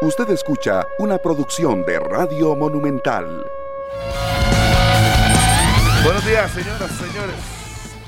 Usted escucha una producción de Radio Monumental. Buenos días, señoras, señores.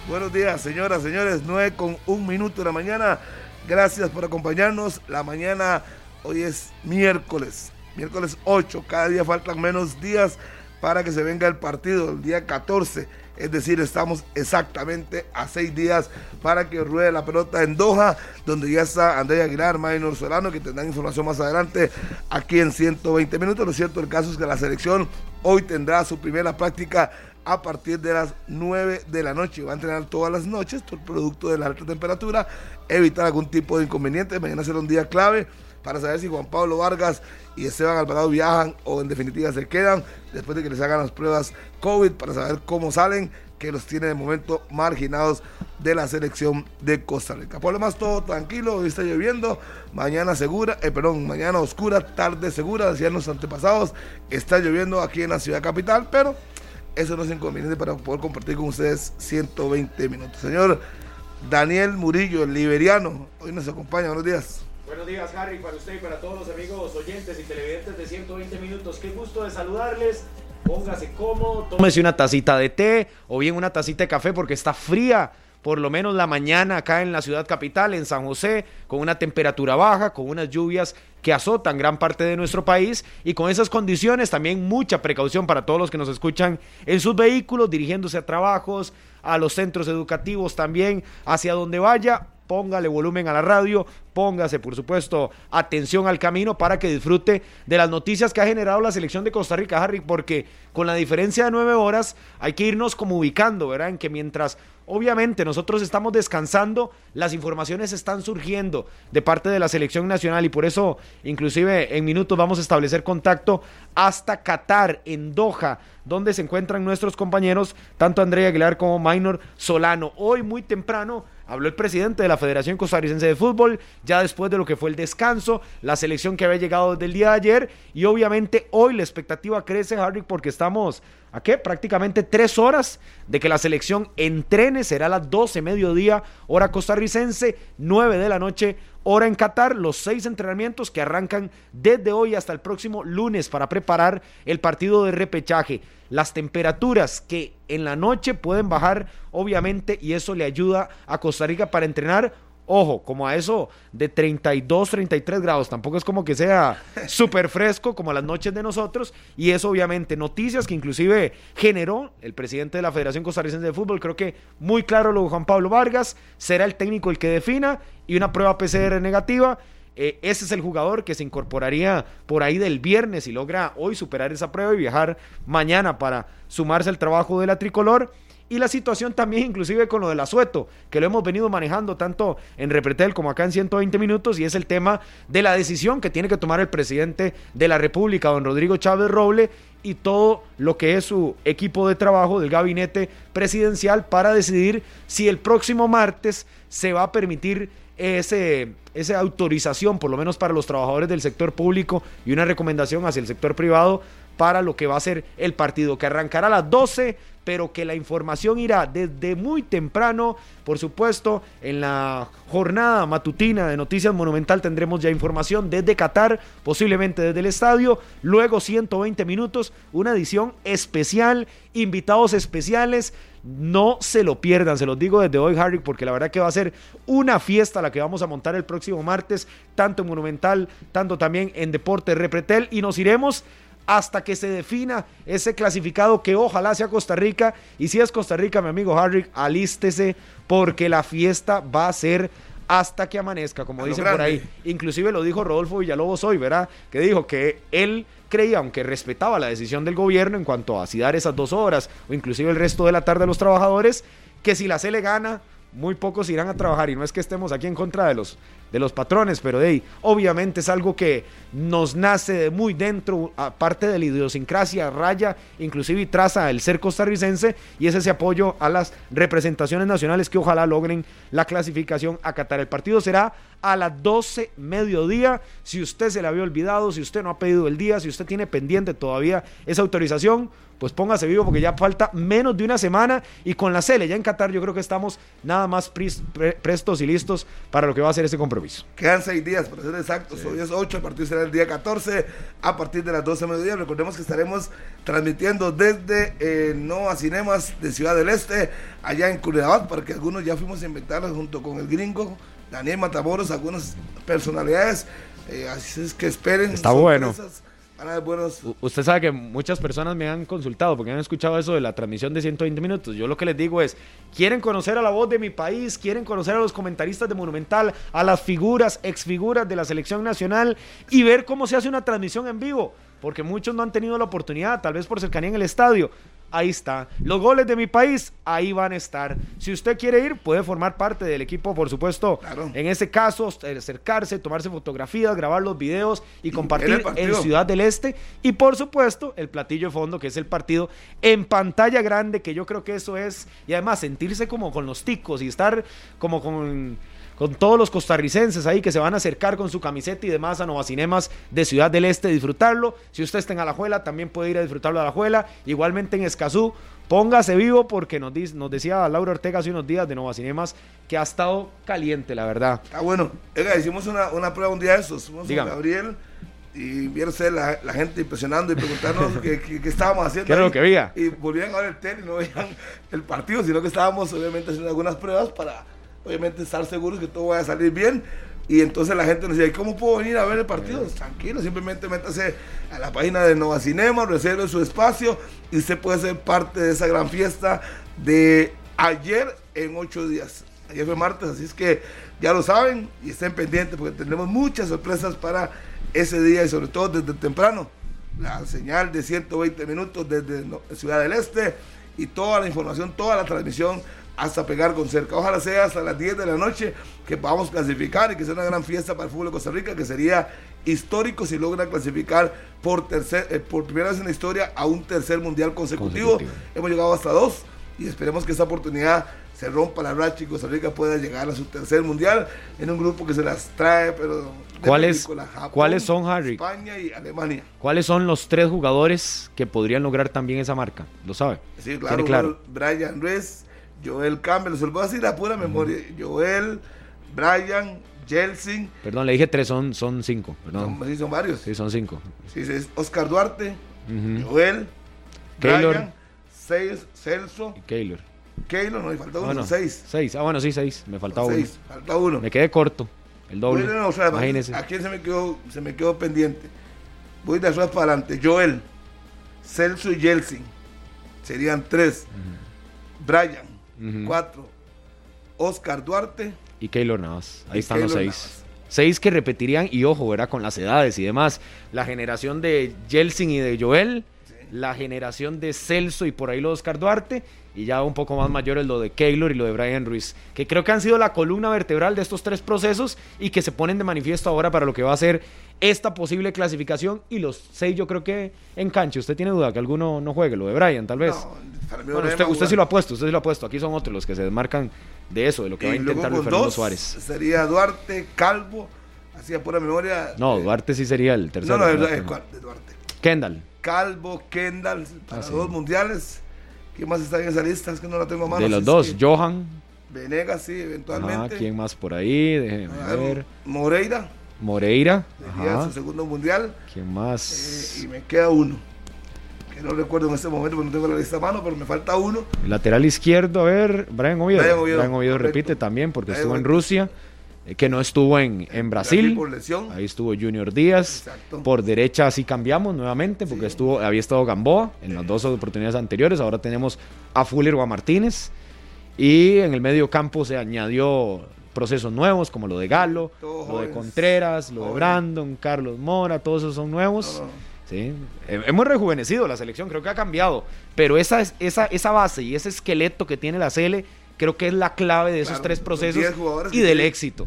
Buenos días, señoras, señores. 9 con un minuto de la mañana. Gracias por acompañarnos. La mañana, hoy es miércoles, miércoles 8. Cada día faltan menos días para que se venga el partido, el día 14 es decir, estamos exactamente a seis días para que ruede la pelota en Doha, donde ya está Andrea Aguilar, Maynor Solano, que tendrán información más adelante aquí en 120 minutos. Lo cierto, el caso es que la selección hoy tendrá su primera práctica a partir de las 9 de la noche. Va a entrenar todas las noches, todo el producto de la alta temperatura, evitar algún tipo de inconveniente. Mañana será un día clave para saber si Juan Pablo Vargas y Esteban Alvarado viajan o en definitiva se quedan después de que les hagan las pruebas COVID para saber cómo salen, que los tiene de momento marginados de la selección de Costa Rica. Por lo demás, todo tranquilo, hoy está lloviendo, mañana segura, eh, perdón, mañana oscura, tarde segura, decían los antepasados, está lloviendo aquí en la ciudad capital, pero eso no es inconveniente para poder compartir con ustedes 120 minutos. Señor Daniel Murillo, el liberiano, hoy nos acompaña, buenos días. Buenos días, Harry, para usted y para todos los amigos oyentes y televidentes de 120 minutos. Qué gusto de saludarles. Póngase cómodo, tómese una tacita de té o bien una tacita de café porque está fría por lo menos la mañana acá en la ciudad capital, en San José, con una temperatura baja, con unas lluvias que azotan gran parte de nuestro país y con esas condiciones también mucha precaución para todos los que nos escuchan en sus vehículos, dirigiéndose a trabajos, a los centros educativos también, hacia donde vaya póngale volumen a la radio, póngase por supuesto atención al camino para que disfrute de las noticias que ha generado la selección de Costa Rica, Harry, porque con la diferencia de nueve horas hay que irnos como ubicando, ¿verdad? En que mientras obviamente nosotros estamos descansando, las informaciones están surgiendo de parte de la selección nacional y por eso inclusive en minutos vamos a establecer contacto hasta Qatar, en Doha, donde se encuentran nuestros compañeros, tanto Andrea Aguilar como Minor Solano. Hoy muy temprano Habló el presidente de la Federación Costarricense de Fútbol, ya después de lo que fue el descanso, la selección que había llegado desde el día de ayer, y obviamente hoy la expectativa crece, Harry, porque estamos a qué? Prácticamente tres horas de que la selección entrene, será a las 12 mediodía, hora costarricense, 9 de la noche, hora en Qatar, los seis entrenamientos que arrancan desde hoy hasta el próximo lunes para preparar el partido de repechaje las temperaturas que en la noche pueden bajar, obviamente, y eso le ayuda a Costa Rica para entrenar. Ojo, como a eso de 32, 33 grados, tampoco es como que sea súper fresco como las noches de nosotros. Y eso obviamente noticias que inclusive generó el presidente de la Federación Costarricense de Fútbol, creo que muy claro lo de Juan Pablo Vargas, será el técnico el que defina y una prueba PCR negativa eh, ese es el jugador que se incorporaría por ahí del viernes y logra hoy superar esa prueba y viajar mañana para sumarse al trabajo de la tricolor. Y la situación también inclusive con lo del asueto, que lo hemos venido manejando tanto en Repretel como acá en 120 minutos, y es el tema de la decisión que tiene que tomar el presidente de la República, don Rodrigo Chávez Roble, y todo lo que es su equipo de trabajo del gabinete presidencial para decidir si el próximo martes se va a permitir ese, esa autorización, por lo menos para los trabajadores del sector público, y una recomendación hacia el sector privado para lo que va a ser el partido, que arrancará a las 12, pero que la información irá desde muy temprano, por supuesto, en la jornada matutina de Noticias Monumental tendremos ya información desde Qatar, posiblemente desde el estadio, luego 120 minutos, una edición especial, invitados especiales, no se lo pierdan, se los digo desde hoy, Harry, porque la verdad que va a ser una fiesta la que vamos a montar el próximo martes, tanto en Monumental, tanto también en Deporte Repretel, y nos iremos hasta que se defina ese clasificado que ojalá sea Costa Rica. Y si es Costa Rica, mi amigo Harry, alístese porque la fiesta va a ser hasta que amanezca, como dicen por ahí. Inclusive lo dijo Rodolfo Villalobos hoy, ¿verdad? Que dijo que él creía, aunque respetaba la decisión del gobierno en cuanto a si dar esas dos horas o inclusive el resto de la tarde a los trabajadores, que si la C le gana, muy pocos irán a trabajar y no es que estemos aquí en contra de los de los patrones, pero de obviamente es algo que nos nace de muy dentro, aparte de la idiosincrasia, raya, inclusive traza el ser costarricense, y es ese apoyo a las representaciones nacionales que ojalá logren la clasificación a Qatar. El partido será a las 12 mediodía. Si usted se le había olvidado, si usted no ha pedido el día, si usted tiene pendiente todavía esa autorización, pues póngase vivo porque ya falta menos de una semana y con la Cele ya en Qatar yo creo que estamos nada más prestos y listos para lo que va a ser ese compromiso. Compromiso. Quedan seis días, para ser exactos. Hoy es 8, el partido será el día 14, a partir de las 12 de mediodía. Recordemos que estaremos transmitiendo desde eh, Nova Cinemas de Ciudad del Este, allá en Curridabat, para que algunos ya fuimos a inventarlos junto con el gringo, Daniel Matamoros, algunas personalidades. Eh, así es que esperen. Está bueno. Usted sabe que muchas personas me han consultado porque han escuchado eso de la transmisión de 120 minutos. Yo lo que les digo es, quieren conocer a la voz de mi país, quieren conocer a los comentaristas de Monumental, a las figuras, exfiguras de la selección nacional y ver cómo se hace una transmisión en vivo, porque muchos no han tenido la oportunidad, tal vez por cercanía en el estadio ahí está. Los goles de mi país, ahí van a estar. Si usted quiere ir, puede formar parte del equipo, por supuesto. En ese caso, acercarse, tomarse fotografías, grabar los videos y compartir en Ciudad del Este. Y por supuesto, el platillo de fondo, que es el partido en pantalla grande, que yo creo que eso es. Y además, sentirse como con los ticos y estar como con con todos los costarricenses ahí que se van a acercar con su camiseta y demás a Nova Cinemas de Ciudad del Este, disfrutarlo. Si usted está en Alajuela, también puede ir a disfrutarlo a Alajuela. Igualmente en Escazú, póngase vivo porque nos, nos decía Laura Ortega hace unos días de Nova Cinemas que ha estado caliente, la verdad. Ah, bueno, hicimos una, prueba un día de esos. Fuimos Gabriel y vieron la, la, gente impresionando y preguntarnos qué, estábamos haciendo. ¿Qué era lo que veía? Y volvían a ver el tenis, no veían el partido, sino que estábamos obviamente haciendo algunas pruebas para obviamente estar seguros que todo vaya a salir bien. Y entonces la gente nos decía, ¿cómo puedo venir a ver el partido? Tranquilo, simplemente métase a la página de Nova Cinema, reserve su espacio y usted puede ser parte de esa gran fiesta de ayer en ocho días. Ayer fue martes, así es que ya lo saben y estén pendientes porque tendremos muchas sorpresas para ese día y sobre todo desde temprano. La señal de 120 minutos desde Ciudad del Este y toda la información, toda la transmisión hasta pegar con cerca. Ojalá sea hasta las 10 de la noche que podamos clasificar y que sea una gran fiesta para el fútbol de Costa Rica, que sería histórico si logra clasificar por, tercer, eh, por primera vez en la historia a un tercer mundial consecutivo. Hemos llegado hasta dos y esperemos que esta oportunidad se rompa la racha y Costa Rica pueda llegar a su tercer mundial en un grupo que se las trae, pero ¿Cuáles, ¿Cuáles son, Harry? España y Alemania. ¿Cuáles son los tres jugadores que podrían lograr también esa marca? ¿Lo sabe? Sí, claro. claro? Brian Ruiz, Joel Campbell, se lo voy a decir a pura memoria. Joel, Brian, Jelsin. Perdón, le dije tres, son, son cinco. Perdón. sí, son varios. Sí, son cinco. Sí, es Oscar Duarte, Joel, Keylor. Brian, seis, Celso. Y Keylor. Keylor, no, me falta uno, seis. Seis, ah, bueno, sí, seis. Me faltaba uno. Seis, falta uno. Me quedé corto. El doble. Bueno, o sea, Imagínese. ¿A quién se me quedó, se me quedó pendiente? Voy de atrás para adelante. Joel, Celso y Jelsin. Serían tres. Brian, Cuatro. Oscar Duarte. Y Keylor Navas. Ahí están los seis. Seis que repetirían, y ojo, ¿verdad? Con las edades y demás. La generación de Jelsin y de Joel. La generación de Celso y por ahí lo de Oscar Duarte. Y ya un poco más mayor es lo de Keylor y lo de Brian Ruiz. Que creo que han sido la columna vertebral de estos tres procesos y que se ponen de manifiesto ahora para lo que va a ser esta posible clasificación. Y los seis, yo creo que en cancha. ¿Usted tiene duda que alguno no juegue? Lo de Brian, tal vez. Bueno, usted, usted sí lo ha puesto, usted sí lo ha puesto. Aquí son otros los que se desmarcan de eso, de lo que va a intentar Fernando Suárez. Sería Duarte, Calvo, así a pura memoria. No, eh, Duarte sí sería el tercero. No, no, es, Duarte. Kendall. Calvo, Kendall, para ah, dos mundiales. ¿Quién más está en esa lista? Es que no la tengo a mano. De los dos, Johan. Venegas, sí, eventualmente. ¿Quién más por ahí? Déjeme ah, ver. Moreira. Moreira. Sería su segundo mundial. ¿Quién más? Eh, y me queda uno no recuerdo en este momento porque no tengo la lista a mano, pero me falta uno. lateral izquierdo, a ver, Brian Oviedo. Brian Oviedo, repite también porque estuvo en Rusia, eh, que no estuvo en, en Brasil. Por lesión. Ahí estuvo Junior Díaz. Por derecha así cambiamos nuevamente porque estuvo había estado Gamboa en las dos oportunidades anteriores. Ahora tenemos a Fuller o a Martínez. Y en el medio campo se añadió procesos nuevos como lo de Galo, lo de Contreras, lo de Brandon, Carlos Mora, todos esos son nuevos. ¿sí? Hemos rejuvenecido la selección, creo que ha cambiado, pero esa, esa, esa base y ese esqueleto que tiene la CL creo que es la clave de esos tres procesos y del éxito.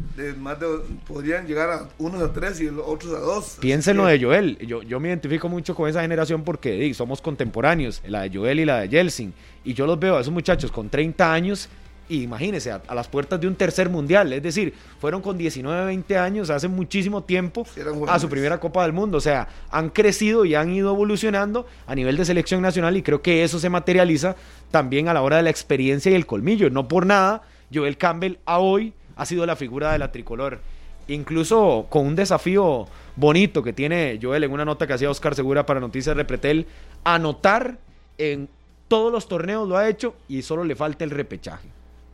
podrían llegar a unos a tres y otros a dos. Piénsenlo de Joel. Yo, yo me identifico mucho con esa generación porque somos contemporáneos, la de Joel y la de Jelsin. Y yo los veo a esos muchachos con 30 años y imagínense, a, las puertas de un tercer mundial, es decir, fueron con 19, 20 años, hace muchísimo tiempo, a su primera Copa del Mundo. O sea, han crecido y han ido evolucionando a nivel de selección nacional y creo que eso se materializa también a la hora de la experiencia y el colmillo. No por nada, Joel Campbell a hoy ha sido la figura de la tricolor incluso con un desafío bonito que tiene Joel en una nota que hacía Oscar Segura para Noticias Repretel, anotar en todos los torneos lo ha hecho y solo le falta el repechaje.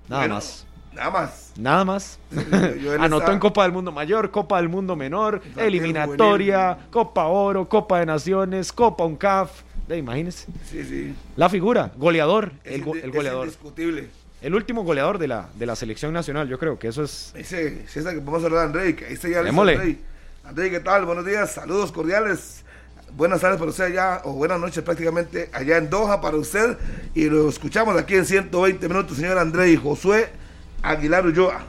Nada más. Nada más. Nada más. Anotó en Copa del Mundo Mayor, Copa del Mundo Menor, eliminatoria, Copa Oro, Copa de Naciones, Copa UNCAF. imagínense. Sí, sí. La figura, goleador, el, goleador. Es indiscutible. El último goleador de la, de la selección nacional, yo creo que eso es. Ese, esa que podemos hablar de André, que ahí está ya André. André, ¿qué tal? Buenos días, saludos cordiales. Buenas tardes para usted allá, o buenas noches prácticamente allá en Doha para usted. Y lo escuchamos aquí en 120 minutos, señor André y Josué Aguilar Ulloa.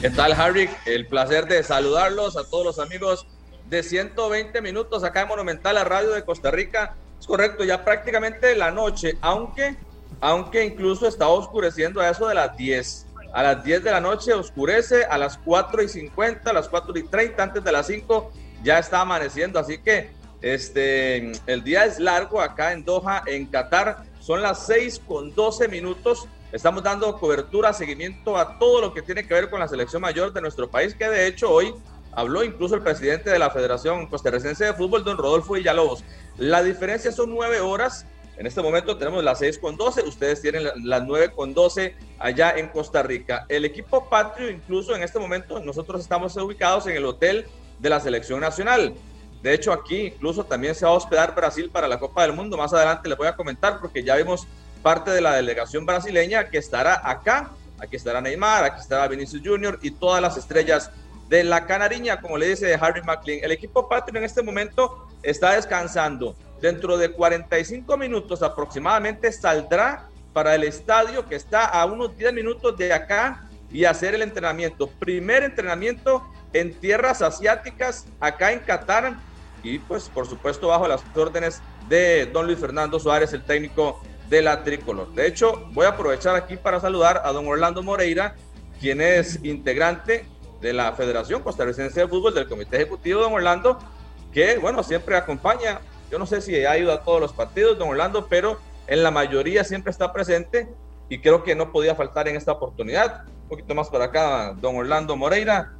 ¿Qué tal, Harry? El placer de saludarlos a todos los amigos de 120 minutos acá en Monumental, la radio de Costa Rica. Es correcto, ya prácticamente la noche, aunque, aunque incluso está oscureciendo a eso de las 10. A las 10 de la noche oscurece, a las 4 y 50, a las 4 y 30, antes de las 5 ya está amaneciendo. Así que este, el día es largo acá en Doha, en Qatar. Son las 6 con 12 minutos. Estamos dando cobertura, seguimiento a todo lo que tiene que ver con la selección mayor de nuestro país, que de hecho hoy habló incluso el presidente de la Federación Costarricense de Fútbol, don Rodolfo Villalobos. La diferencia son nueve horas. En este momento tenemos las seis con doce, ustedes tienen las nueve con doce allá en Costa Rica. El equipo patrio, incluso en este momento, nosotros estamos ubicados en el hotel de la selección nacional. De hecho, aquí incluso también se va a hospedar Brasil para la Copa del Mundo. Más adelante les voy a comentar porque ya vimos parte de la delegación brasileña que estará acá. Aquí estará Neymar, aquí estará Vinicius Junior y todas las estrellas de la Canariña, como le dice Harry McLean. El equipo patrio en este momento está descansando. Dentro de 45 minutos aproximadamente saldrá para el estadio que está a unos 10 minutos de acá y hacer el entrenamiento. Primer entrenamiento en tierras asiáticas, acá en Qatar y pues por supuesto bajo las órdenes de don Luis Fernando Suárez, el técnico de la tricolor. De hecho, voy a aprovechar aquí para saludar a don Orlando Moreira, quien es integrante de la Federación Costarricense de Fútbol del Comité Ejecutivo, don Orlando, que bueno, siempre acompaña. Yo no sé si ido a todos los partidos, don Orlando, pero en la mayoría siempre está presente y creo que no podía faltar en esta oportunidad. Un poquito más para acá, don Orlando Moreira.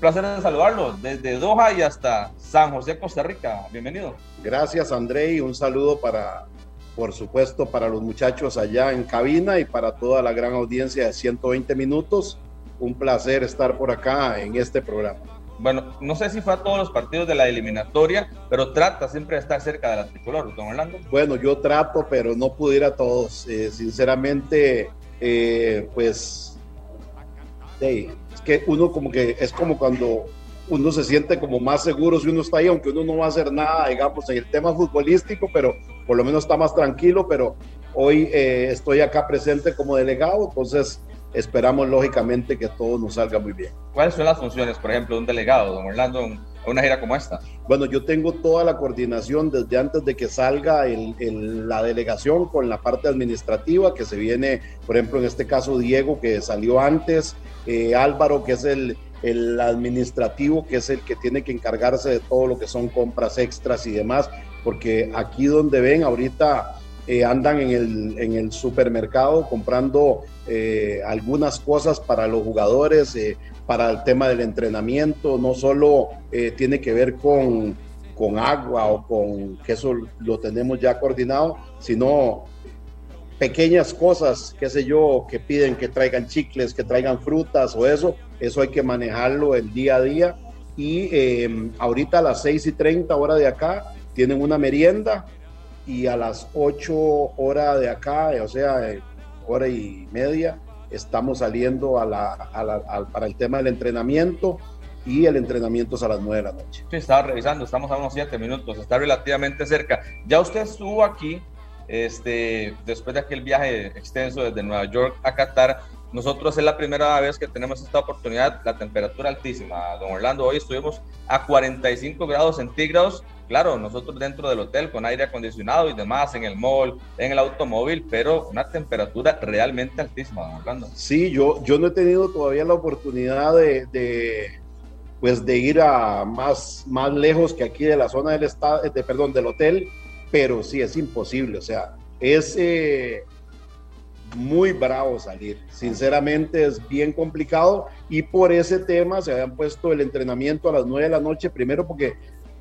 Placer de saludarlo desde Doha y hasta San José, Costa Rica. Bienvenido. Gracias, André, y un saludo para por supuesto para los muchachos allá en cabina y para toda la gran audiencia de 120 minutos. Un placer estar por acá en este programa. Bueno, no sé si fue a todos los partidos de la eliminatoria, pero trata siempre de estar cerca de la tricolor, don Orlando. Bueno, yo trato, pero no pude ir a todos. Eh, sinceramente, eh, pues, es que uno como que es como cuando uno se siente como más seguro si uno está ahí, aunque uno no va a hacer nada, digamos, en el tema futbolístico, pero por lo menos está más tranquilo, pero hoy eh, estoy acá presente como delegado, entonces esperamos lógicamente que todo nos salga muy bien. ¿Cuáles son las funciones, por ejemplo, de un delegado, don Orlando, en una gira como esta? Bueno, yo tengo toda la coordinación desde antes de que salga el, la delegación con la parte administrativa, que se viene, por ejemplo, en este caso Diego, que salió antes, eh, Álvaro, que es el, administrativo, que es el que tiene que encargarse de todo lo que son compras extras y demás, porque aquí donde ven ahorita eh, andan en el, supermercado comprando eh, algunas cosas para los jugadores, para el tema del entrenamiento, no solo tiene que ver con, con agua o con que eso lo tenemos ya coordinado, sino pequeñas cosas, qué sé yo, que piden que traigan chicles, que traigan frutas o eso, eso hay que manejarlo el día a día. Y ahorita a las 6 y 30 hora de acá tienen una merienda y a las 8 horas de acá, o sea, eh, hora y media, estamos saliendo a la, para el tema del entrenamiento y el entrenamiento es a las 9 de la noche. Sí, estaba revisando, estamos a unos 7 minutos, está relativamente cerca. Ya usted estuvo aquí este, después de aquel viaje extenso desde Nueva York a Qatar. Nosotros es la primera vez que tenemos esta oportunidad, la temperatura altísima. Don Orlando, hoy estuvimos a 45 grados centígrados claro, nosotros dentro del hotel con aire acondicionado y demás, en el mall, en el automóvil, pero una temperatura realmente altísima, Orlando. Sí, yo, yo no he tenido todavía la oportunidad de, pues de ir a más, más lejos que aquí de la zona del estado, de, perdón, del hotel, pero sí es imposible, o sea, es, eh, muy bravo salir. Sinceramente es bien complicado y por ese tema se habían puesto el entrenamiento a las 9 de la noche, primero porque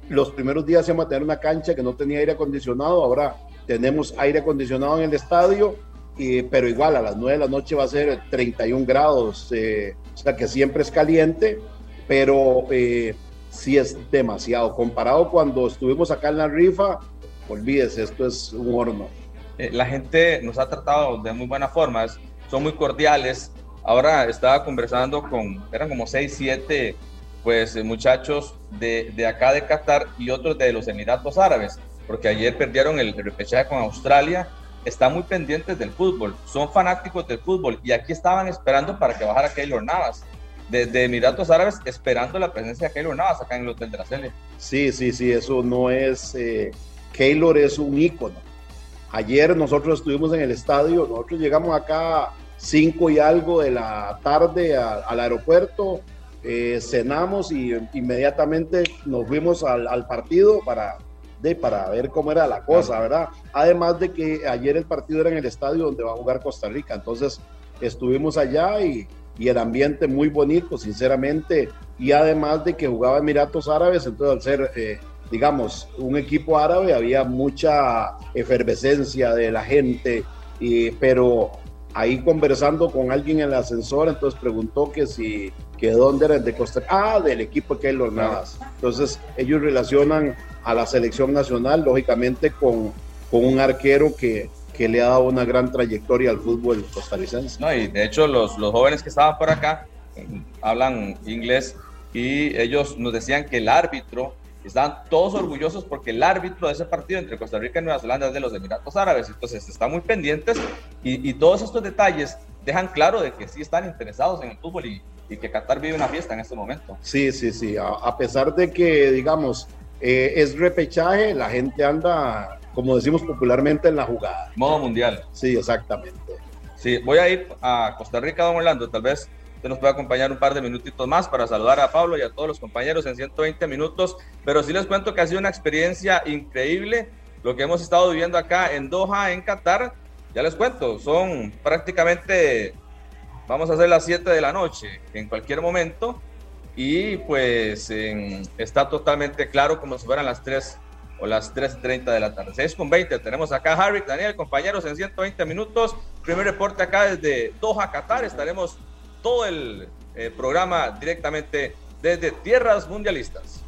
los primeros días iba a tener una cancha que no tenía aire acondicionado, ahora tenemos aire acondicionado en el estadio, y, pero igual a las 9 de la noche va a ser 31 grados, eh, o sea que siempre es caliente, pero eh, sí es demasiado. Comparado cuando estuvimos acá en la rifa, olvídese, esto es un horno. Eh, la gente nos ha tratado de muy buenas formas, son muy cordiales. Ahora estaba conversando con, eran como 6, 7 pues, muchachos de, de acá de Qatar y otros de los Emiratos Árabes, porque ayer perdieron el repechaje con Australia están muy pendientes del fútbol, son fanáticos del fútbol y aquí estaban esperando para que bajara Keylor Navas. Desde Emiratos Árabes esperando la presencia de Keylor Navas acá en el Hotel de la Cele. Sí, sí, sí, eso no es... Eh, Keylor es un ícono. Ayer nosotros estuvimos en el estadio, nosotros llegamos acá cinco y algo de la tarde al aeropuerto, eh, cenamos y inmediatamente nos fuimos al, al partido para para ver cómo era la cosa, ¿verdad? Además de que ayer el partido era en el estadio donde va a jugar Costa Rica, entonces estuvimos allá y, y el ambiente muy bonito, sinceramente, y además de que jugaba Emiratos Árabes, entonces al ser, eh, digamos, un equipo árabe había mucha efervescencia de la gente, y, pero ahí conversando con alguien en el ascensor, entonces preguntó que si, que dónde era de Costa Rica, ah, del equipo que hay los Navas. Entonces ellos relacionan a la selección nacional, lógicamente con, con un arquero que, que le ha dado una gran trayectoria al fútbol costarricense. No, y de hecho los, los jóvenes que estaban por acá mm, hablan inglés y ellos nos decían que el árbitro, estaban todos orgullosos porque el árbitro de ese partido entre Costa Rica y Nueva Zelanda es de los Emiratos Árabes, entonces están muy pendientes y, y todos estos detalles dejan claro de que sí están interesados en el fútbol y, y que Qatar vive una fiesta en este momento. Sí, sí, sí, a, a pesar de que, digamos, eh, es repechaje, la gente anda, como decimos popularmente, en la jugada. Modo mundial. Sí, exactamente. Sí, voy a ir a Costa Rica, don Orlando, tal vez usted nos pueda acompañar un par de minutitos más para saludar a Pablo y a todos los compañeros en 120 minutos, pero sí les cuento que ha sido una experiencia increíble lo que hemos estado viviendo acá en Doha, en Qatar. Ya les cuento, son prácticamente, vamos a hacer las 7 de la noche, en cualquier momento y pues está totalmente claro como si fueran las 3 o las 3.30 de la tarde. 6 con 20, tenemos acá a Harry, Daniel, compañeros, en 120 minutos. Primer reporte acá desde Doha, Qatar. Estaremos todo el eh, programa directamente desde Tierras Mundialistas.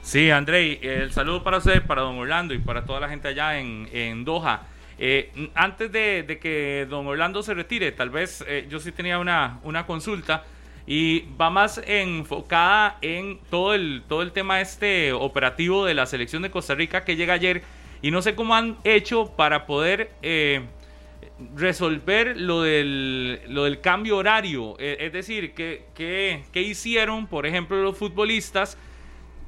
Sí, Andrei, el saludo para usted, para don Orlando y para toda la gente allá en, en Doha. Eh, antes de, que don Orlando se retire, tal vez eh, yo sí tenía una, una consulta y va más enfocada en todo el, todo el tema este operativo de la selección de Costa Rica que llega ayer y no sé cómo han hecho para poder resolver lo del, lo del cambio horario, eh, es decir, ¿qué, qué, qué hicieron, por ejemplo, los futbolistas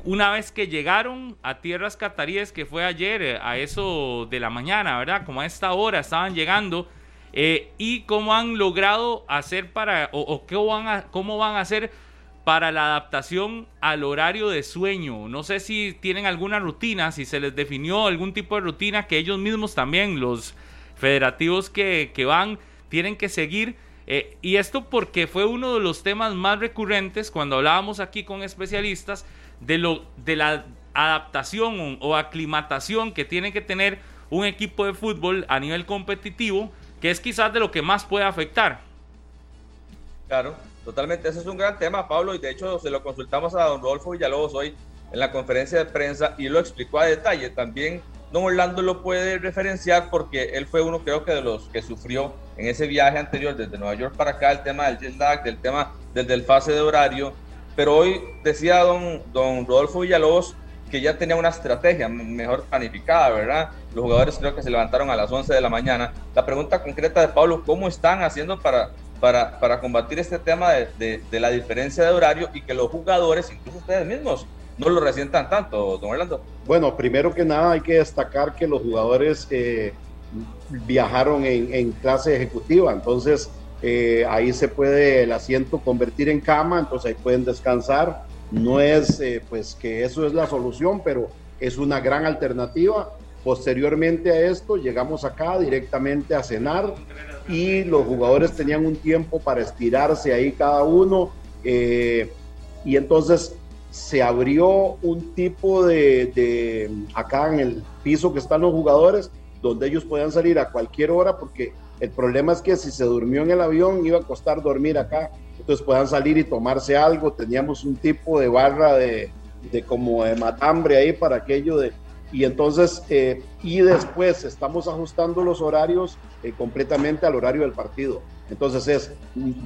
una vez que llegaron a tierras cataríes, que fue ayer eh, a eso de la mañana, ¿verdad? Como a esta hora estaban llegando eh, y cómo han logrado hacer para, o, qué van a, cómo van a hacer para la adaptación al horario de sueño. No sé si tienen alguna rutina, si se les definió algún tipo de rutina que ellos mismos también, los federativos que, que van, tienen que seguir. Eh, y esto porque fue uno de los temas más recurrentes cuando hablábamos aquí con especialistas de, lo, de la adaptación o aclimatación que tiene que tener un equipo de fútbol a nivel competitivo que es quizás de lo que más puede afectar. Claro, totalmente. Ese es un gran tema, Pablo, y de hecho se lo consultamos a don Rodolfo Villalobos hoy en la conferencia de prensa y lo explicó a detalle. También don Orlando lo puede referenciar porque él fue uno creo que de los que sufrió en ese viaje anterior desde Nueva York para acá el tema del jet lag, del tema del, del fase de horario. Pero hoy decía don, don Rodolfo Villalobos que ya tenía una estrategia mejor planificada, ¿verdad? Los jugadores creo que se levantaron a las 11 de la mañana. La pregunta concreta de Pablo, ¿cómo están haciendo para, para, para combatir este tema de, de, la diferencia de horario y que los jugadores, incluso ustedes mismos, no lo resientan tanto, don Orlando? Bueno, primero que nada hay que destacar que los jugadores eh, viajaron en, en, clase ejecutiva, entonces eh, ahí se puede el asiento convertir en cama, entonces ahí pueden descansar no es eh, pues que eso es la solución, pero es una gran alternativa. Posteriormente a esto, llegamos acá directamente a cenar y los jugadores tenían un tiempo para estirarse ahí cada uno. Eh, y entonces se abrió un tipo de, de, acá en el piso que están los jugadores, donde ellos podían salir a cualquier hora, porque el problema es que si se durmió en el avión iba a costar dormir acá, entonces puedan salir y tomarse algo. Teníamos un tipo de barra de, de como de matambre ahí para aquello de... Y entonces, eh, y después estamos ajustando los horarios eh, completamente al horario del partido. Entonces es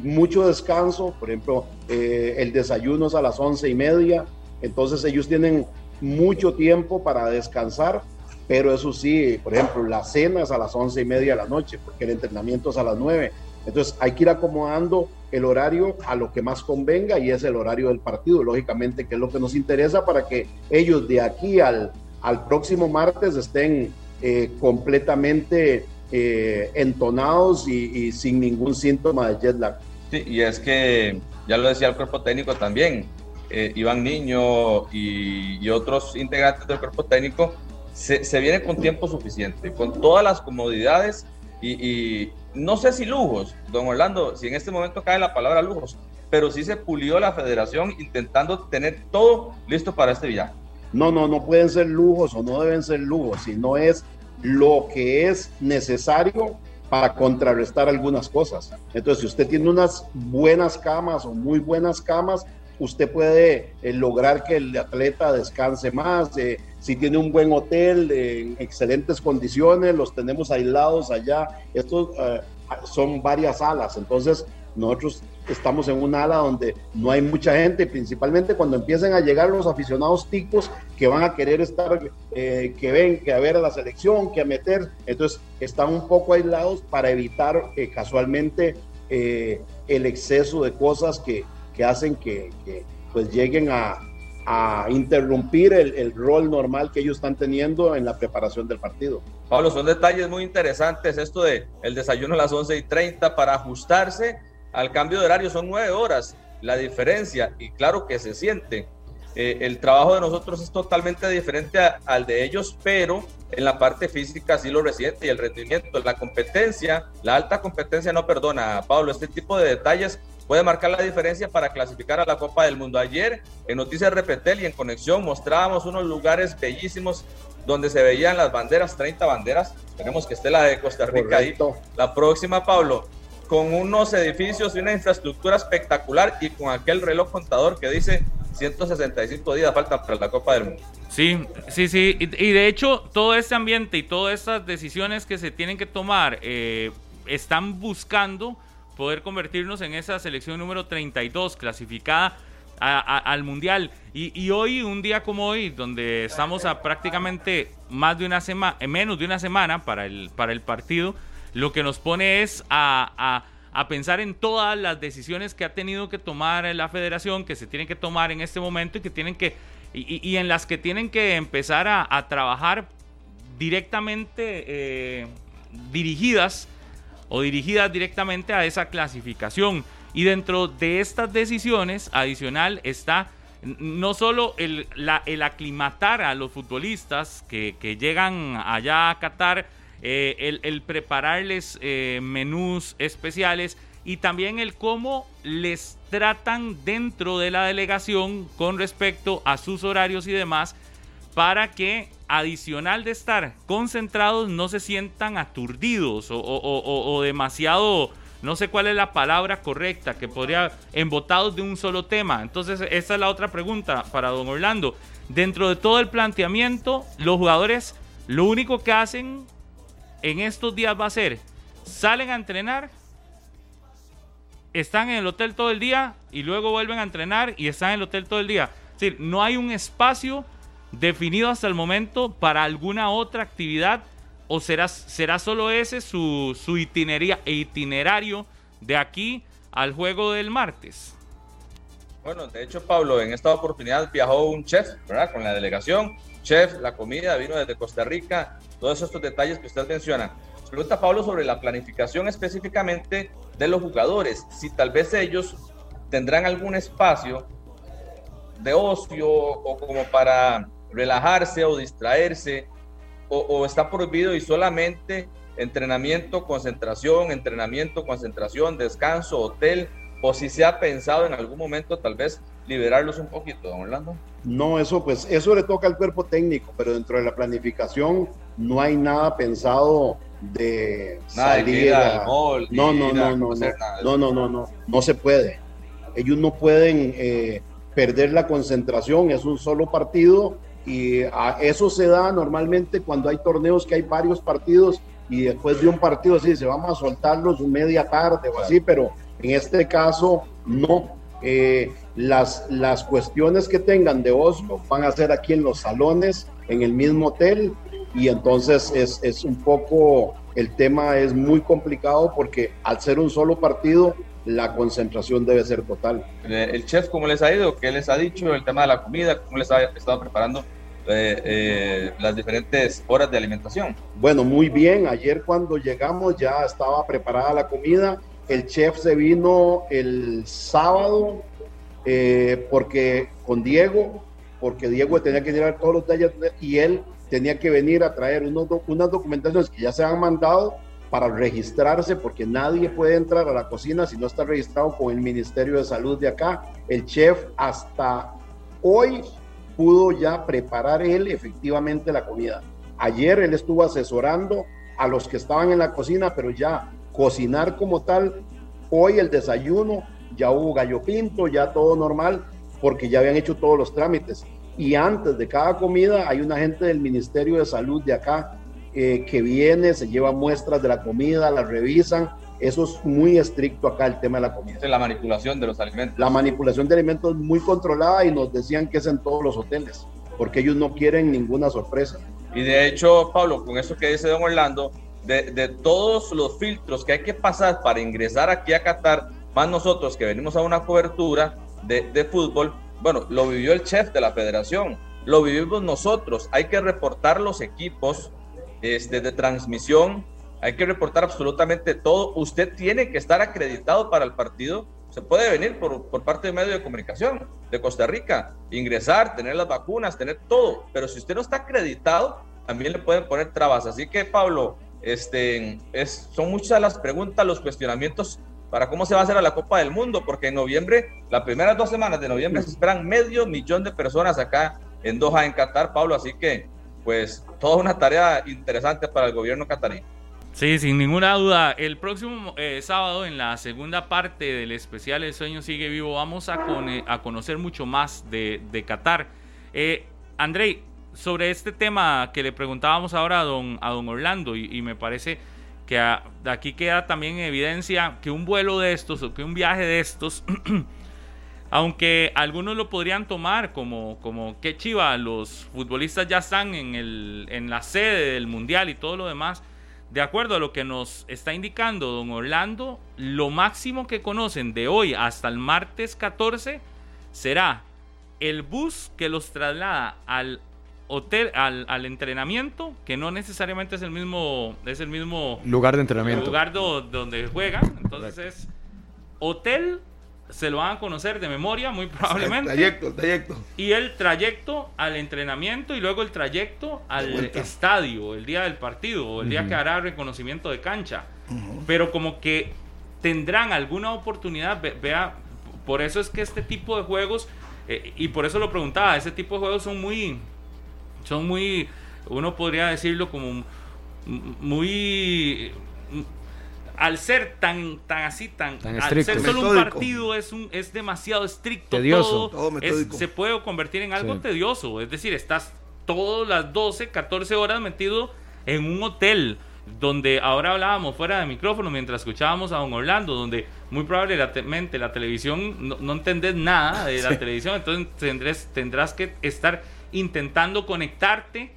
mucho descanso, por ejemplo, eh, el desayuno es a las once y media, entonces ellos tienen mucho tiempo para descansar, pero eso sí, por ejemplo, la cena es a las once y media de la noche, porque el entrenamiento es a las nueve. Entonces hay que ir acomodando el horario a lo que más convenga y es el horario del partido, lógicamente, que es lo que nos interesa para que ellos de aquí al, al próximo martes estén eh, completamente eh, entonados y, sin ningún síntoma de jet lag. Sí, y es que ya lo decía el cuerpo técnico también, eh, Iván Niño y, otros integrantes del cuerpo técnico se, se vienen con tiempo suficiente, con todas las comodidades y, no sé si lujos, don Orlando, si en este momento cae la palabra lujos, pero sí se pulió la federación intentando tener todo listo para este viaje. No, no, no pueden ser lujos o no deben ser lujos, sino es lo que es necesario para contrarrestar algunas cosas. Entonces, si usted tiene unas buenas camas o muy buenas camas, usted puede eh, lograr que el atleta descanse más. Eh, si tiene un buen hotel en excelentes condiciones, los tenemos aislados allá. Estos eh, son varias salas, entonces nosotros estamos en un ala donde no hay mucha gente, principalmente cuando empiecen a llegar los aficionados ticos que van a querer estar, que ven, que a ver a la selección, que a meter, entonces están un poco aislados para evitar casualmente el exceso de cosas que, que hacen que, pues lleguen a, interrumpir el, rol normal que ellos están teniendo en la preparación del partido. Pablo, son detalles muy interesantes esto de el desayuno a las 11 y 30 para ajustarse al cambio de horario, son nueve horas la diferencia y claro que se siente. Eh, el trabajo de nosotros es totalmente diferente al de ellos, pero en la parte física sí lo resiente y el rendimiento, la competencia, la alta competencia no perdona, Pablo, este tipo de detalles puede marcar la diferencia para clasificar a la Copa del Mundo. Ayer en Noticias Repetel y en Conexión mostrábamos unos lugares bellísimos donde se veían las banderas, 30 banderas. Esperemos que esté la de Costa Rica ahí. La próxima, Pablo, con unos edificios y una infraestructura espectacular y con aquel reloj contador que dice 165 días faltan para la Copa del Mundo. Sí, sí, sí. Y, de hecho, todo este ambiente y todas estas decisiones que se tienen que tomar eh, están buscando poder convertirnos en esa selección número 32 clasificada al Mundial. Y, hoy, un día como hoy, donde estamos a prácticamente más de una semana, menos de una semana para el, para el partido, lo que nos pone es a, pensar en todas las decisiones que ha tenido que tomar la federación, que se tienen que tomar en este momento y que tienen que, y, en las que tienen que empezar a, trabajar directamente eh, dirigidas o dirigidas directamente a esa clasificación. Y dentro de estas decisiones, adicional, está no solo el, el aclimatar a los futbolistas que, llegan allá a Qatar, eh, el, prepararles eh, menús especiales y también el cómo les tratan dentro de la delegación con respecto a sus horarios y demás para que adicional de estar concentrados no se sientan aturdidos o, demasiado, no sé cuál es la palabra correcta, que podría, embotados de un solo tema. Entonces, esa es la otra pregunta para don Orlando. Dentro de todo el planteamiento, los jugadores lo único que hacen en estos días va a ser, salen a entrenar, están en el hotel todo el día y luego vuelven a entrenar y están en el hotel todo el día. Es decir, no hay un espacio definido hasta el momento para alguna otra actividad o será, será solo ese su, su itinerario de aquí al juego del martes? Bueno, de hecho, Pablo, en esta oportunidad viajó un chef. Con la delegación, chef, la comida vino desde Costa Rica, todos estos detalles que usted menciona. Pregunta Pablo sobre la planificación específicamente de los jugadores, si tal vez ellos tendrán algún espacio de ocio o como para relajarse o distraerse o, está prohibido y solamente entrenamiento, concentración, entrenamiento, concentración, descanso, hotel, o si se ha pensado en algún momento tal vez liberarlos un poquito, don Orlando. No, eso pues, eso le toca al cuerpo técnico, pero dentro de la planificación no hay nada pensado de salir no, no, no, no, no, no, no, no, no, no se puede. Ellos no pueden eh, perder la concentración, es un solo partido y a eso se da normalmente cuando hay torneos que hay varios partidos y después de un partido así se vamos a soltarlos media tarde o así, pero en este caso no. Eh, las, las cuestiones que tengan de Oslo van a ser aquí en los salones, en el mismo hotel, y entonces es, es un poco, el tema es muy complicado porque al ser un solo partido, la concentración debe ser total. El chef, ¿cómo les ha ido? ¿Qué les ha dicho? El tema de la comida, ¿cómo les ha estado preparando eh, eh, las diferentes horas de alimentación? Bueno, muy bien. Ayer cuando llegamos ya estaba preparada la comida. El chef se vino el sábado eh, porque con Diego, porque Diego tenía que llevar todos los detalles y él tenía que venir a traer unos, unas documentaciones que ya se han mandado para registrarse, porque nadie puede entrar a la cocina si no está registrado con el Ministerio de Salud de acá. El chef hasta hoy pudo ya preparar él efectivamente la comida. Ayer él estuvo asesorando a los que estaban en la cocina, pero ya cocinar como tal, hoy el desayuno, ya hubo gallo pinto, ya todo normal, porque ya habían hecho todos los trámites. Y antes de cada comida hay un agente del Ministerio de Salud de acá eh, que viene, se lleva muestras de la comida, la revisan. Eso es muy estricto acá el tema de la comida. la manipulación de los alimentos. La manipulación de alimentos es muy controlada y nos decían que es en todos los hoteles, porque ellos no quieren ninguna sorpresa. Y de hecho, Pablo, con eso que dice don Orlando, de, de todos los filtros que hay que pasar para ingresar aquí a Qatar, más nosotros que venimos a una cobertura de, fútbol, bueno, lo vivió el chef de la federación, lo vivimos nosotros, hay que reportar los equipos este, de transmisión, hay que reportar absolutamente todo. Usted tiene que estar acreditado para el partido. Se puede venir por, por parte de medio de comunicación de Costa Rica, ingresar, tener las vacunas, tener todo. Pero si usted no está acreditado, también le pueden poner trabas. Así que, Pablo, este, es, son muchas las preguntas, los cuestionamientos para cómo se va a hacer a la Copa del Mundo, porque en noviembre, las primeras dos semanas de noviembre, se esperan medio millón de personas acá en Doha, en Qatar, Pablo. Así que pues toda una tarea interesante para el gobierno catarí. Sí, sin ninguna duda. El próximo eh, sábado, en la segunda parte del especial El Sueño Sigue Vivo, vamos a, conocer mucho más de, de Qatar. Eh, Andrei, sobre este tema que le preguntábamos ahora a don, a don Orlando, y, me parece que aquí queda también en evidencia que un vuelo de estos, o que un viaje de estos, Aunque algunos lo podrían tomar como, como que chiva, los futbolistas ya están en, el, en la sede del mundial y todo lo demás. De acuerdo a lo que nos está indicando don Orlando, lo máximo que conocen de hoy hasta el martes 14 será el bus que los traslada al hotel, al, entrenamiento, que no necesariamente es el mismo, es el mismo lugar de entrenamiento. lugar donde juegan. Entonces es hotel, se lo van a conocer de memoria, muy probablemente. El trayecto, el trayecto. Y el trayecto al entrenamiento y luego el trayecto al estadio, el día del partido, o el día que hará reconocimiento de cancha. Pero como que tendrán alguna oportunidad, vea, por eso es que este tipo de juegos, eh, y por eso lo preguntaba, ese tipo de juegos son muy, son muy, uno podría decirlo como muy al ser tan, tan así, tan, al ser solo un partido es un, es demasiado estricto, tedioso, todo, se puede convertir en algo tedioso. Es decir, estás todas las 12, 14 horas metido en un hotel donde ahora hablábamos fuera de micrófono mientras escuchábamos a don Orlando, donde muy probablemente la televisión no, entendés nada de la televisión, entonces tendrás, tendrás que estar intentando conectarte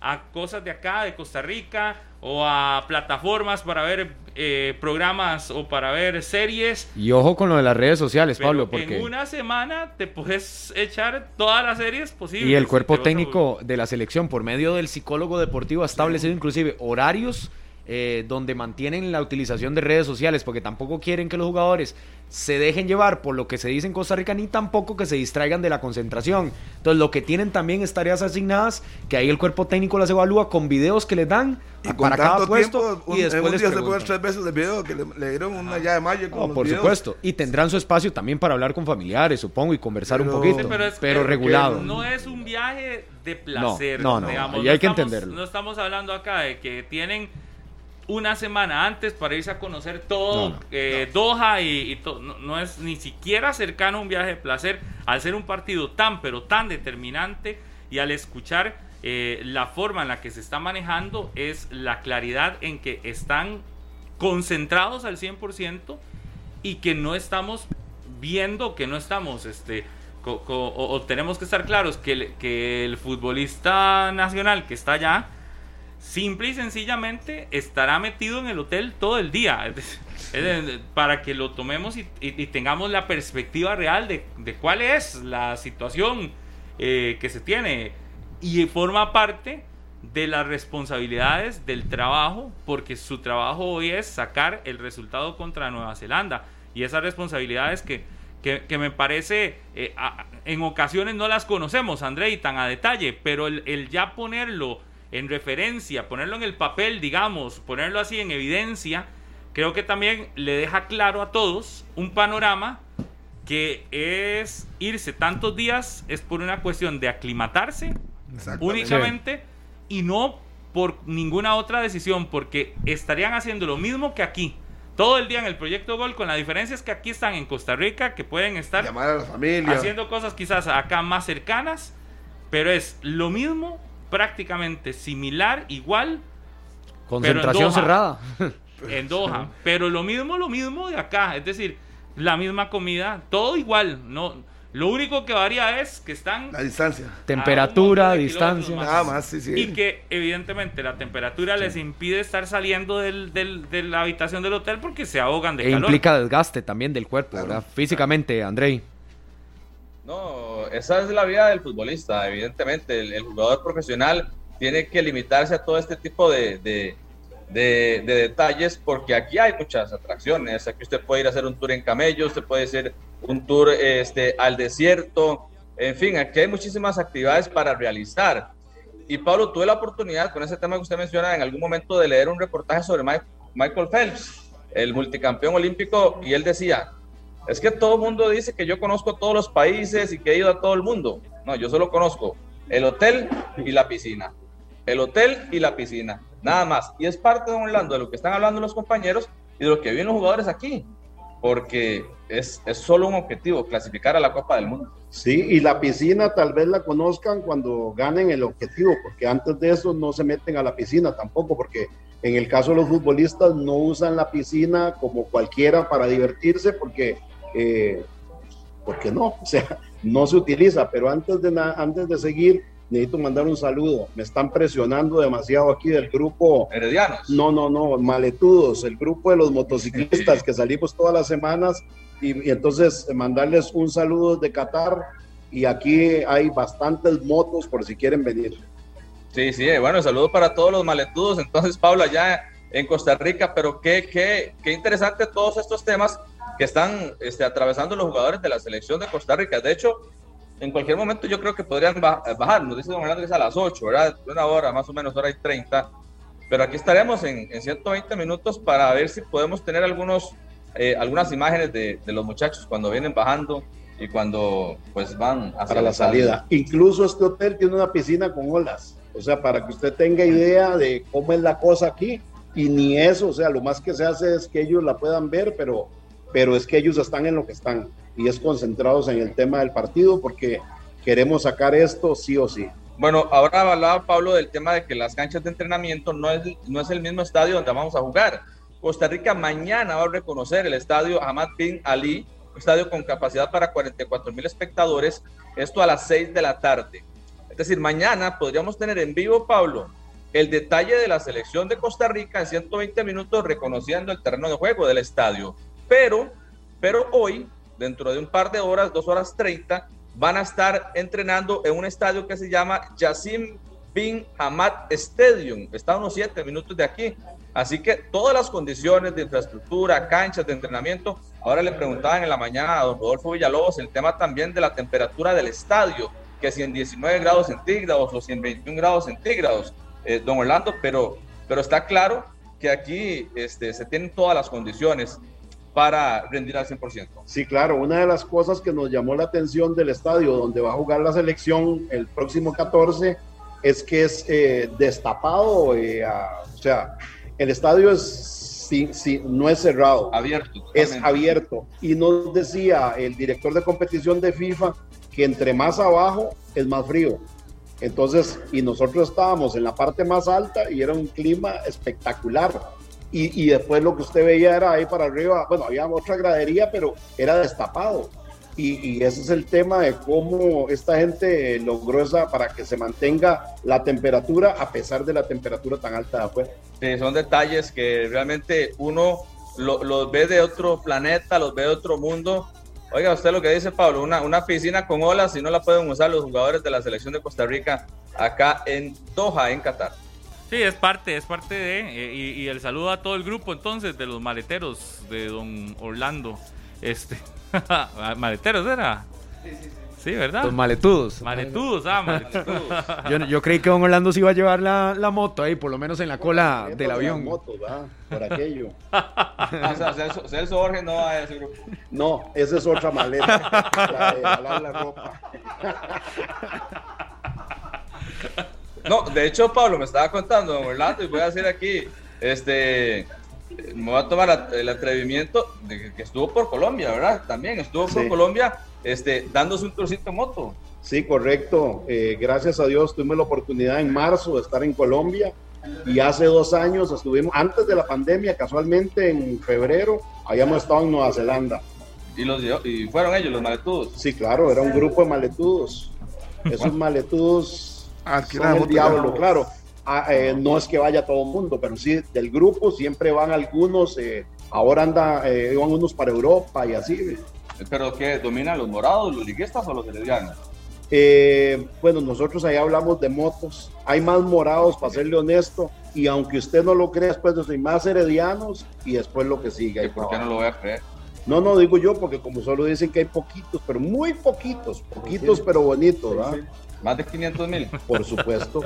a cosas de acá, de Costa Rica, o a plataformas para ver eh, programas o para ver series. Y ojo con lo de las redes sociales, Pablo, porque... En una semana te puedes echar todas las series posibles. Y el cuerpo técnico de la selección, por medio del psicólogo deportivo, ha establecido inclusive horarios eh, donde mantienen la utilización de redes sociales, porque tampoco quieren que los jugadores se dejen llevar por lo que se dice en Costa Rica, ni tampoco que se distraigan de la concentración. Entonces, lo que tienen también es tareas asignadas, que ahí el cuerpo técnico las evalúa con videos que les dan Y para cada puesto tiempo, un, y en después un les día se puede ver preguntan. tres veces el video que le, le dieron una llave de mayo con No, los por videos. supuesto. Y tendrán su espacio también para hablar con familiares, supongo, y conversar un poquito. Sí, pero es regulado. No es un viaje de placer. No, no, no, digamos. y hay que estamos- entenderlo. No estamos hablando acá de que tienen una semana antes para irse a conocer todo No, no, eh, Doha y, y to- no, no es ni siquiera cercano a un viaje de placer al ser un partido tan pero tan determinante y al escuchar eh, la forma en la que se está manejando es la claridad en que están concentrados al 100% y que no estamos viendo, que no estamos, este, co- co- o, o tenemos que estar claros que, el- que el futbolista nacional que está allá, simple y sencillamente estará metido en el hotel todo el día. Para que lo tomemos y, y- y tengamos la perspectiva real de, de cuál es la situación eh, que se tiene. Y forma parte de las responsabilidades del trabajo, porque su trabajo hoy es sacar el resultado contra Nueva Zelanda. Y esas responsabilidades que, que, que me parece, eh, a- en ocasiones no las conocemos, André, y tan a detalle, pero el, el ya ponerlo en referencia, ponerlo en el papel, digamos, ponerlo así en evidencia, creo que también le deja claro a todos un panorama que es irse tantos días, es por una cuestión de aclimatarse únicamente y no por ninguna otra decisión, porque estarían haciendo lo mismo que aquí. Todo el día en el proyecto Gol, con la diferencia es que aquí están en Costa Rica, que pueden estar Llamar a la familia. haciendo cosas quizás acá más cercanas, pero es lo mismo, prácticamente similar, igual Concentración Doha. cerrada. en Doha, pero lo mismo, lo mismo de acá, es decir, la misma comida, todo igual, no, lo único que varía es que están La distancia. Temperatura, distancia. más. Nada más, sí, sí. Y que evidentemente la temperatura les impide estar saliendo del, del- de la habitación del hotel porque se ahogan de E calor. implica desgaste también del cuerpo, Claro. ¿verdad? Físicamente, Andrei. No, esa es la vida del futbolista, evidentemente. El, jugador profesional tiene que limitarse a todo este tipo de, de- de- de detalles porque aquí hay muchas atracciones. Aquí usted puede ir a hacer un tour en camello, usted puede hacer un tour este, al desierto. En fin, aquí hay muchísimas actividades para realizar. Y Pablo, tuve la oportunidad con ese tema que usted menciona en algún momento de leer un reportaje sobre Michael Phelps, el multicampeón olímpico, y él decía, es que todo el mundo dice que yo conozco todos los países y que he ido a todo el mundo. No, yo solo conozco el hotel y la piscina. El hotel y la piscina. Nada más. Y es parte de Orlando de lo que están hablando los compañeros y de lo que viven los jugadores aquí. Porque es, es solo un objetivo, clasificar a la Copa del Mundo. Sí, y la piscina tal vez la conozcan cuando ganen el objetivo, porque antes de eso no se meten a la piscina tampoco, porque en el caso de los futbolistas no usan la piscina como cualquiera para divertirse, porque, eh, porque no, o sea, no se utiliza. Pero antes de, na- antes de seguir, necesito mandar un saludo. Me están presionando demasiado aquí del grupo. Heredianos. No, no, no, maletudos, el grupo de los motociclistas que salimos todas las semanas y, y entonces eh, mandarles un saludo de Qatar y aquí hay bastantes motos por si quieren venir. Sí, sí, eh, bueno, saludos para todos los maletudos. Entonces, Pablo, allá en Costa Rica, pero qué, qué, qué interesante todos estos temas que están este, atravesando los jugadores de la selección de Costa Rica. De hecho, en cualquier momento yo creo que podrían ba- bajar. Nos dice Don Orlando que es a las 8, ¿verdad? Una hora, más o menos, hora y 30. Pero aquí estaremos en, en 120 minutos para ver si podemos tener algunos, eh, algunas imágenes de, de los muchachos cuando vienen bajando y cuando pues van hacia para la salida. Incluso este hotel tiene una piscina con olas, o sea, para que usted tenga idea de cómo es la cosa aquí. Y ni eso, o sea, lo más que se hace es que ellos la puedan ver, pero, pero es que ellos están en lo que están y es concentrados en el tema del partido porque queremos sacar esto sí o sí. Bueno, ahora hablaba Pablo del tema de que las canchas de entrenamiento no es, no es el mismo estadio donde vamos a jugar. Costa Rica mañana va a reconocer el estadio Ahmad Bin Ali, un estadio con capacidad para 44 mil espectadores, esto a las 6 de la tarde. Es decir, mañana podríamos tener en vivo, Pablo, el detalle de la selección de Costa Rica en 120 minutos reconociendo el terreno de juego del estadio. Pero, pero hoy, dentro de un par de horas, dos horas 30, van a estar entrenando en un estadio que se llama Yassim Bin Hamad Stadium. Está a unos siete minutos de aquí. Así que todas las condiciones de infraestructura, canchas de entrenamiento. Ahora le preguntaban en la mañana a don Rodolfo Villalobos el tema también de la temperatura del estadio, que si en 19 grados centígrados o si en 21 grados centígrados, eh, don Orlando, pero, pero está claro que aquí este, se tienen todas las condiciones para rendir al 100%. Sí, claro, una de las cosas que nos llamó la atención del estadio donde va a jugar la selección el próximo 14 es que es eh, destapado, eh, o sea, el estadio es, sí, sí, no es cerrado. Abierto. Es abierto. Y nos decía el director de competición de FIFA que entre más abajo es más frío. Entonces, y nosotros estábamos en la parte más alta y era un clima espectacular. Y, y, después lo que usted veía era ahí para arriba, bueno, había otra gradería, pero era destapado. Y, ese es el tema de cómo esta gente logró esa para que se mantenga la temperatura a pesar de la temperatura tan alta de afuera. Sí, son detalles que realmente uno los ve de otro planeta, los ve de otro mundo. Oiga, usted lo que dice, Pablo, una, una piscina con olas y no la pueden usar los jugadores de la selección de Costa Rica acá en Doha, en Qatar. Sí, es parte, es parte de, eh, y, y el saludo a todo el grupo entonces de los maleteros de don Orlando. Este, Maleteros era. Sí, sí, sí. ¿verdad? Los maletudos. Maletudos, ah, maletudos. yo, yo, creí que Don Orlando se iba a llevar la, la moto ahí, por lo menos en la cola del avión. Moto, Por aquello. o sea, Celso, Celso no va a ese grupo. No, esa es otra maleta. la de jalar la ropa. no, de hecho, Pablo me estaba contando, Don Orlando, y voy a decir aquí, este me voy a tomar el atrevimiento de que estuvo por Colombia, ¿verdad? También estuvo por Colombia este, dándose un trocito moto. Sí, correcto. Eh, gracias a Dios tuve la oportunidad en marzo de estar en Colombia y hace dos años estuvimos, antes de la pandemia, casualmente en febrero, habíamos estado en Nueva Zelanda. ¿Y, los, y fueron ellos los maletudos? Sí, claro, era un grupo de maletudos. Esos maletudos son el diablo, claro. Ah, eh, no es que vaya todo el mundo, pero sí del grupo siempre van algunos, eh, ahora anda, eh, van unos para Europa y así. ¿Pero qué? ¿Dominan los morados, los liguistas o los heredianos? bueno, nosotros ahí hablamos de motos, hay más morados, para serle honesto, y aunque usted no lo crea, después hay más heredianos y después lo que sigue. ¿Y por qué no lo voy a creer? No, no digo yo, porque como solo dicen que hay poquitos, pero muy poquitos, poquitos pero bonitos, ¿verdad? Más de 500 mil. Por supuesto.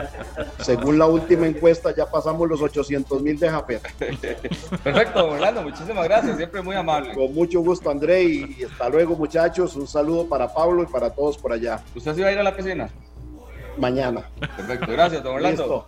Según la última encuesta, ya pasamos los 800 mil de Japet. Perfecto, Orlando. Muchísimas gracias. Siempre muy amable. Con mucho gusto, André. Y hasta luego, muchachos. Un saludo para Pablo y para todos por allá. ¿Usted se va a ir a la piscina? Mañana. Perfecto. Gracias, don Orlando.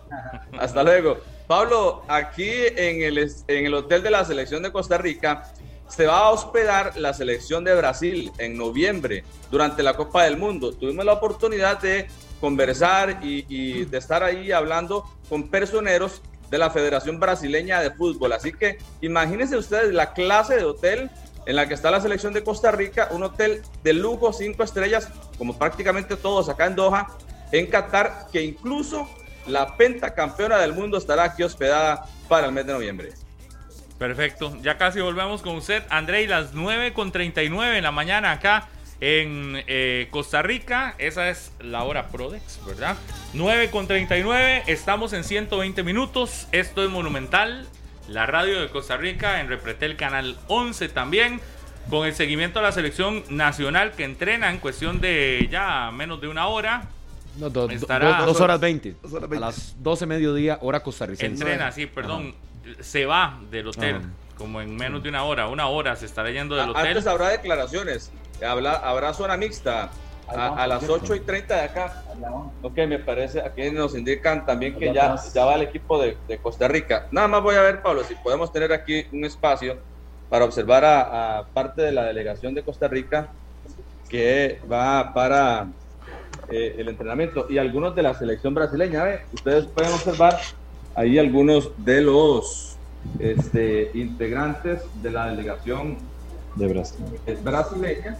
Hasta luego. Pablo, aquí en el, en el Hotel de la Selección de Costa Rica se va a hospedar la selección de Brasil en noviembre durante la Copa del Mundo. Tuvimos la oportunidad de conversar y, de estar ahí hablando con personeros de la Federación Brasileña de Fútbol. Así que imagínense ustedes la clase de hotel en la que está la selección de Costa Rica, un hotel de lujo, cinco estrellas, como prácticamente todos acá en Doha, en Qatar, que incluso la pentacampeona del mundo estará aquí hospedada para el mes de noviembre. Perfecto, ya casi volvemos con usted, André, las 9 con 39 en la mañana acá en eh, Costa Rica. Esa es la hora Prodex, ¿verdad? 9 con 39, estamos en 120 minutos. Esto es Monumental, la radio de Costa Rica, en Repretel Canal 11 también. Con el seguimiento a la selección nacional que entrena en cuestión de ya menos de una hora. No, dos horas 20. A las 12 mediodía, hora costarricense. Entrena, sí, perdón se va del hotel. Como en menos de una hora, una hora se estará yendo del hotel. Antes habrá declaraciones, habrá, habrá zona mixta a, las 8 y 30 de acá. Ok, me parece, aquí nos indican también que ya, ya va el equipo de, Costa Rica. Nada más voy a ver, Pablo, si podemos tener aquí un espacio para observar a, parte de la delegación de Costa Rica que va para eh, el entrenamiento y algunos de la selección brasileña. Ustedes pueden observar ahí algunos de los este, integrantes de la delegación de Brasil. brasileña,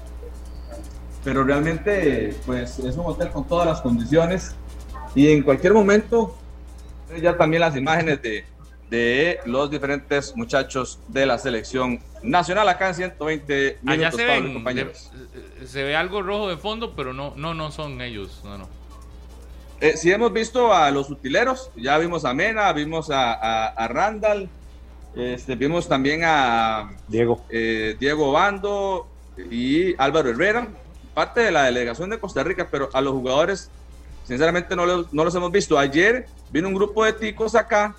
pero realmente pues es un hotel con todas las condiciones y en cualquier momento ya también las imágenes de, de los diferentes muchachos de la selección nacional acá en 120 minutos, se compañeros. se ve algo rojo de fondo, pero no, no, no son ellos, no, no. Eh, sí hemos visto a los utileros, ya vimos a Mena, vimos a, a, Randall, este, vimos también a Diego. Eh, Diego Bando y Álvaro Herrera, parte de la delegación de Costa Rica, pero a los jugadores, sinceramente, no los, no los hemos visto. Ayer vino un grupo de ticos acá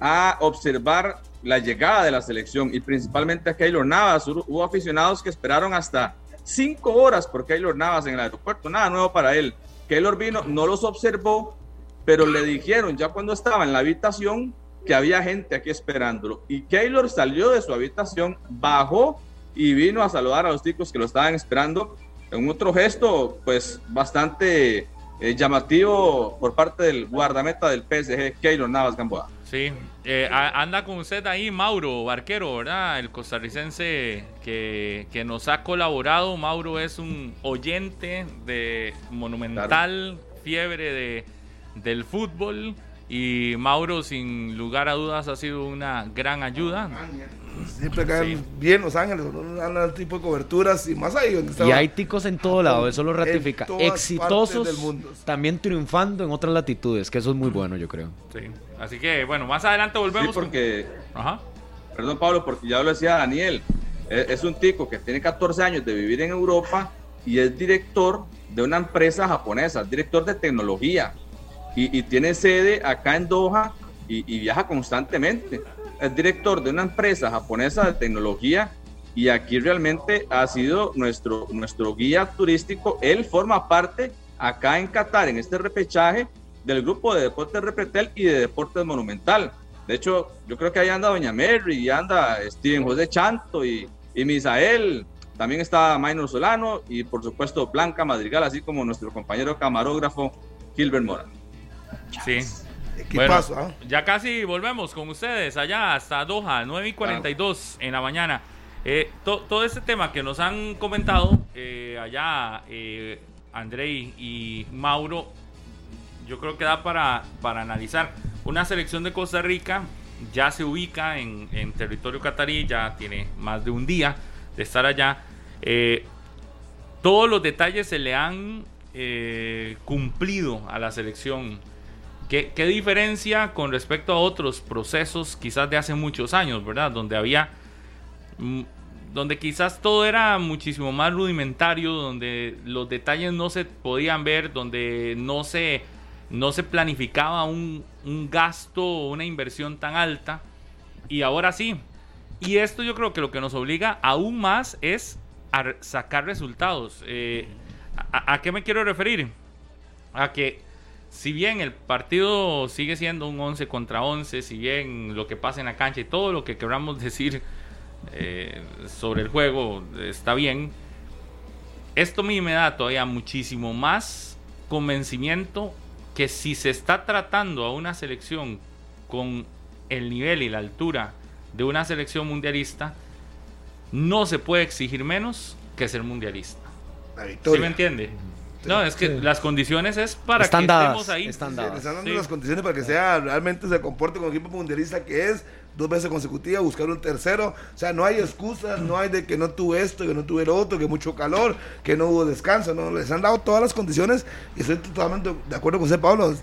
a observar la llegada de la selección y principalmente a Keylor Navas. Hubo aficionados que esperaron hasta cinco horas por Keylor Navas en el aeropuerto, nada nuevo para él. Keylor vino, no los observó, pero le dijeron ya cuando estaba en la habitación que había gente aquí esperándolo. Y Keylor salió de su habitación, bajó y vino a saludar a los chicos que lo estaban esperando en otro gesto, pues bastante eh, llamativo por parte del guardameta del PSG, Keylor Navas Gamboa. Sí, eh, anda con usted ahí Mauro Barquero, ¿verdad? El costarricense que, que, nos ha colaborado. Mauro es un oyente de Monumental, fiebre de, del fútbol. Y Mauro, sin lugar a dudas, ha sido una gran ayuda. Siempre caen bien Los Ángeles, dan el tipo de coberturas y más ahí donde Y hay ticos en todo lado, eso lo ratifica. Exitosos, también triunfando en otras latitudes, que eso es muy bueno, yo creo. Sí, así que bueno, más adelante volvemos. Sí, porque, perdón Pablo, porque ya lo decía Daniel, e, es un tico que tiene 14 años de vivir en Europa y es director de una empresa japonesa, director de tecnología y, tiene sede acá en Doha y, viaja constantemente. Es director de una empresa japonesa de tecnología y aquí realmente ha sido nuestro, nuestro guía turístico. Él forma parte acá en Qatar, en este repechaje del grupo de Deportes Repretel y de Deportes Monumental. De hecho, yo creo que ahí anda Doña Mary y anda Steven José Chanto y, y Misael. También está Maynor Solano y por supuesto Blanca Madrigal, así como nuestro compañero camarógrafo Gilbert Mora. Sí. Bueno, ¿ah? Ya casi volvemos con ustedes allá hasta Doha, 9 y 42 en la mañana. Eh, todo este tema que nos han comentado eh, allá eh, Andrei y Mauro, yo creo que da para, para analizar. Una selección de Costa Rica ya se ubica en, en territorio catarí, ya tiene más de un día de estar allá. Eh, todos los detalles se le han cumplido a la selección ¿Qué, diferencia con respecto a otros procesos quizás de hace muchos años, ¿verdad? Donde había, mm, donde quizás todo era muchísimo más rudimentario, donde los detalles no se podían ver, donde no se, no se planificaba un, un gasto o una inversión tan alta. Y ahora sí. Y esto yo creo que lo que nos obliga aún más es a sacar resultados. Eh, ¿A qué me quiero referir? A que si bien el partido sigue siendo un 11 contra 11, si bien lo que pasa en la cancha y todo lo que queramos decir eh, sobre el juego está bien, esto a mí me da todavía muchísimo más convencimiento que si se está tratando a una selección con el nivel y la altura de una selección mundialista, no se puede exigir menos que ser mundialista. ¿Sí me entiende? No, es que las condiciones es para que estemos ahí. Están dadas. están dando las condiciones para que sea realmente se comporte con el equipo mundialista que es dos veces consecutivas, buscar un tercero. O sea, no hay excusas, no hay de que no tuve esto, que no tuve lo otro, que mucho calor, que no hubo descanso. No, les han dado todas las condiciones y estoy totalmente de acuerdo con usted, Pablo.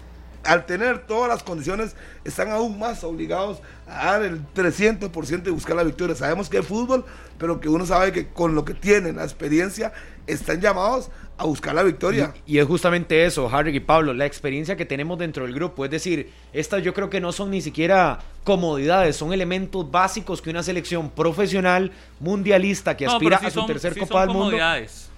Al tener todas las condiciones, están aún más obligados a dar el 300% de buscar la victoria. Sabemos que es fútbol, pero que uno sabe que con lo que tienen, la experiencia, están llamados a buscar la victoria. Y, es justamente eso, Harry y Pablo, la experiencia que tenemos dentro del grupo. Es decir, estas yo creo que no son ni siquiera comodidades, son elementos básicos que una selección profesional mundialista que aspira a su tercer Copa del Mundo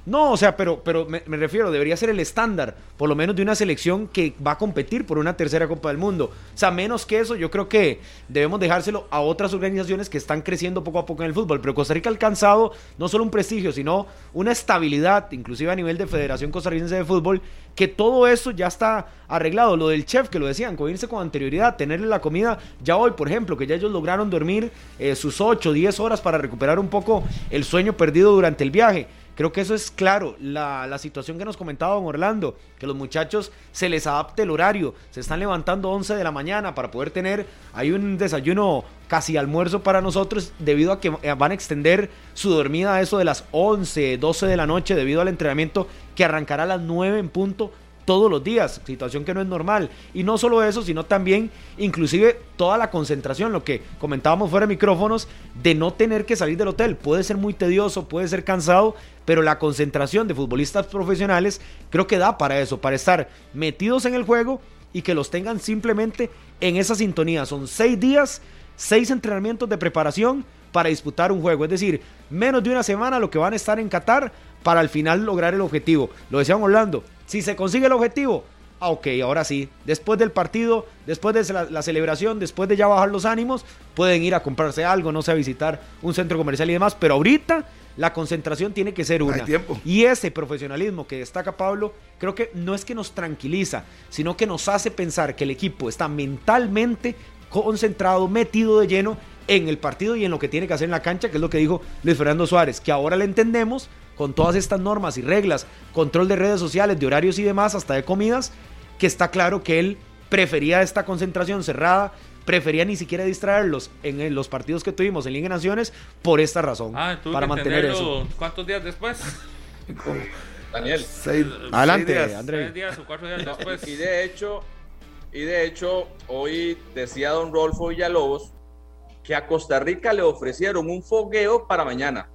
no, o sea, pero, pero me, refiero, debería ser el estándar, por lo menos de una selección que va a competir por una tercera Copa del Mundo. O sea, menos que eso, yo creo que debemos dejárselo a otras organizaciones que están creciendo poco a poco en el fútbol. Pero Costa Rica ha alcanzado no solo un prestigio, sino una estabilidad, inclusive a nivel de Federación Costarricense de Fútbol, que todo eso ya está arreglado. Lo del chef, que lo decían, con irse con anterioridad, tenerle la comida ya hoy, por ejemplo, que ya ellos lograron dormir eh, sus 8, 10 horas para recuperar un poco el sueño perdido durante el viaje. Creo que eso es claro. La, la, situación que nos comentaba don Orlando, que los muchachos se les adapte el horario. Se están levantando 11 de la mañana para poder tener hay un desayuno casi almuerzo para nosotros debido a que van a extender su dormida a eso de las 11, 12 de la noche debido al entrenamiento que arrancará a las 9 en punto todos los días, situación que no es normal. Y no solo eso, sino también inclusive toda la concentración, lo que comentábamos fuera de micrófonos, de no tener que salir del hotel. Puede ser muy tedioso, puede ser cansado, pero la concentración de futbolistas profesionales creo que da para eso, para estar metidos en el juego y que los tengan simplemente en esa sintonía. Son seis días, seis entrenamientos de preparación para disputar un juego. Es decir, menos de una semana lo que van a estar en Qatar para al final lograr el objetivo. Lo decían Orlando, si se consigue el objetivo, ah, ok, ahora sí, después del partido, después de la, la, celebración, después de ya bajar los ánimos, pueden ir a comprarse algo, no sé, a visitar un centro comercial y demás, pero ahorita la concentración tiene que ser una. Y ese profesionalismo que destaca Pablo, creo que no es que nos tranquiliza, sino que nos hace pensar que el equipo está mentalmente concentrado, metido de lleno en el partido y en lo que tiene que hacer en la cancha, que es lo que dijo Luis Fernando Suárez, que ahora le entendemos con todas estas normas y reglas, control de redes sociales, de horarios y demás, hasta de comidas, que está claro que él prefería esta concentración cerrada, prefería ni siquiera distraerlos en los partidos que tuvimos en Liga de Naciones por esta razón, ah, para mantener eso. ¿Cuántos días después? Daniel. Adelante, días, André. días o cuatro días después. Y de hecho, y de hecho, hoy decía don Rolfo Villalobos que a Costa Rica le ofrecieron un fogueo para mañana.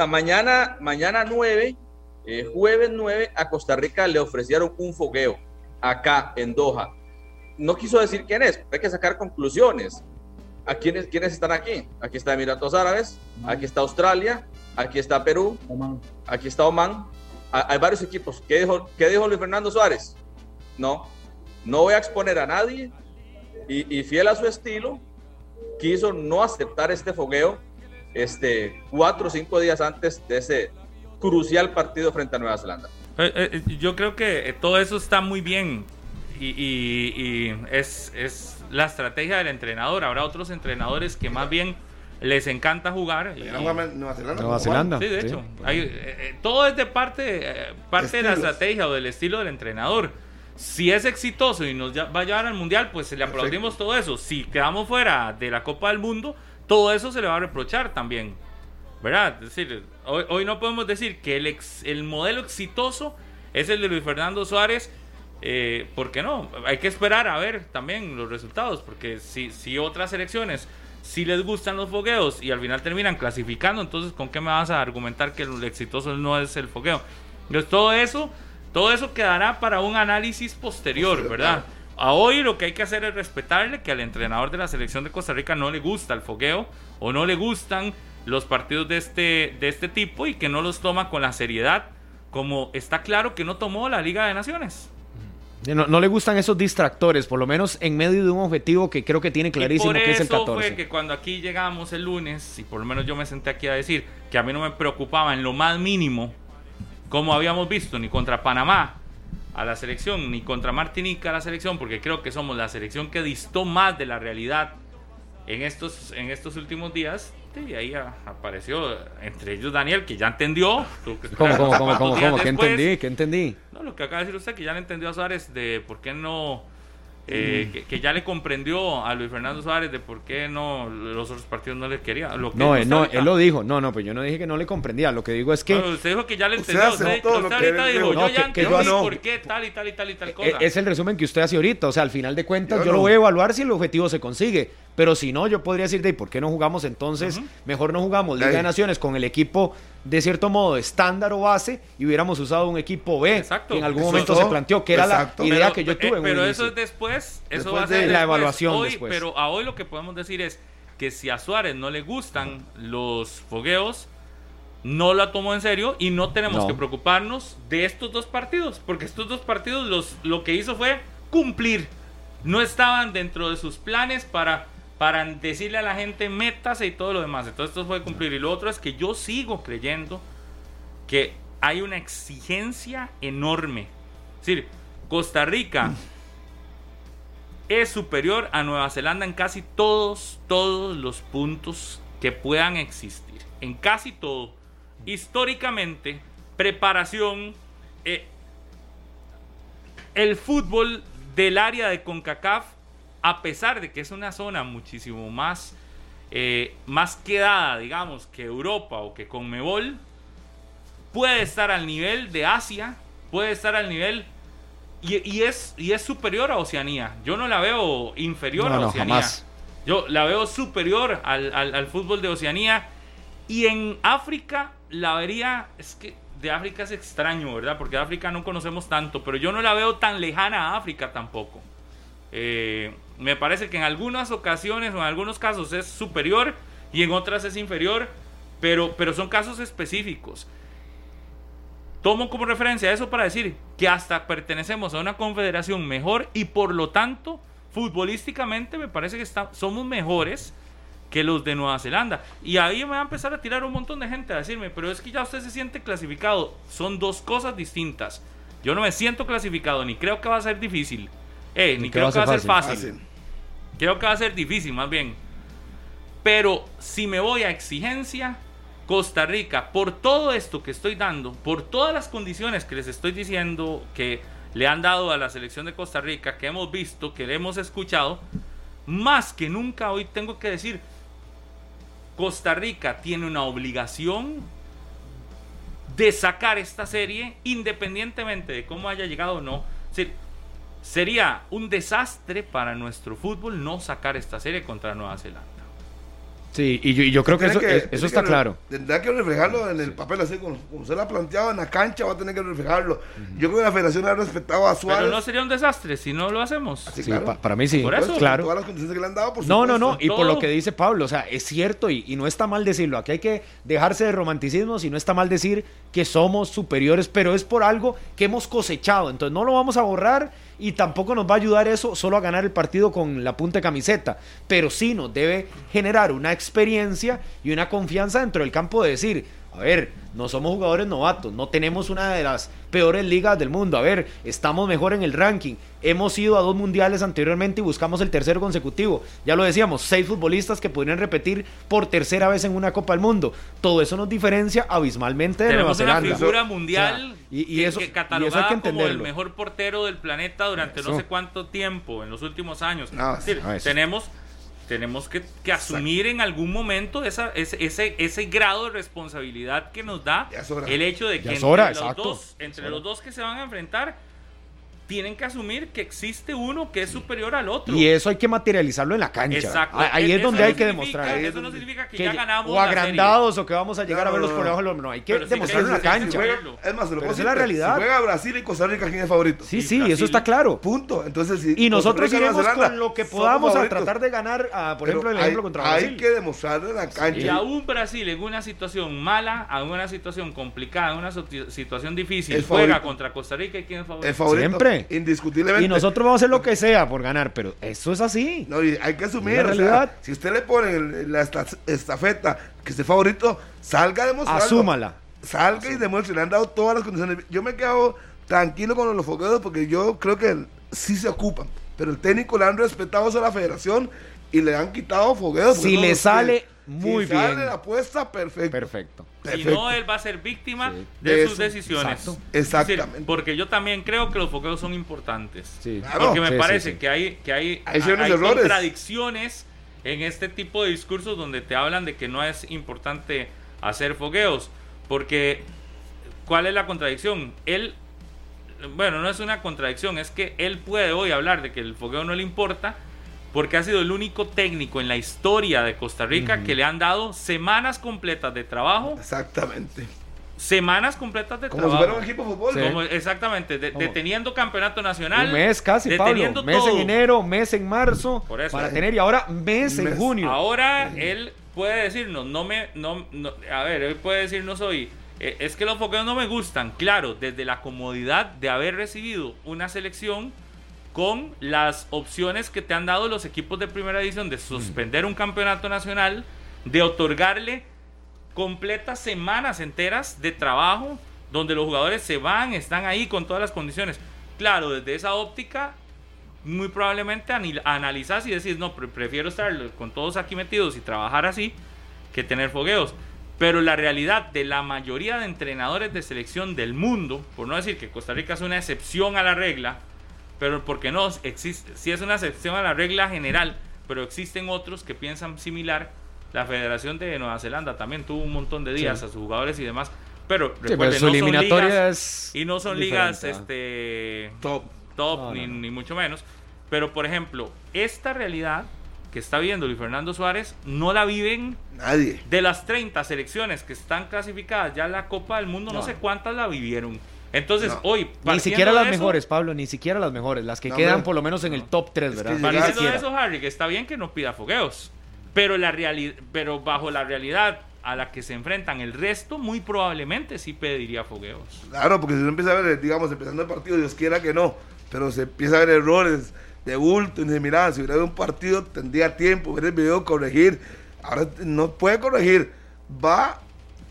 Sea, mañana, mañana 9, eh, jueves 9, a Costa Rica le ofrecieron un fogueo acá en Doha. No quiso decir quién es, hay que sacar conclusiones. ¿A quiénes, quiénes están aquí? Aquí está Emiratos Árabes, aquí está Australia, aquí está Perú, aquí está Oman. Hay varios equipos. ¿Qué dijo, ¿Qué dijo Luis Fernando Suárez? No, no voy a exponer a nadie y, y fiel a su estilo, quiso no aceptar este fogueo este, cuatro o cinco días antes de ese crucial partido frente a Nueva Zelanda. Eh, eh, yo creo que todo eso está muy bien y, y, y es, es, la estrategia del entrenador. Habrá otros entrenadores que más bien les encanta jugar. Y, Nueva Zelanda. Nueva Zelanda. Sí, de hecho. Hay, eh, todo es de parte, parte de la estrategia o del estilo del entrenador. Si es exitoso y nos va a llevar al mundial, pues le aplaudimos todo eso. Si quedamos fuera de la Copa del Mundo, todo eso se le va a reprochar también. ¿Verdad? Es decir, hoy, hoy no podemos decir que el, ex, el modelo exitoso es el de Luis Fernando Suárez. Eh, ¿Por qué no? Hay que esperar a ver también los resultados, porque si, si otras elecciones si les gustan los fogueos y al final terminan clasificando, entonces ¿con qué me vas a argumentar que el exitoso no es el fogueo? Entonces todo eso todo eso quedará para un análisis posterior, ¿verdad? A hoy lo que hay que hacer es respetarle que al entrenador de la selección de Costa Rica no le gusta el fogueo o no le gustan los partidos de este, de este tipo y que no los toma con la seriedad como está claro que no tomó la Liga de Naciones. No, no, le gustan esos distractores, por lo menos en medio de un objetivo que creo que tiene clarísimo que es el 14. fue que cuando aquí llegamos el lunes, y por lo menos yo me senté aquí a decir que a mí no me preocupaba en lo más mínimo como habíamos visto, ni contra Panamá a la selección, ni contra Martinica a la selección, porque creo que somos la selección que distó más de la realidad en estos, en estos últimos días. Y ahí apareció entre ellos Daniel, que ya entendió. ¿Cómo, cómo, cómo, cómo, cómo? ¿Qué entendí? ¿Qué entendí? No, lo que acaba de decir usted, que ya le entendió a Suárez de por qué no eh, que, ya le comprendió a Luis Fernando Suárez de por qué no los otros partidos no le quería. Lo que no, él, no, él lo dijo. No, no, pues yo no dije que no le comprendía. Lo que digo es que. usted dijo que ya le entendió. Usted, usted, ahorita dijo, yo ya entendí por qué tal y tal y tal y tal e, cosa. Es el resumen que usted hace ahorita. O sea, al final de cuentas, yo, yo lo voy a evaluar si el objetivo se consigue. Pero si no, yo podría decir, ¿de por qué no jugamos entonces? Mejor no jugamos Liga de Naciones con el equipo de cierto modo estándar o base y hubiéramos usado un equipo B Exacto. que en algún momento se planteó, que era la idea pero, que yo tuve. Eh, pero eso es después, eso después va a ser de la evaluación hoy, después. Pero a hoy lo que podemos decir es que si a Suárez no le gustan los fogueos, no la tomó en serio y no tenemos No. que preocuparnos de estos dos partidos, porque estos dos partidos los, lo que hizo fue cumplir. No estaban dentro de sus planes para, para decirle a la gente métase y todo lo demás. Entonces esto fue cumplir. Y lo otro es que yo sigo creyendo que hay una exigencia enorme. Es decir, Costa Rica es superior a Nueva Zelanda en casi todos, todos los puntos que puedan existir. En casi todo. Históricamente, preparación, eh, el fútbol del área de CONCACAF, a pesar de que es una zona muchísimo más, eh, más quedada, digamos, que Europa o que Conmebol, puede estar al nivel de Asia, puede estar al nivel Y, y es, y es superior a Oceanía. Yo no la veo inferior No, a no, Oceanía. jamás. Yo la veo superior al, al- al fútbol de Oceanía. Y en África la vería, es que de África es extraño, ¿verdad? Porque de África no conocemos tanto, pero yo no la veo tan lejana a África tampoco. Eh, me parece que en algunas ocasiones o en algunos casos es superior y en otras es inferior, pero, pero son casos específicos. Tomo como referencia eso para decir que hasta pertenecemos a una confederación mejor y por lo tanto, futbolísticamente me parece que está- somos mejores que los de Nueva Zelanda. Y ahí me va a empezar a tirar un montón de gente a decirme, pero es que ya usted se siente clasificado. Son dos cosas distintas. Yo no me siento clasificado, ni creo que va a ser difícil. Eh, ni creo que va a ser ser fácil. Fácil. Creo que va a ser difícil, más bien. Pero si me voy a exigencia, Costa Rica, por todo esto que estoy dando, por todas las condiciones que les estoy diciendo que le han dado a la selección de Costa Rica, que hemos visto, que le hemos escuchado, más que nunca hoy tengo que decir, Costa Rica tiene una obligación de sacar esta serie independientemente de cómo haya llegado o no. Es decir, sería un desastre para nuestro fútbol no sacar esta serie contra Nueva Zelanda. Sí, y yo, y yo creo que eso, que- eso tiene está que- claro. Tendrá que reflejarlo en el papel, así como, como usted lo ha planteado en la cancha, va a tener que reflejarlo. Yo creo que la federación ha respetado a Suárez. Pero no sería un desastre si no lo hacemos. Sí, Sí, claro. pa- para mí sí. Por eso, claro. Todas las condiciones que le han dado, por No, no, no, y por lo que dice Pablo, o sea, es cierto y, y no está mal decirlo, aquí hay que dejarse de romanticismos y no está mal decir que somos superiores, pero es por algo que hemos cosechado, entonces no lo vamos a borrar y tampoco nos va a ayudar eso solo a ganar el partido con la punta de camiseta, pero sí nos debe generar una experiencia y una confianza dentro del campo de decir, a ver, no somos jugadores novatos, no tenemos una de las peores ligas del mundo, a ver, estamos mejor en el ranking, hemos ido a dos mundiales anteriormente y buscamos el tercero consecutivo, ya lo decíamos, seis futbolistas que podrían repetir por tercera vez en una Copa del Mundo, todo eso nos diferencia abismalmente de Nueva Tenemos una Zelanda. figura O sea, mundial y, y que- eso, que y eso catalogada hay que como el mejor portero del planeta durante no sé cuánto tiempo en los últimos años. No, Es decir, no, eso- tenemos tenemos que, que asumir en algún momento esa, ese, ese, ese grado de responsabilidad que nos da el hecho de que entre, los, dos, entre los dos que se van a enfrentar tienen que asumir que existe uno que es superior al otro. Y eso hay que materializarlo en la cancha. Exacto. Ah, Ahí es donde hay que demostrar. Eso no significa que, Que- ya ganamos o agrandados o que vamos a llegar No, a verlos no, por no. debajo del hombro. No, hay que Pero sí demostrarlo en la cancha. Juega- es más, lo Pero es la realidad. Si juega Brasil y Costa Rica, ¿quién es favorito? Sí, sí, Brasil. eso está claro. Punto. Entonces, si Y nosotros iremos con lo que podamos a tratar de ganar, a, por Pero ejemplo, el hay- ejemplo contra Hay Brasil. que demostrarlo en la cancha. Y aún Brasil en una situación mala, en una situación complicada, en una situ- situación difícil, juega contra Costa Rica y quién es favorito. El favorito. Siempre. Indiscutiblemente. Y nosotros vamos a hacer lo que sea por ganar, pero eso es así. No, y hay que asumir. La o sea, realidad. si usted le pone la esta- estafeta que es el favorito, salga a demostrarlo. Asúmala. Salga y demuestre. Le han dado todas las condiciones. Yo me quedo tranquilo con los fogueos porque yo creo que sí se ocupan. Pero el técnico le han respetado a la federación y le han quitado fogueos. Si no le sale. Muy si bien. sale la apuesta, perfecto. Perfecto. Si no, él va a ser víctima Sí. de, De sus eso, decisiones. exacto. Decir, Exactamente. porque yo también creo que los foqueos son importantes. Sí. Claro. Porque me Sí, parece sí. que hay, que hay, Hay hay contradicciones en este tipo de discursos donde te hablan de que no es importante hacer fogueos. Porque, ¿cuál es la contradicción? Él, bueno, no es una contradicción, es que él puede hoy hablar de que el fogueo no le importa porque ha sido el único técnico en la historia de Costa Rica que le han dado semanas completas de trabajo, Exactamente. semanas completas de Como si trabajo. fuera un equipo de fútbol. Sí. Como- exactamente, deteniendo campeonato nacional. Un mes casi, Pablo. Mes todo. en enero, mes en marzo. Por eso. Para tener, y ahora mes en Mes. junio. Ahora él puede decirnos, no me, no, no- a ver, él puede decirnos hoy, eh, es que los foqueos no me gustan. Claro, desde la comodidad de haber recibido una selección con las opciones que te han dado los equipos de primera división de suspender un campeonato nacional, de otorgarle completas semanas enteras de trabajo donde los jugadores se van, están ahí con todas las condiciones. Claro, desde esa óptica, muy probablemente analizás y decís, no, pre- prefiero estar con todos aquí metidos y trabajar así que tener fogueos. Pero la realidad de la mayoría de entrenadores de selección del mundo, por no decir que Costa Rica es una excepción a la regla, pero porque no existe, sí es una excepción a la regla general, pero existen otros que piensan similar. La Federación de Nueva Zelanda también tuvo un montón de días Sí. a sus jugadores y demás, pero Sí, pero recuerden, su no son ligas- es y no son ligas ¿ah? este Top. top, No, ni, no, no. ni mucho menos. Pero, por ejemplo, esta realidad que está viendo Luis Fernando Suárez no la viven Nadie. de las 30 selecciones que están clasificadas ya a la Copa del Mundo, no, No. sé cuántas la vivieron. Entonces, No. hoy, Ni siquiera las eso- mejores, Pablo, ni siquiera las mejores. Las que No, quedan por lo menos en el top 3, Es ¿verdad? que llegar- Partiendo de siquiera. eso, Harry, que está bien que no pida fogueos, pero la realidad, pero bajo la realidad a la que se enfrentan el resto, muy probablemente sí pediría fogueos. Claro, porque si uno empieza a ver, digamos, empezando el partido, Dios quiera que no, pero se empieza a ver errores de bulto y dice, mira, si hubiera habido un partido tendría tiempo, ver el video, corregir. Ahora no puede corregir, va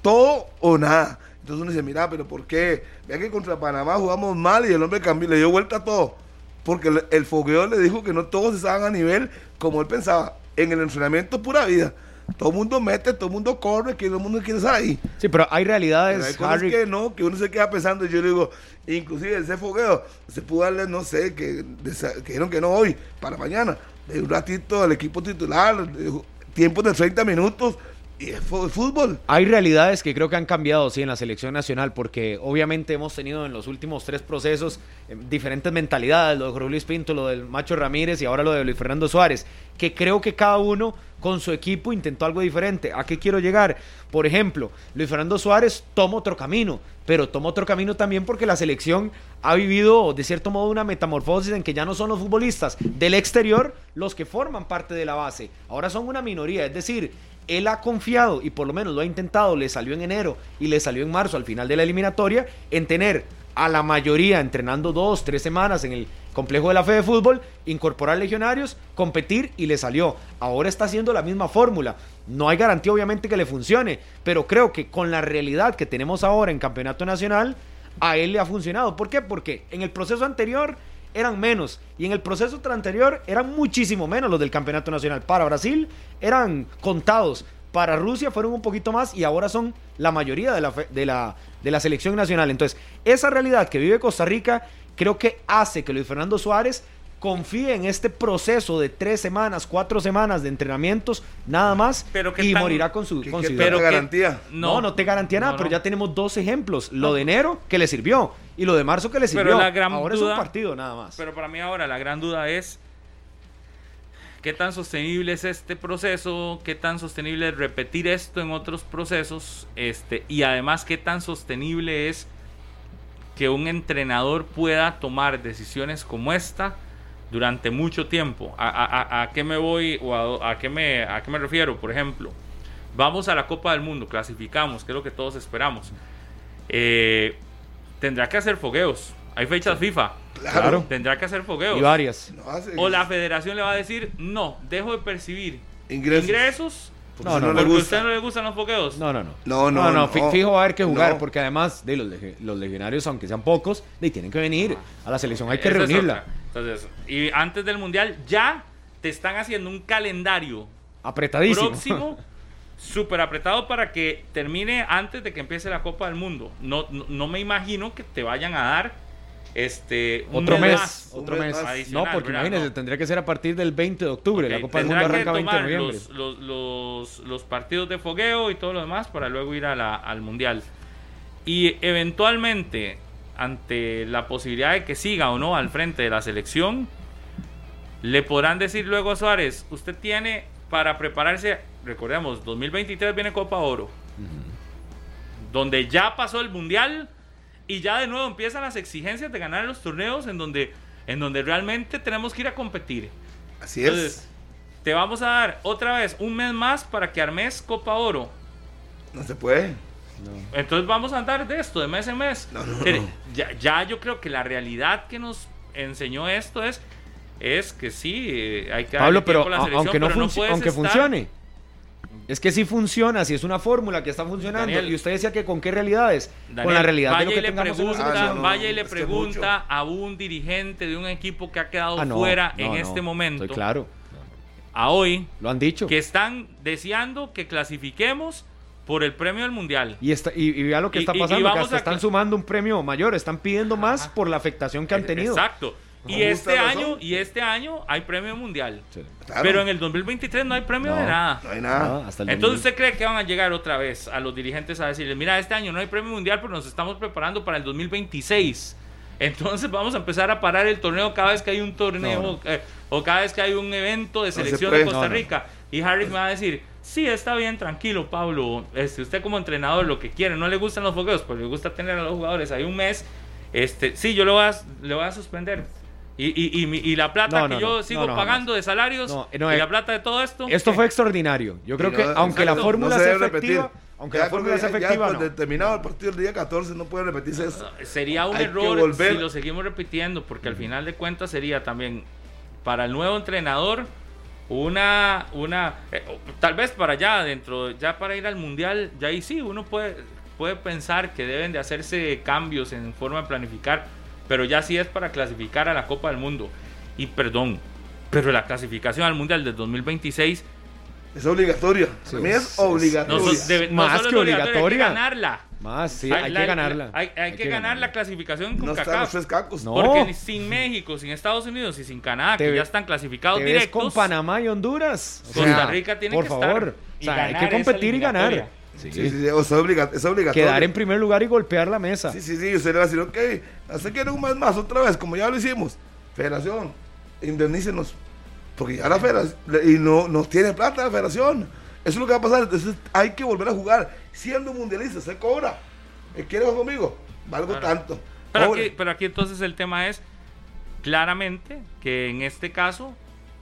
todo o nada. Entonces uno dice, mira, pero ¿por qué? Vea que contra Panamá jugamos mal y el hombre cambió, le dio vuelta a todo. Porque el, el fogueo le dijo que no todos estaban a nivel como él pensaba. En el entrenamiento pura vida. Todo el mundo mete, todo el mundo corre, que todo el mundo quiere estar ahí. Sí, pero hay Pero hay realidades, cosas Harry. que no, que uno se queda pensando. Yo le digo, inclusive ese fogueo, se pudo darle, no sé, que, que dijeron que no hoy, para mañana. De un ratito al equipo titular, de- tiempos de 30 minutos, y fútbol. Hay realidades que creo que han cambiado, sí, en la selección nacional, porque obviamente hemos tenido en los últimos tres procesos eh, diferentes mentalidades, lo de Jorge Luis Pinto, lo del Macho Ramírez y ahora lo de Luis Fernando Suárez, que creo que cada uno con su equipo intentó algo diferente. ¿A qué quiero llegar? Por ejemplo, Luis Fernando Suárez toma otro camino, pero toma otro camino también porque la selección ha vivido de cierto modo una metamorfosis en que ya no son los futbolistas del exterior los que forman parte de la base, ahora son una minoría, es decir, él ha confiado y por lo menos lo ha intentado, le salió en enero y le salió en marzo al final de la eliminatoria, en tener a la mayoría entrenando dos, tres semanas en el complejo de la fe de fútbol, incorporar legionarios, competir y le salió. Ahora está haciendo la misma fórmula. No hay garantía obviamente que le funcione, pero creo que con la realidad que tenemos ahora en campeonato nacional, a él le ha funcionado. ¿Por qué? Porque en el proceso anterior eran menos y en el proceso anterior eran muchísimo menos los del campeonato nacional. Para Brasil eran contados, para Rusia fueron un poquito más y ahora son la mayoría de la, de la, de la selección nacional. Entonces, esa realidad que vive Costa Rica creo que hace que Luis Fernando Suárez confíe en este proceso de tres semanas, cuatro semanas de entrenamientos, nada más, Pero y tan- morirá con su, ¿Qué- con qué su tal idea. la que- garantía? No, no te garantía nada, No, pero ya tenemos dos ejemplos. Lo de enero, que le sirvió, y lo de marzo, que le sirvió. la gran Ahora es un partido, nada más. Pero para mí ahora la gran duda es qué tan sostenible es este proceso, qué tan sostenible es repetir esto en otros procesos, este, y además qué tan sostenible es que un entrenador pueda tomar decisiones como esta durante mucho tiempo. ¿A, a- a- a qué me voy o a, a qué me, a qué me refiero? Por ejemplo, vamos a la Copa del Mundo, clasificamos, que es lo que todos esperamos. Eh, tendrá que hacer fogueos. Hay fechas FIFA. Claro. Tendrá que hacer fogueos. y varias. No hace- O la federación le va a decir, no, dejo de percibir Ingresos. ingresos, porque No, si no, le gusta. usted no le gustan los fogueos. No, no, no. No, no, no, no. fi- fijo va a haber que jugar, No. porque además de los, los legionarios, aunque sean pocos, de, tienen que venir a la selección, hay que Esa reunirla. Entonces, y antes del mundial ya te están haciendo un calendario Apretadísimo. próximo, súper apretado para que termine antes de que empiece la Copa del Mundo. No, no, no me imagino que te vayan a dar este Otro mes, más. otro mes. No, porque imagínese, No. tendría que ser a partir del 20 de octubre. Ok, la Copa del Mundo arranca 20 de noviembre. Los, los, los, los partidos de fogueo y todo lo demás para luego ir a la- al mundial. Y eventualmente, ante la posibilidad de que siga o no al frente de la selección, le podrán decir luego a Suárez: Usted tiene para prepararse, recordemos, 2023 viene Copa Oro, donde ya pasó el mundial y ya de nuevo empiezan las exigencias de ganar los torneos en donde, en donde realmente tenemos que ir a competir. Así es. Entonces, te vamos a dar otra vez un mes más para que armes Copa Oro. No se puede. Entonces vamos a andar de esto, de mes en mes. No, no, Pero no. Ya, ya yo creo que la realidad que nos enseñó esto es, es que sí, eh, hay que darle Pablo, pero a la aunque, no pero aunque estar- funcione. Es que sí funciona, si es una fórmula que está funcionando. Daniel. y usted decía que con qué realidades. Daniel, con la realidad de vaya lo y que le en pregunta, vaya y le que pregunta a un dirigente de un equipo que ha quedado Ah, no, fuera no, en no, este momento, Estoy claro. a hoy, Lo han dicho. que están deseando que clasifiquemos por el premio del mundial. Y, está, y, y vea lo que Y- está y- pasando, que vamos hasta a están sumando un premio mayor, están pidiendo más Ajá. por la afectación que han tenido. Exacto. Y este razón. año, y este año hay premio mundial. Sí. Claro. Pero en el 2023 no hay premio No. de nada. No hay nada. Ah, hasta el Entonces 2000. usted cree que van a llegar otra vez a los dirigentes a decirles, mira, este año no hay premio mundial, pero nos estamos preparando para el 2026. Entonces vamos a empezar a parar el torneo cada vez que hay un torneo eh, o cada vez que hay un evento de se selección de Costa no, no. Rica. Y Harry me va a decir, sí, está bien, tranquilo, Pablo. Este, usted como entrenador lo que quiere, no le gustan los fogueos, pero le gusta tener a los jugadores ahí un mes. Este, sí, yo lo voy a, le voy a suspender. Y, y, y, la plata No, que no, yo no, sigo no, no, pagando de salarios No, no, y eh, la plata de todo esto. Esto fue extraordinario. Yo creo que, aunque la fórmula no se sea efectiva, repetir. aunque Ya la fórmula sea efectiva, ya terminado el partido el día 14 no puede repetirse eso. Sería un Hay error si lo seguimos repitiendo, porque al final de cuentas sería también para el nuevo entrenador una, una eh, tal vez para allá dentro, ya para ir al mundial, ya ahí sí, uno puede, puede pensar que deben de hacerse cambios en forma de planificar, pero ya sí es para clasificar a la Copa del Mundo. Y perdón, pero la clasificación al mundial del 2026 Es obligatoria. Sí, Para mí es- es no, obligatoria. so- debe- no Más solo que es obligatoria, hay que ganarla. Más, sí, hay la- que ganarla. Hay, hay que, ganar la clasificación con no están CACAF. los tres cacos. No. Porque sin México, sin Estados Unidos y sin Canadá, Te que ve- ya están clasificados directos. con Panamá y Honduras. O Costa sea, Rica tiene por que estar. favor. Y O sea, hay que competir y ganar. Sí. Sí, sí, sí, o sea, obliga- es obligatorio. Quedar en primer lugar y golpear la mesa. Sí, sí, sí, usted le va a decir, ok, ¿hace quiere un mes más otra vez? Como ya lo hicimos. Federación, indemnícenos. Porque ya la federación, y no, no tiene plata la federación. Eso es lo que va a pasar. Entonces hay que volver a jugar. Siendo mundialista, se cobra. ¿Eh, ¿Quiere jugar conmigo? Valgo Claro. tanto. Pero aquí, pero aquí entonces el tema es claramente que en este caso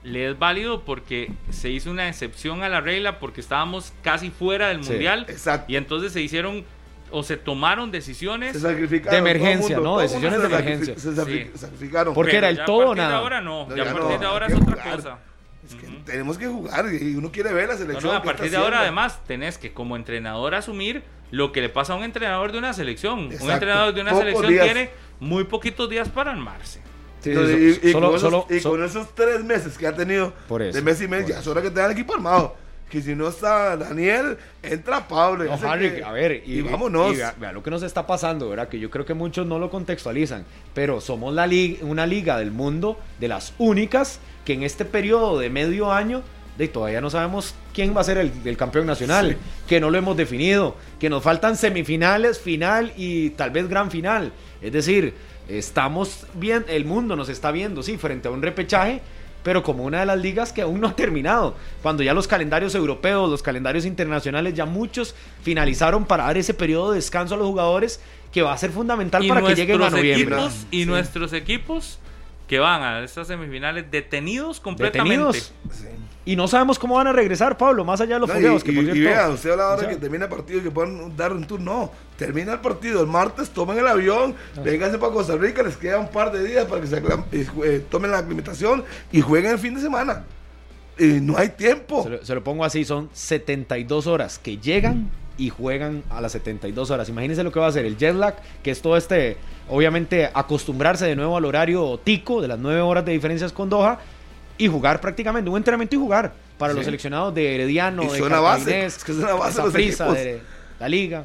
le es válido porque se hizo una excepción a la regla porque estábamos casi fuera del Sí, mundial exacto. y entonces se hicieron o se tomaron decisiones. De emergencia, ¿no? Decisiones de emergencia. Se sacrificaron. Porque pero era el todo o partir de nada. ahora no, No, ya ya a partir no, de ahora es otra jugar. cosa. Es que tenemos que jugar y uno quiere ver la selección. no, a partir de ahora además tenés que como entrenador asumir lo que le pasa a un entrenador de una selección. Un entrenador de una Pocos selección días. tiene muy poquitos días para armarse. Sí, Entonces, so- y, y solo- con esos, solo- y so- con esos tres meses que ha tenido Por eso, de mes y mes, por ya es hora que tenga el equipo armado. Que si no está Daniel, entra Pablo. No, hace Harry, que- a ver, y, y vámonos. y vea, vea lo que nos está pasando, ¿verdad? Que yo creo que muchos no lo contextualizan, pero somos la una liga del mundo de las únicas que en este periodo de medio año de todavía no sabemos quién va a ser el, el campeón nacional, que no lo hemos definido, que nos faltan semifinales, final y tal vez gran final. Es decir, estamos bien, el mundo nos está viendo, sí, frente a un repechaje, pero como una de las ligas que aún no ha terminado. Cuando ya los calendarios europeos, los calendarios internacionales, ya muchos finalizaron para dar ese periodo de descanso a los jugadores que va a ser fundamental para que lleguen a noviembre. equipos y Sí. nuestros equipos que van a estas semifinales detenidos completamente. Detenidos. Sí. Y no sabemos cómo van a regresar, Pablo, más allá de los No, fogueos, y, que por cierto... y vea, usted habla ahora ya. que termina el partido y que pueden dar un tour. No, termina el partido el martes, tomen el avión, Ah. vénganse para Costa Rica, les queda un par de días para que se aclam- y jue- eh, tomen la aclimatación y jueguen el fin de semana. Y no hay tiempo. Se lo, se lo pongo así, son 72 horas que llegan y juegan a las 72 horas. Imagínense lo que va a hacer el jet lag, que es todo este, obviamente, acostumbrarse de nuevo al horario tico de las 9 horas de diferencias con Doha y jugar prácticamente, un entrenamiento y jugar para los seleccionados de Herediano, Y de son la base, Cartaginés, es que son la base de de la Liga.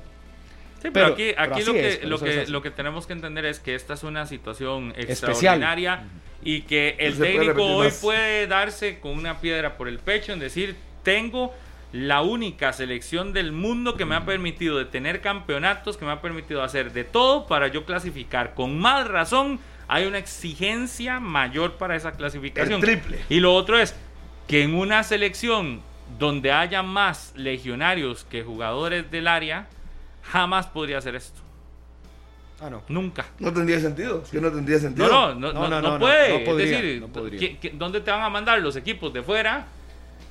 Sí, pero, Pero- aquí, aquí lo, que, es, lo, que, lo que tenemos que entender es que esta es una situación Especial. extraordinaria y que el No se puede técnico hoy más. puede darse con una piedra por el pecho en decir, tengo la única selección del mundo que me ha permitido de tener campeonatos, que me ha permitido hacer de todo para yo clasificar. Con más razón, hay una exigencia mayor para esa clasificación. El triple. Y lo otro es que en una selección donde haya más legionarios que jugadores del área, jamás podría hacer esto. Ah, no. Nunca. No tendría sentido. Que no tendría sentido. No, no, no, No, no, no, no no, puede. no podría, es decir, no podría. ¿qué- qué- dónde te van a mandar los equipos de fuera?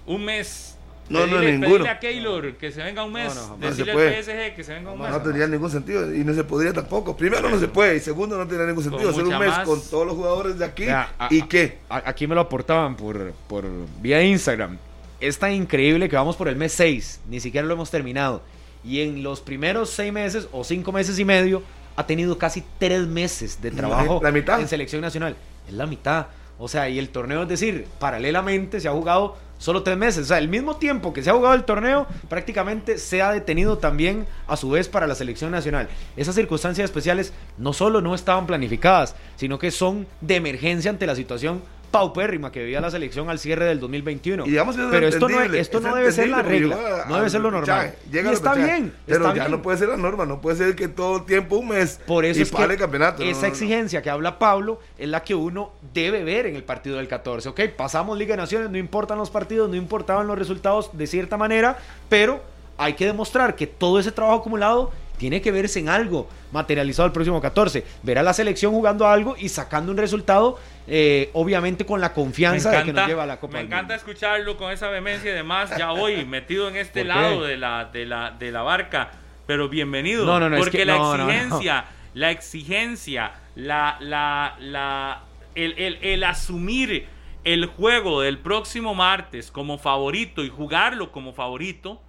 Un mes. No, no, Pedirle- ninguno. pedirle a Keylor que se venga un mes. No, no. No decirle puede. al PSG que se venga un No, mes. no tendría ningún sentido y no se podría tampoco. Primero no se puede y segundo no tendría ningún sentido. Con Hacer un mes más- con todos los jugadores de aquí Vea, a- y qué. a- aquí me lo aportaban por, por vía Instagram. Es tan increíble que vamos por el mes 6, ni siquiera lo hemos terminado. Y en los primeros 6 meses o 5 meses y medio ha tenido casi 3 meses de trabajo La mitad. en selección nacional. Es la mitad. O sea, y el torneo, es decir, paralelamente se ha jugado solo 3 meses. O sea, el mismo tiempo que se ha jugado el torneo, prácticamente se ha detenido también a su vez para la selección nacional. Esas circunstancias especiales no solo no estaban planificadas, sino que son de emergencia ante la situación paupérrima que vivía la selección al cierre del 2021. Y digamos que eso es pero esto no, esto es no debe ser la regla, no debe ser lo normal. llega Y está bien, Pero está ya bien. no puede ser la norma, no puede ser que todo el tiempo, un mes, Por eso y es que el campeonato. esa no, no. exigencia que habla Pablo es la que uno debe ver en el partido del 14. Ok, pasamos Liga de Naciones, no importan los partidos, no importaban los resultados de cierta manera, pero hay que demostrar que todo ese trabajo acumulado tiene que verse en algo materializado el próximo 14. Ver a la selección jugando algo y sacando un resultado, eh, obviamente con la confianza de que nos lleva a la Copa me encanta escucharlo con esa vehemencia y demás. Ya voy metido en este lado de la, de, la, de la barca. Pero bienvenido. No, no, no, es porque que- la exigencia, la exigencia, la, la, la, el, el- el asumir el juego del próximo martes como favorito y jugarlo como favorito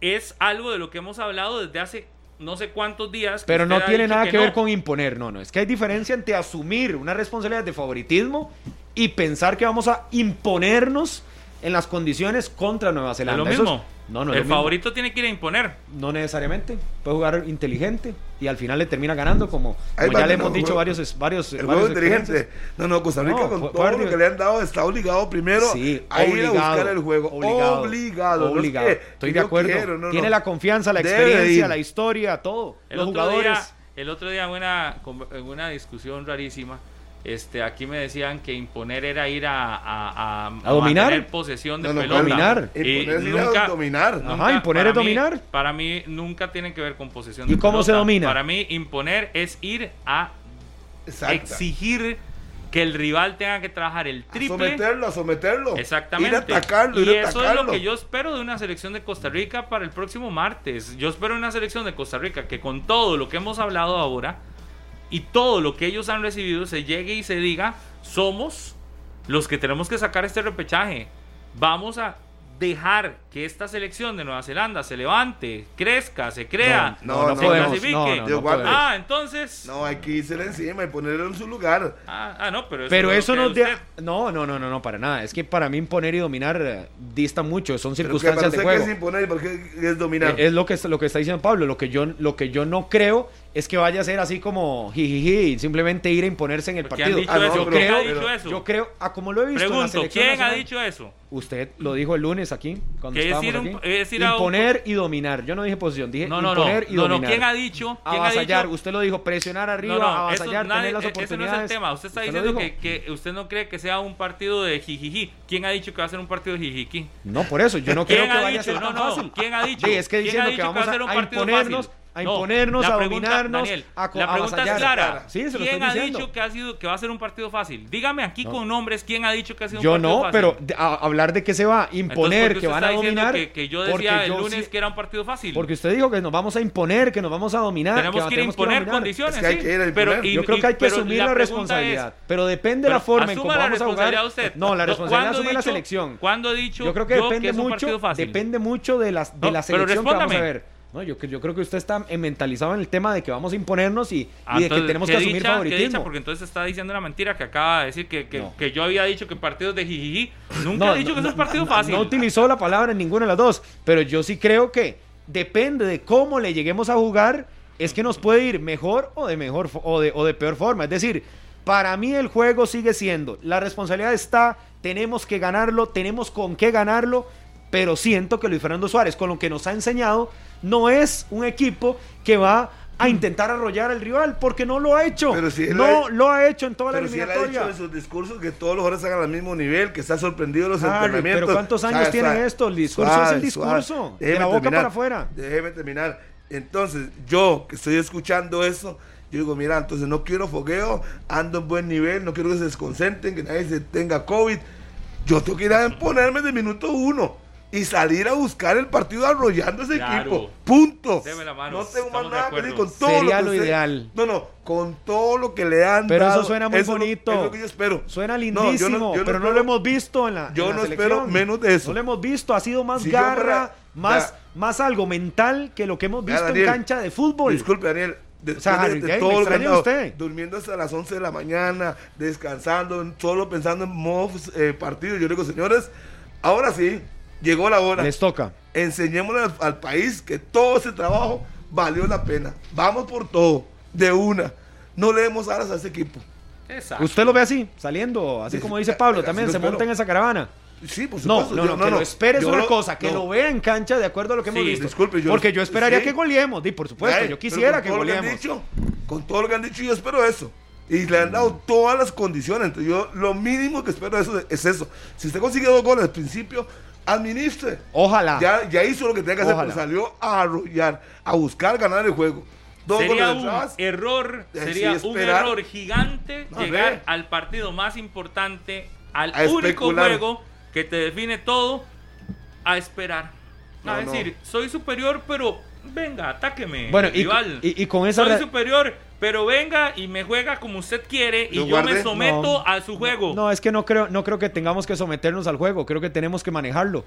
es algo de lo que hemos hablado desde hace no sé cuántos días. que Pero no tiene nada que, ver no. con imponer, no, no. Es que hay diferencia entre asumir una responsabilidad de favoritismo y pensar que vamos a imponernos en las condiciones contra Nueva Es Zelanda. lo Eso mismo. no, no es el lo mismo. favorito tiene que ir a imponer. No necesariamente. Puede jugar inteligente y al final le termina ganando, como, Ahí como va, ya le no, hemos dicho juego- varios, varios, El varios juego inteligente. No, no, Costa Rica No, con fue- todo lo que le han dado está obligado primero Sí, a ir a obligado, buscar el juego. Obligado. Obligado. no es obligado. que- Estoy de acuerdo. quiero, no, Tiene no. la confianza, la experiencia, la historia, todo. El Los otro jugadores. Día, el otro día en una, en una discusión rarísima, este, aquí me decían que imponer era ir a, a, ¿A dominar? mantener posesión de No, no, pelota. dominar. Y Imponer a nunca, dominar. Ajá, nunca- imponer para es mí- dominar. para mí nunca tiene que ver con posesión ¿Y de cómo se domina? Para mí imponer es ir a Exacto. exigir que el rival tenga que trabajar el A triple. someterlo, a someterlo. Exactamente. Ir a atacarlo, y ir a eso atacarlo. es lo que yo espero de una selección de Costa Rica para el próximo martes. Yo espero una selección de Costa Rica que con todo lo que hemos hablado ahora y todo lo que ellos han recibido se llegue y se diga, somos los que tenemos que sacar este repechaje. Vamos a dejar que esta selección de Nueva Zelanda se levante, crezca, se crea, No, no, se no clasifique. no, no, ah, entonces... No, hay que irse encima y ponerlo en su lugar. Ah, ah, no, pero eso, Pero no te... No, no, no, no, no, para nada. Es que para mí imponer y dominar eh, dista mucho. Son Pero que circunstancias de que juego. es imponer y por qué es dominar. Eh, Es lo que, lo que está diciendo Pablo. Lo que, yo, lo que yo no creo es que vaya a ser así como jijiji simplemente ir a imponerse en el ¿Quién ha partido. dicho Ah, no, eso? yo ¿Quién ha creo, dicho eso? yo creo, a como lo he visto en la Pregunto, selección ¿quién ha nacional, dicho eso? Usted lo dijo el lunes aquí, cuando Que es estábamos ir aquí. es ir a un- imponer y dominar. Yo no dije posición, dije No, no, no. imponer y No, no, dominar. ¿quién ha dicho? ¿Quién ha avasallar, dicho? usted lo dijo, presionar arriba, No, no, eso, avasallar, nadie- tener las e- ese no es el oportunidades. tema. Usted está lo diciendo que, que usted no cree que sea un partido de jijiji. ¿Quién ha dicho que va a ser un partido de jijiji? No, por eso, yo no creo ¿Quién que ha vaya a ser No, tan no. fácil. ¿Quién ha dicho? Sí, es que ¿Quién diciendo ha que dicho vamos va a, ser un a imponernos, a No, imponernos, la a pregunta, dominarnos, Daniel, a La pregunta es clara. Sí, se lo ¿Quién estoy ha dicho que, ha sido, que va a ser un partido fácil? Dígame aquí No. con nombres quién ha dicho que ha sido Yo un partido no, fácil. pero de- a- hablar de que se va a Entonces, imponer, ¿por qué que van a dominar. Que, que yo porque decía el yo lunes sí- que era un partido fácil. Porque usted dijo que nos vamos a imponer, que nos vamos a dominar. tenemos que que ir a tenemos imponer condiciones. Es que hay sí, que ir a pero- y- Yo creo que hay que pero asumir la, responsabilidad. es, pero depende de la pero forma en cómo vamos a jugar. No, la No, responsabilidad ¿cuándo asume la selección. ¿Cuándo he dicho Yo creo que yo depende es un mucho, partido fácil? depende mucho de, las, de No, la pero selección que vamos a ver. No, yo, yo creo que usted está mentalizado en el tema de que vamos a imponernos y, Ah, y de que entonces, tenemos ¿qué que asumir dicha? Favoritismo. Porque entonces está diciendo una mentira que acaba de decir que, que, No. que yo había dicho que partidos de jijiji. Nunca No, he dicho no, que es un no, partido no, fácil. No utilizó la palabra en ninguna de las dos, pero yo sí creo que depende de cómo le lleguemos a jugar, es que nos puede ir mejor o de mejor o de, o de peor forma. Es decir, para mí el juego sigue siendo, la responsabilidad está, tenemos que ganarlo, tenemos con qué ganarlo, pero siento que Luis Fernando Suárez, con lo que nos ha enseñado, no es un equipo que va a intentar arrollar al rival, porque no lo ha hecho. Pero si no ha- lo ha hecho en toda la Pero si él ha eliminatoria. dicho en sus discursos que todos los jugadores están al mismo nivel, que está sorprendido de los entrenamientos. pero ¿cuántos años Suave, tienen suave, esto? El discurso es el discurso, de la boca terminar, para afuera. Déjeme terminar. Entonces, yo que estoy escuchando eso, yo digo, mira, entonces no quiero fogueo, ando en buen nivel, no quiero que se desconcentren, que nadie se tenga COVID. Yo tengo que ir a ponerme de minuto uno y salir a buscar el partido arrollando ese Claro. equipo. Punto. Deme la mano, No tengo más estamos nada que decir con todo Sería que lo usted- ideal. No, no, con todo lo que le han Pero dado. eso suena muy bonito. es lo que yo espero. Suena No, yo lindísimo, no- yo no pero no lo hemos visto en la yo en la no selección. espero menos de eso. No lo hemos visto, ha sido más Si garra, más, más algo mental que lo que hemos visto Daniel, en cancha de fútbol. Disculpe, Daniel. Después sea, de- Harry, de, ¿qué? todo ¿Me lo que usted? durmiendo hasta las 11 de la mañana, descansando, solo pensando en modo eh, partido. Yo digo, señores, ahora sí, llegó la hora. Les toca. Enseñémosle al, al país que todo ese trabajo valió la pena. Vamos por todo, de una. No le demos alas a ese equipo. Exacto. Usted lo ve así, saliendo, así Sí, como dice Pablo, también se espero. monta en esa caravana. Sí, por No, supuesto. no, yo- no, que lo espere es una lo- cosa, que no. lo vea en cancha de acuerdo a lo que hemos Sí, visto. disculpe, yo- Porque yo esperaría sí. que goleemos, di, por supuesto, Ay, yo quisiera con que todo lo han goleemos. dicho, con todo lo que han dicho, yo espero eso. Y le han dado todas las condiciones. Entonces, yo lo mínimo que espero de eso es eso. Si usted consigue dos goles al principio, administre. Ojalá. Ya, ya hizo lo que tenía que hacer, Ojalá. pero salió a arrollar, a buscar ganar el juego. Dos sería un atrás. error, sería sí, un error gigante A llegar ver. al partido más importante, al A único especular. juego que te define todo, a esperar. A No, no. decir, soy superior, pero venga, atáqueme, Bueno, y, rival. y- y con esa... soy superior, pero venga y me juega como usted quiere y Yo me someto No. a su juego. No, es que no creo, no creo que tengamos que someternos al juego, creo que tenemos que manejarlo.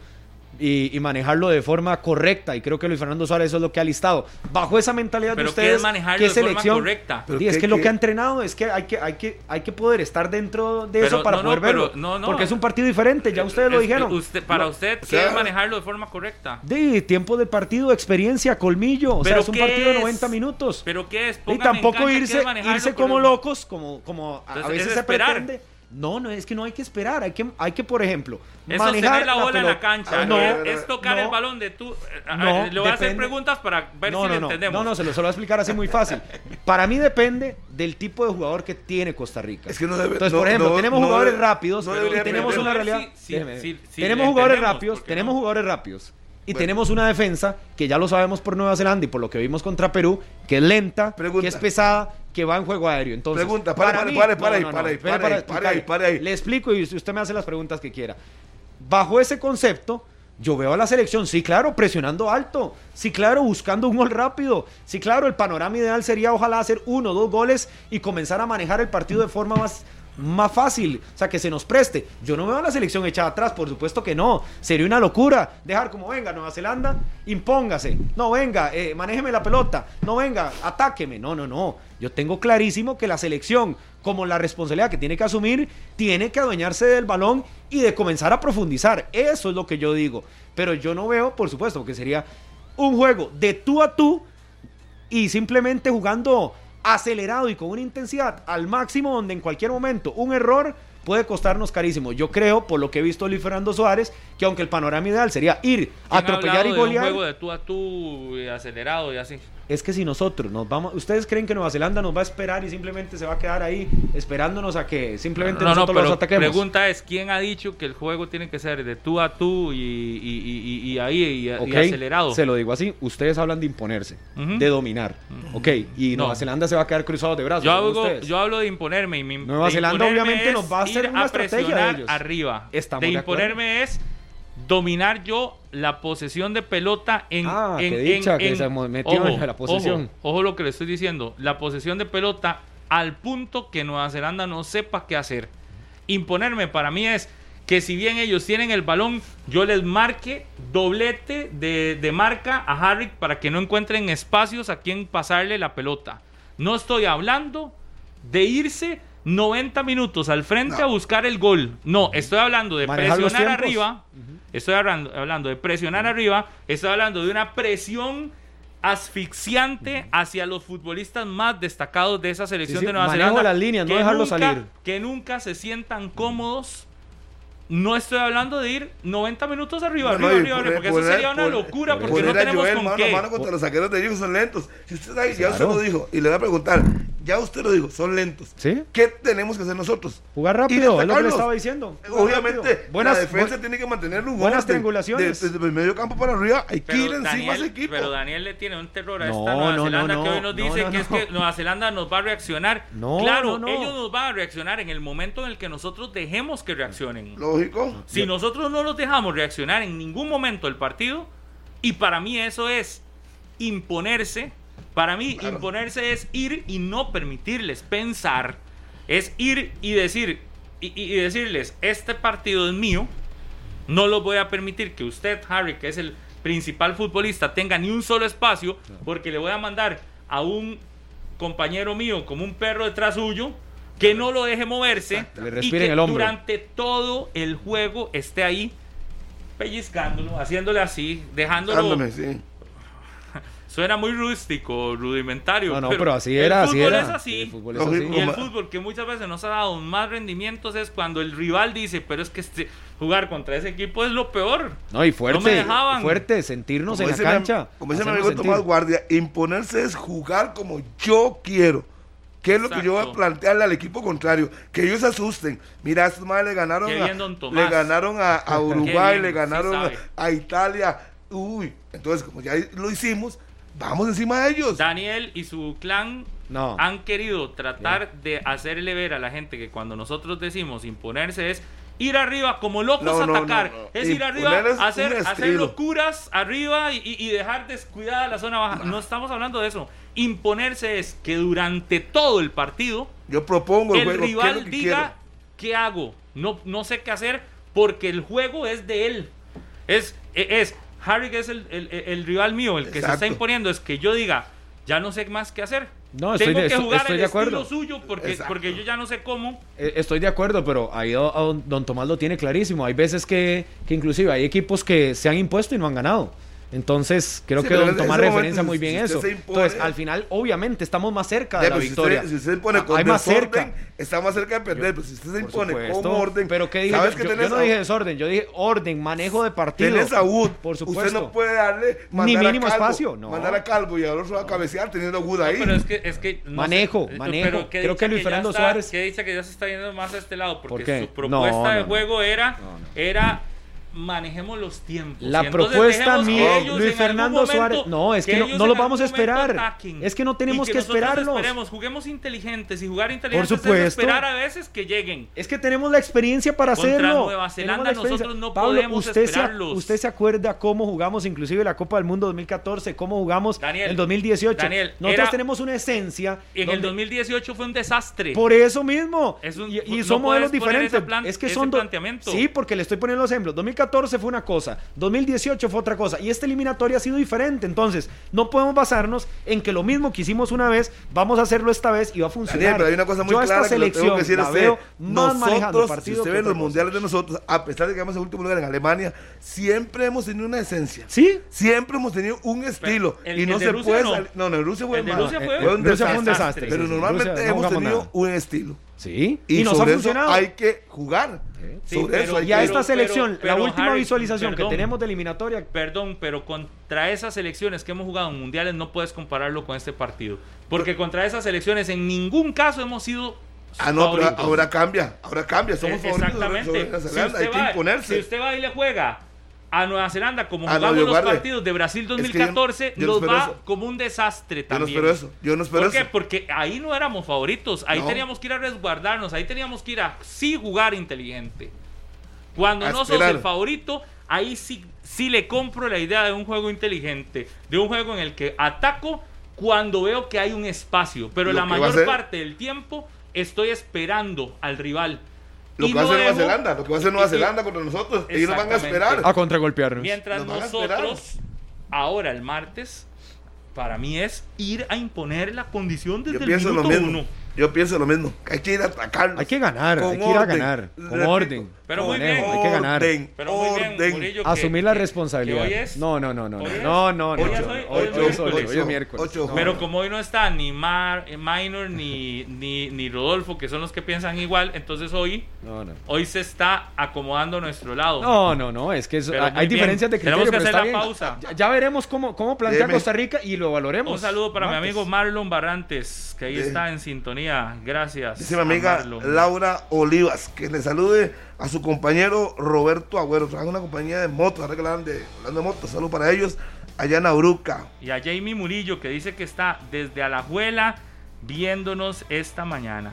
Y, y manejarlo de forma correcta. Y creo que Luis Fernando Suárez eso es lo que ha listado. Bajo esa mentalidad Pero de ¿qué ustedes, es manejarlo ¿qué de forma selección? correcta? Pero Sí, es qué- que lo qué- que ha entrenado es que hay que, hay que, hay que poder estar dentro de Pero eso para no, no, poder verlo. pero no, no. Porque es un partido diferente, ya ustedes lo Es- dijeron. usted- para usted, o ¿qué sea, es manejarlo de forma correcta? De tiempo de partido, experiencia, colmillo. O sea, ¿Pero es un partido de es? 90 minutos. ¿Pero qué es? Y Póngame tampoco irse, es irse como locos, como, como a- veces es se esperar. pretende. No, no, es que no hay que esperar. Hay que, hay que por ejemplo, Es manejar sostener la bola en la cancha. Ah, No, es, tocar no, el balón de tú. a- a- No, le voy a hacer preguntas para ver no, si no, entendemos. no, no, se lo, se lo voy a explicar así muy fácil. Para mí depende del tipo de jugador que tiene Costa Rica. Es que no debe- Entonces, no- por ejemplo, no- tenemos no jugadores rápidos no y tenemos una realidad. sí, sí, déjeme. sí, sí, tenemos jugadores rápidos, ¿por qué tenemos no? jugadores rápidos. Y Bueno. tenemos una defensa que ya lo sabemos por Nueva Zelanda y por lo que vimos contra Perú, que es lenta, Pregunta. que es pesada, que va en juego aéreo. Entonces, Pregunta, para mí- no, no, pare para ahí, pare explicar. ahí, pare ahí. Le explico y usted me hace las preguntas que quiera. Bajo ese concepto, yo veo a la selección, sí, claro, presionando alto, sí, claro, buscando un gol rápido, sí, claro, el panorama ideal sería ojalá hacer uno o dos goles y comenzar a manejar el partido de forma más, más fácil, o sea, que se nos preste. Yo no veo a la selección echada atrás, por supuesto que no, sería una locura dejar como venga Nueva Zelanda, impóngase, no venga, eh, manéjeme la pelota, no venga, atáqueme, no, no, no, yo tengo clarísimo que la selección, como la responsabilidad que tiene que asumir, tiene que adueñarse del balón y de comenzar a profundizar, eso es lo que yo digo, pero yo no veo, por supuesto, que sería un juego de tú a tú, y simplemente jugando acelerado y con una intensidad al máximo donde en cualquier momento un error puede costarnos carísimo. Yo creo, por lo que he visto Luis Fernando Suárez, que aunque el panorama ideal sería ir, ¿Quién ha atropellar y de un golear, juego de tú a tú y acelerado y así. Es que si nosotros nos vamos, ¿ustedes creen que Nueva Zelanda nos va a esperar y simplemente se va a quedar ahí esperándonos a que simplemente No, no, nosotros los pero ataquemos? pregunta es, ¿quién ha dicho que el juego tiene que ser de tú a tú y, y- y- ahí acelerado? Se lo digo así, ustedes hablan de imponerse, de dominar, ok, y No. Nueva Zelanda se va a quedar cruzado de brazos. Yo ustedes. yo hablo de imponerme y mi, Nueva Zelanda obviamente nos va a hacer una a estrategia de presionar ellos. arriba. Estamos de imponerme es dominar yo la posesión de pelota en Ah, en, qué dicha en- que en- se metió en la posesión. Ojo, ojo lo que le estoy diciendo, la posesión de pelota al punto que Nueva Zelanda no sepa qué hacer. Imponerme para mí es que si bien ellos tienen el balón, yo les marque doblete de, de marca a Harry para que no encuentren espacios a quien pasarle la pelota. No estoy hablando de irse 90 minutos al frente No. a buscar el gol. No, estoy hablando de Manejar presionar arriba. Estoy hablando, hablando de presionar arriba. Estoy hablando de una presión asfixiante hacia los futbolistas más destacados de esa selección Sí, sí, de Nueva manejo Zelanda. las líneas, no que dejarlos nunca- salir. Que nunca se sientan cómodos. No estoy hablando de ir 90 minutos arriba, No, arriba, arriba, poner- porque eso sería una poner- locura, poner porque no tenemos Joel con mano qué. mano contra los saqueros de ellos que son lentos. Si usted sabe, ya usted Claro. lo dijo, y le voy a preguntar, ya usted lo dijo, son lentos. ¿Sí? ¿Qué tenemos que hacer nosotros? Jugar rápido, es lo que le estaba diciendo. Jugar Obviamente, rápido. Buenas, la defensa bu- tiene que mantener un buenas orden. triangulaciones. De- Desde el medio campo para arriba, hay que ir encima a ese equipo. pero Daniel le tiene un terror a No, esta Nueva no, Zelanda no, que hoy no, nos no, dice no, que es que Nueva Zelanda nos va a reaccionar. No, claro, no, no. ellos nos van a reaccionar en el momento en el que nosotros dejemos que reaccionen. Lógico. Si nosotros no los dejamos reaccionar en ningún momento del partido, y para mí eso es imponerse, para mí Claro. imponerse es ir y no permitirles pensar, es ir y decir y, decirles, este partido es mío, no lo voy a permitir que usted, Harry, que es el principal futbolista, tenga ni un solo espacio, porque le voy a mandar a un compañero mío como un perro detrás suyo, que no lo deje moverse Le y que el durante todo el juego esté ahí pellizcándolo, haciéndole así, dejándolo Dándome, sí. Suena muy rústico, rudimentario. No, no, pero así era, el así fútbol era. es así. El fútbol es así. Y el fútbol que muchas veces nos ha dado más rendimientos es cuando el rival dice, pero es que este, jugar contra ese equipo es lo peor. No, y fuerte, No me dejaban. fuerte, sentirnos Como en la cancha. como dice mi amigo sentir. Tomás Guardia, imponerse es jugar como yo quiero. ¿Qué es lo que yo voy a plantearle al equipo contrario? Que ellos se asusten. Mira, estos madres le ganaron, a, le ganaron a, Uruguay, bien, le sí ganaron a Italia. Uy, entonces como ya lo hicimos, vamos encima de ellos. Daniel y su clan No. han querido tratar de hacerle ver a la gente que cuando nosotros decimos imponerse es ir arriba como locos No, a no, atacar. no, no. Es ir arriba, hacer, hacer locuras arriba y, dejar descuidada la zona baja. No estamos hablando de eso. Imponerse es que durante todo el partido Yo propongo el, el juego, ¿qué es lo rival que diga qué hago. No, no sé qué hacer porque el juego es de él. Es, es Harry que es el, el- el rival mío, el que se está imponiendo, es que yo diga, ya no sé más qué hacer. No, estoy Tengo de- que estoy- jugar estoy el de acuerdo. estilo suyo porque, Exacto. porque yo ya no sé cómo. Eh, Estoy de acuerdo, pero ahí don Tomás lo tiene clarísimo. Hay veces que, que inclusive hay equipos que se han impuesto y no han ganado. Entonces, creo Sí, que don Tomás referencia momento, muy si bien usted eso. se impone- Entonces, al final, obviamente, estamos más cerca de Ya, la si victoria. usted, si usted se pone Ah, con hay más desorden, cerca. está más cerca de perder. Pero si usted se impone supuesto. con orden, Pero ¿qué dije? sabes yo, que yo- tenés yo no a- dije desorden, yo dije orden, manejo de partido. Tenés a Wood. Por Usted supuesto. no puede darle Ni a mínimo Calvo, espacio, no. Mandar a Calvo y al otro a cabecear teniendo a Wood ahí. No, pero es que, es que no Manejo, sé, manejo. Creo que Luis Fernando Suárez- qué dicha que ya se está yendo más a este lado porque su propuesta de juego era manejemos los tiempos. La Y propuesta que mía, Luis Fernando Suárez, no, es que no- no en vamos a esperar. ataquen. Es que no tenemos que nosotros esperarlos. Esperemos, juguemos inteligentes y jugar inteligentes supuesto. es esperar a veces que lleguen. Es que tenemos la experiencia para Contra hacerlo. Nueva Zelanda nosotros no Pablo, podemos usted se, esperarlos. usted se acuerda cómo jugamos inclusive la Copa del Mundo 2014, cómo jugamos Daniel, el 2018. Daniel, Nosotros era- tenemos una esencia. En el donde- 2018 fue un desastre. Por eso mismo. Es un- y y no son modelos diferentes. plan- es que son. Sí, porque le estoy poniendo los ejemplos. 2014 fue una cosa, 2018 fue otra cosa. Y esta eliminatoria ha sido diferente. Entonces, no podemos basarnos en que lo mismo que hicimos una vez, vamos a hacerlo esta vez y va a funcionar. Daniel, pero hay una cosa muy Yo clara esta que le tengo selección que decir la veo más Nosotros, si usted que ve los cosa. mundiales de nosotros, a pesar de que vamos en último lugar en Alemania, siempre hemos tenido una esencia. Sí, Siempre hemos tenido un estilo. el- y no se Rusia puede no. No, no, en Rusia fue El de mal. Rusia fue- Fue un Rusia fue un desastre. desastre. Pero normalmente Rusia no hemos jugamos tenido nada. un estilo. Sí, Y, y, nos ha sobre eso funcionado. hay que jugar. Sí, sobre pero- eso hay y a que esta selección, pero, la última Harry, visualización perdón. que tenemos de eliminatoria, Perdón, pero contra esas selecciones que hemos jugado en mundiales no puedes compararlo con este partido. Porque contra esas selecciones en ningún caso hemos sido. Ah, no, pero ahora cambia. Ahora cambia. Somos favoritos sobre- Exactamente. sobre Nueva Si usted Hay que va- imponerse. Si usted va y le juega a Nueva Zelanda como Ah, no, jugamos los guarde. partidos de Brasil que yo- 2014, yo no nos va eso. como un desastre Yo no también. espero eso. Yo no espero ¿Por qué? eso. Porque ahí no éramos favoritos. Ahí No. teníamos que ir a resguardarnos. Ahí teníamos que ir a sí jugar inteligente. Cuando A no sos esperar. el favorito, ahí sí, sí le compro la idea de un juego inteligente. De un juego en el que ataco cuando veo que hay un espacio. Pero Lo la que mayor parte del tiempo estoy esperando al rival. Lo que va a hacer Nueva Zelanda. Lo que va a hacer Nueva Zelanda contra nosotros. Ellos nos van a esperar. a contragolpearnos. Mientras Nos nosotros, ahora el martes, para mí es ir a imponer la condición desde Yo el lo minuto mismo. uno. Yo pienso lo mismo. Hay que ir a atacarlos. Hay que ganar, hay que ir a orden. ganar, con Repito, orden. Pero con muy bien. hay que ganar. Orden, Pero muy bien, orden. Murillo, que- Asumir la responsabilidad. que hoy es- no, no, no, no, hoy no, es- no, no, hoy es- Hoy hoy- hoy hoy es es miércoles, miércoles. hoy es miércoles. Ocho. No, Pero no. como hoy no está ni Mar, eh, Minor ni, ni, ni Rodolfo, que son los que piensan igual, entonces hoy, No, no. hoy se está acomodando a nuestro lado. No, no, no, es que Pero hay muy bien. diferencias de criterio. Tenemos que pero hacer está la bien. pausa. Ya, ya veremos cómo, cómo plantea Deme. Costa Rica y lo valoremos. Un saludo para mi Martes. amigo Marlon Barrantes, que ahí está en sintonía. Gracias. Dice mi amiga. Laura Olivas, que le salude a su compañero Roberto Agüero. Trabaja en una compañía de motos, ahora que hablan de, hablando de motos, saludo para ellos, allá en Auruca. Y a Jamie Murillo, que dice que está desde Alajuela viéndonos esta mañana.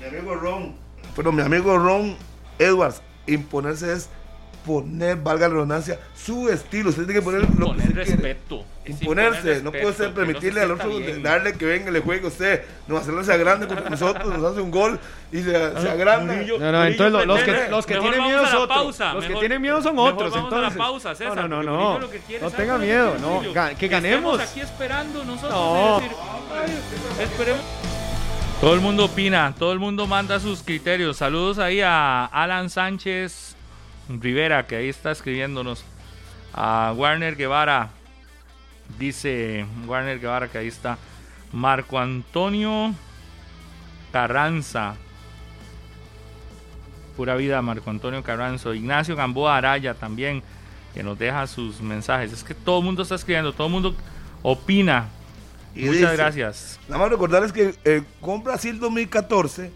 Mi amigo Ron, pero mi amigo Ron Edwards, imponerse es poner, valga la redundancia, su estilo. Usted tiene que poner lo que respeto. Es Imponerse, no puede ser permitirle al otro bien. darle que venga, le juegue usted. Zelanda sea grande contra nosotros, nos hace un gol y se, se agranda. No, no, entonces lo- los que, los que tienen miedo son otros. los que tienen miedo son otros. vamos entonces. a la pausa, César. no, no, no, no. lo que quiere No es tenga miedo, no. Que ganemos. aquí esperando nosotros. No. y decir, "Ay, esperemos. Todo el mundo opina, todo el mundo manda sus criterios. Saludos ahí a Alan Sánchez Rivera, que ahí está escribiéndonos. A Warner Guevara. Dice Warner Guevara que ahí está. Marco Antonio Carranza. Pura vida, Marco Antonio Carranzo. Ignacio Gamboa Araya también, que nos deja sus mensajes. Es que todo el mundo está escribiendo, todo el mundo opina. Y Muchas dice, gracias. Nada más recordarles que eh, con Brasil 2014,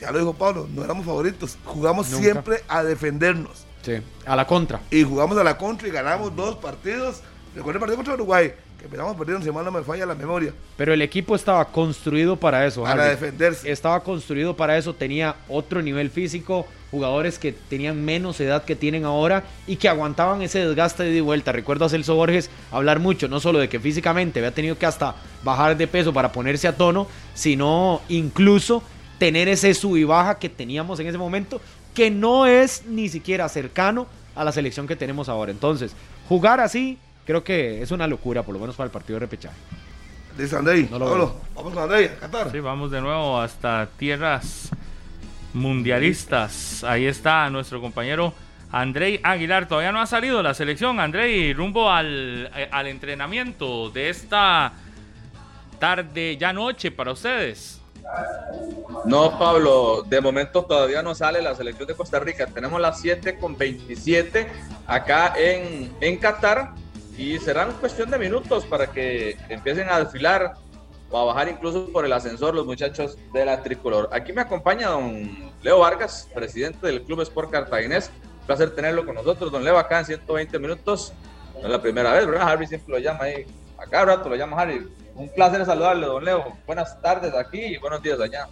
ya lo dijo Pablo, no éramos favoritos. Jugamos Nunca. siempre a defendernos. Sí, a la contra. Y jugamos a la contra y ganamos dos partidos. Recuerden el partido contra Uruguay, que empezamos perdiendo, si mal no me falla la memoria, Pero el equipo estaba construido para eso. para Harry. defenderse. Estaba construido para eso, tenía otro nivel físico, jugadores que tenían menos edad que tienen ahora y que aguantaban ese desgaste de vuelta. Recuerdo a Celso Borges hablar mucho, no solo de que físicamente había tenido que hasta bajar de peso para ponerse a tono, sino incluso tener ese sub y baja que teníamos en ese momento, que no es ni siquiera cercano a la selección que tenemos ahora. Entonces, jugar así creo que es una locura, por lo menos para el partido de repechaje. Dice Andrei, No lo Pablo, veo. vamos con Andrei, a Qatar. Sí, vamos de nuevo hasta tierras mundialistas. Ahí está nuestro compañero Andrei Aguilar. Todavía no ha salido la selección. Andrei, rumbo al, eh, al entrenamiento de esta tarde, ya noche para ustedes. No, Pablo, de momento todavía no sale la selección de Costa Rica. Tenemos las 7 con 27 acá en, en Qatar y serán cuestión de minutos para que empiecen a desfilar o a bajar incluso por el ascensor los muchachos de la tricolor. Aquí me acompaña don Leo Vargas, presidente del Club Sport Cartaginés. Un placer tenerlo con nosotros, don Leo, acá en 120 minutos. No es la primera vez, ¿verdad? Harry siempre lo llama ahí. Acá rato lo llama Harry. Un placer saludarle, don Leo. Buenas tardes aquí y buenos días allá.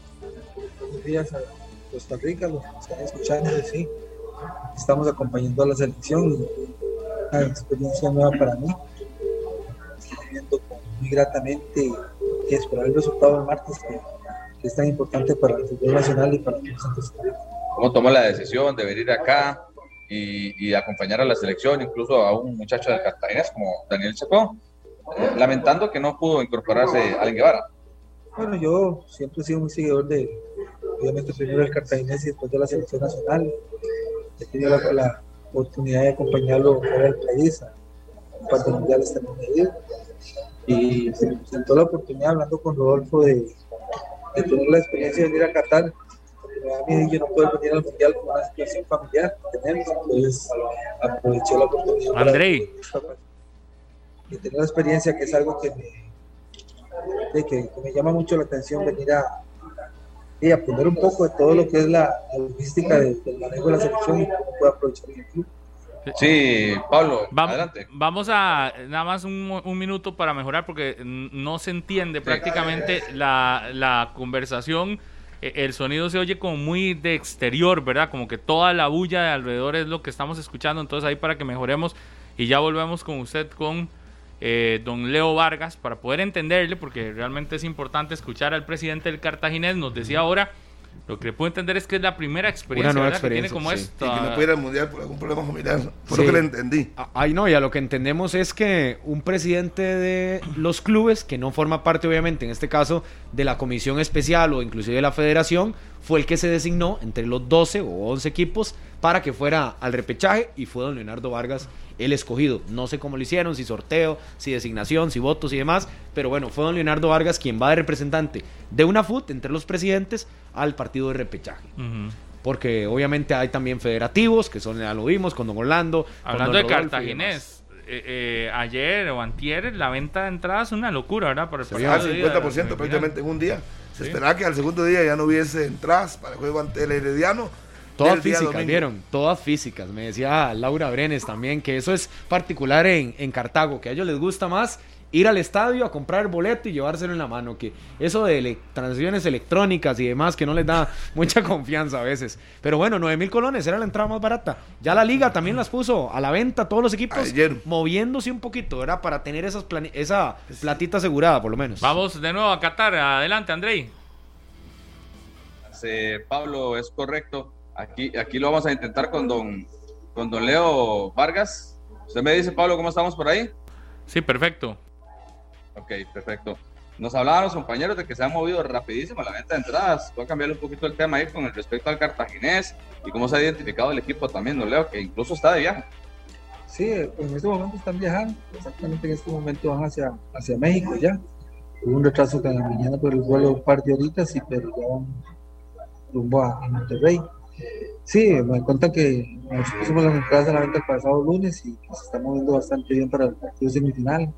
buenos días a Costa Rica, los que están escuchando, sí. Estamos acompañando a la selección y una experiencia nueva para mí. Estoy viviendo muy gratamente y esperar el resultado del martes que, que es tan importante para el fútbol nacional y para Rica. cómo tomó la decisión de venir acá y, y acompañar a la selección, incluso a un muchacho del Cartaginés como Daniel Chacón, lamentando que no pudo incorporarse Allen Guevara. Bueno, yo siempre he sido muy seguidor de, obviamente primero del Cartaginés y después de la selección nacional. He tenido la, la oportunidad de acompañarlo fuera del país, a un par de mundiales también. Y se me presentó la oportunidad hablando con Rodolfo de, de tener la experiencia de venir a Qatar. Porque a mí yo no puedo venir al mundial por una situación familiar que tenemos, entonces aproveché la oportunidad. para- Y tener la experiencia que es algo que me, de que, que me llama mucho la atención venir a y aprender un poco de todo lo que es la, la logística de- del manejo de la selección y cómo puedo aprovechar el club. Sí, Pablo, Vam- adelante. Vamos a nada más un, un minuto para mejorar porque no se entiende prácticamente la, la conversación. Eh, El sonido se oye como muy de exterior, ¿verdad? Como que toda la bulla de alrededor es lo que estamos escuchando. Entonces ahí para que mejoremos y ya volvemos con usted con eh, don Leo Vargas para poder entenderle porque realmente es importante escuchar al presidente del Cartaginés. Nos decía ahora, lo que le puedo entender es que es la primera experiencia, nueva ¿verdad? que tiene experiencia, como sí. Y que no puede ir al mundial por algún problema familiar. Por Sí. lo que le entendí. Ah, Ay, no, y a lo que entendemos es que un presidente de los clubes, que no forma parte obviamente en este caso de la comisión especial o inclusive de la federación, fue el que se designó entre los 12 o 11 equipos para que fuera al repechaje y fue don Leonardo Vargas el escogido. No sé cómo lo hicieron, si sorteo, si designación, si votos y demás, pero bueno, fue don Leonardo Vargas quien va de representante de una FUT entre los presidentes al partido de repechaje. Porque obviamente hay también federativos, que son, ya lo vimos, con don Orlando. con Hablando don de Cartaginés, eh, eh, ayer o antier la venta de entradas es una locura, ¿verdad? Por el Al partido de ida de la 50% semifinal. prácticamente en un día. Se Sí. esperaba que al segundo día ya no hubiese entradas para el juego ante el Herediano. Todas físicas. ¿vieron? Todas físicas. Me decía Laura Brenes también que eso es particular en, en Cartago, que a ellos les gusta más ir al estadio a comprar el boleto y llevárselo en la mano, que eso de ele- transacciones electrónicas y demás que no les da mucha confianza a veces. Pero bueno, 9 mil colones era la entrada más barata. Ya la liga también las puso a la venta todos los equipos, Ayer. moviéndose un poquito, ¿verdad? Para tener esas esa platita asegurada, por lo menos. Vamos de nuevo a Qatar. Adelante, Andrei. Eh, Pablo, es correcto. Aquí, aquí lo vamos a intentar con don, con don Leo Vargas. Usted me dice, Pablo, ¿cómo estamos por ahí? Sí, perfecto. Ok, perfecto. Nos hablaban los compañeros de que se ha movido rapidísimo la venta de entradas. Voy a cambiar un poquito el tema ahí con respecto al cartaginés y cómo se ha identificado el equipo también, don Leo, que incluso está de viaje. Sí, en este momento están viajando, exactamente en este momento van hacia, hacia México ya. Hubo un retraso la mañana por el vuelo un par de horitas, y pero rumbo a, Monterrey. Sí, me cuentan que nos pusimos las entradas a la venta el pasado lunes y se está moviendo bastante bien para el partido semifinal.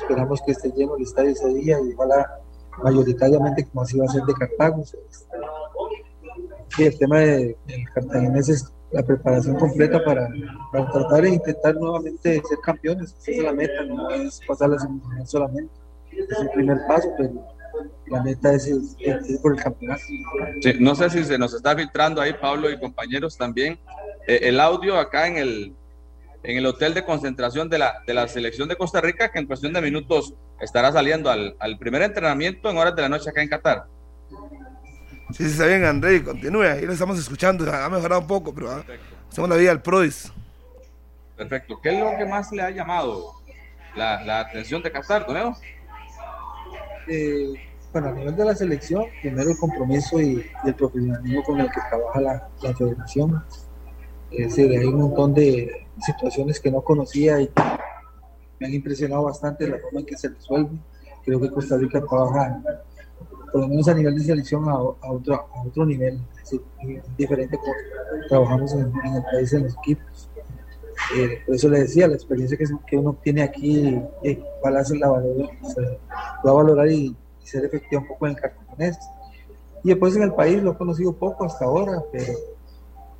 Esperamos que esté lleno el estadio ese día y ojalá mayoritariamente como así va a ser de Cartago. Sí, el tema del de cartaginés es la preparación completa para, para, tratar de intentar nuevamente ser campeones. Esa es la meta, no es pasar la semifinal solamente. Es el primer paso, pero la meta es, ir por el campeonato. Sí, no sé si se nos está filtrando ahí, Pablo y compañeros también, eh, el audio acá en el, en el hotel de concentración de la, de la selección de Costa Rica, que en cuestión de minutos estará saliendo al, al primer entrenamiento en horas de la noche acá en Qatar. Sí, sí, está bien, André, continúe. Ahí lo estamos escuchando. Ha mejorado un poco, pero ah, hacemos la vida al Prodis. Perfecto. ¿Qué es lo que más le ha llamado la, la atención de Qatar, Doneo? Eh, bueno, a nivel de la selección, primero el compromiso y, el profesionalismo con el que trabaja la, la federación. Es decir, hay un montón de situaciones que no conocía y me han impresionado bastante la forma en que se resuelve. Creo que Costa Rica trabaja, por lo menos a nivel de selección, a, otro, a otro nivel, es diferente como trabajamos en, el país en los equipos. Eh, por eso le decía, la experiencia que, que uno tiene aquí, eh, la, valor, va a valorar y, ser efectivo un poco en el cartaginés. Y después en el país lo he conocido poco hasta ahora, pero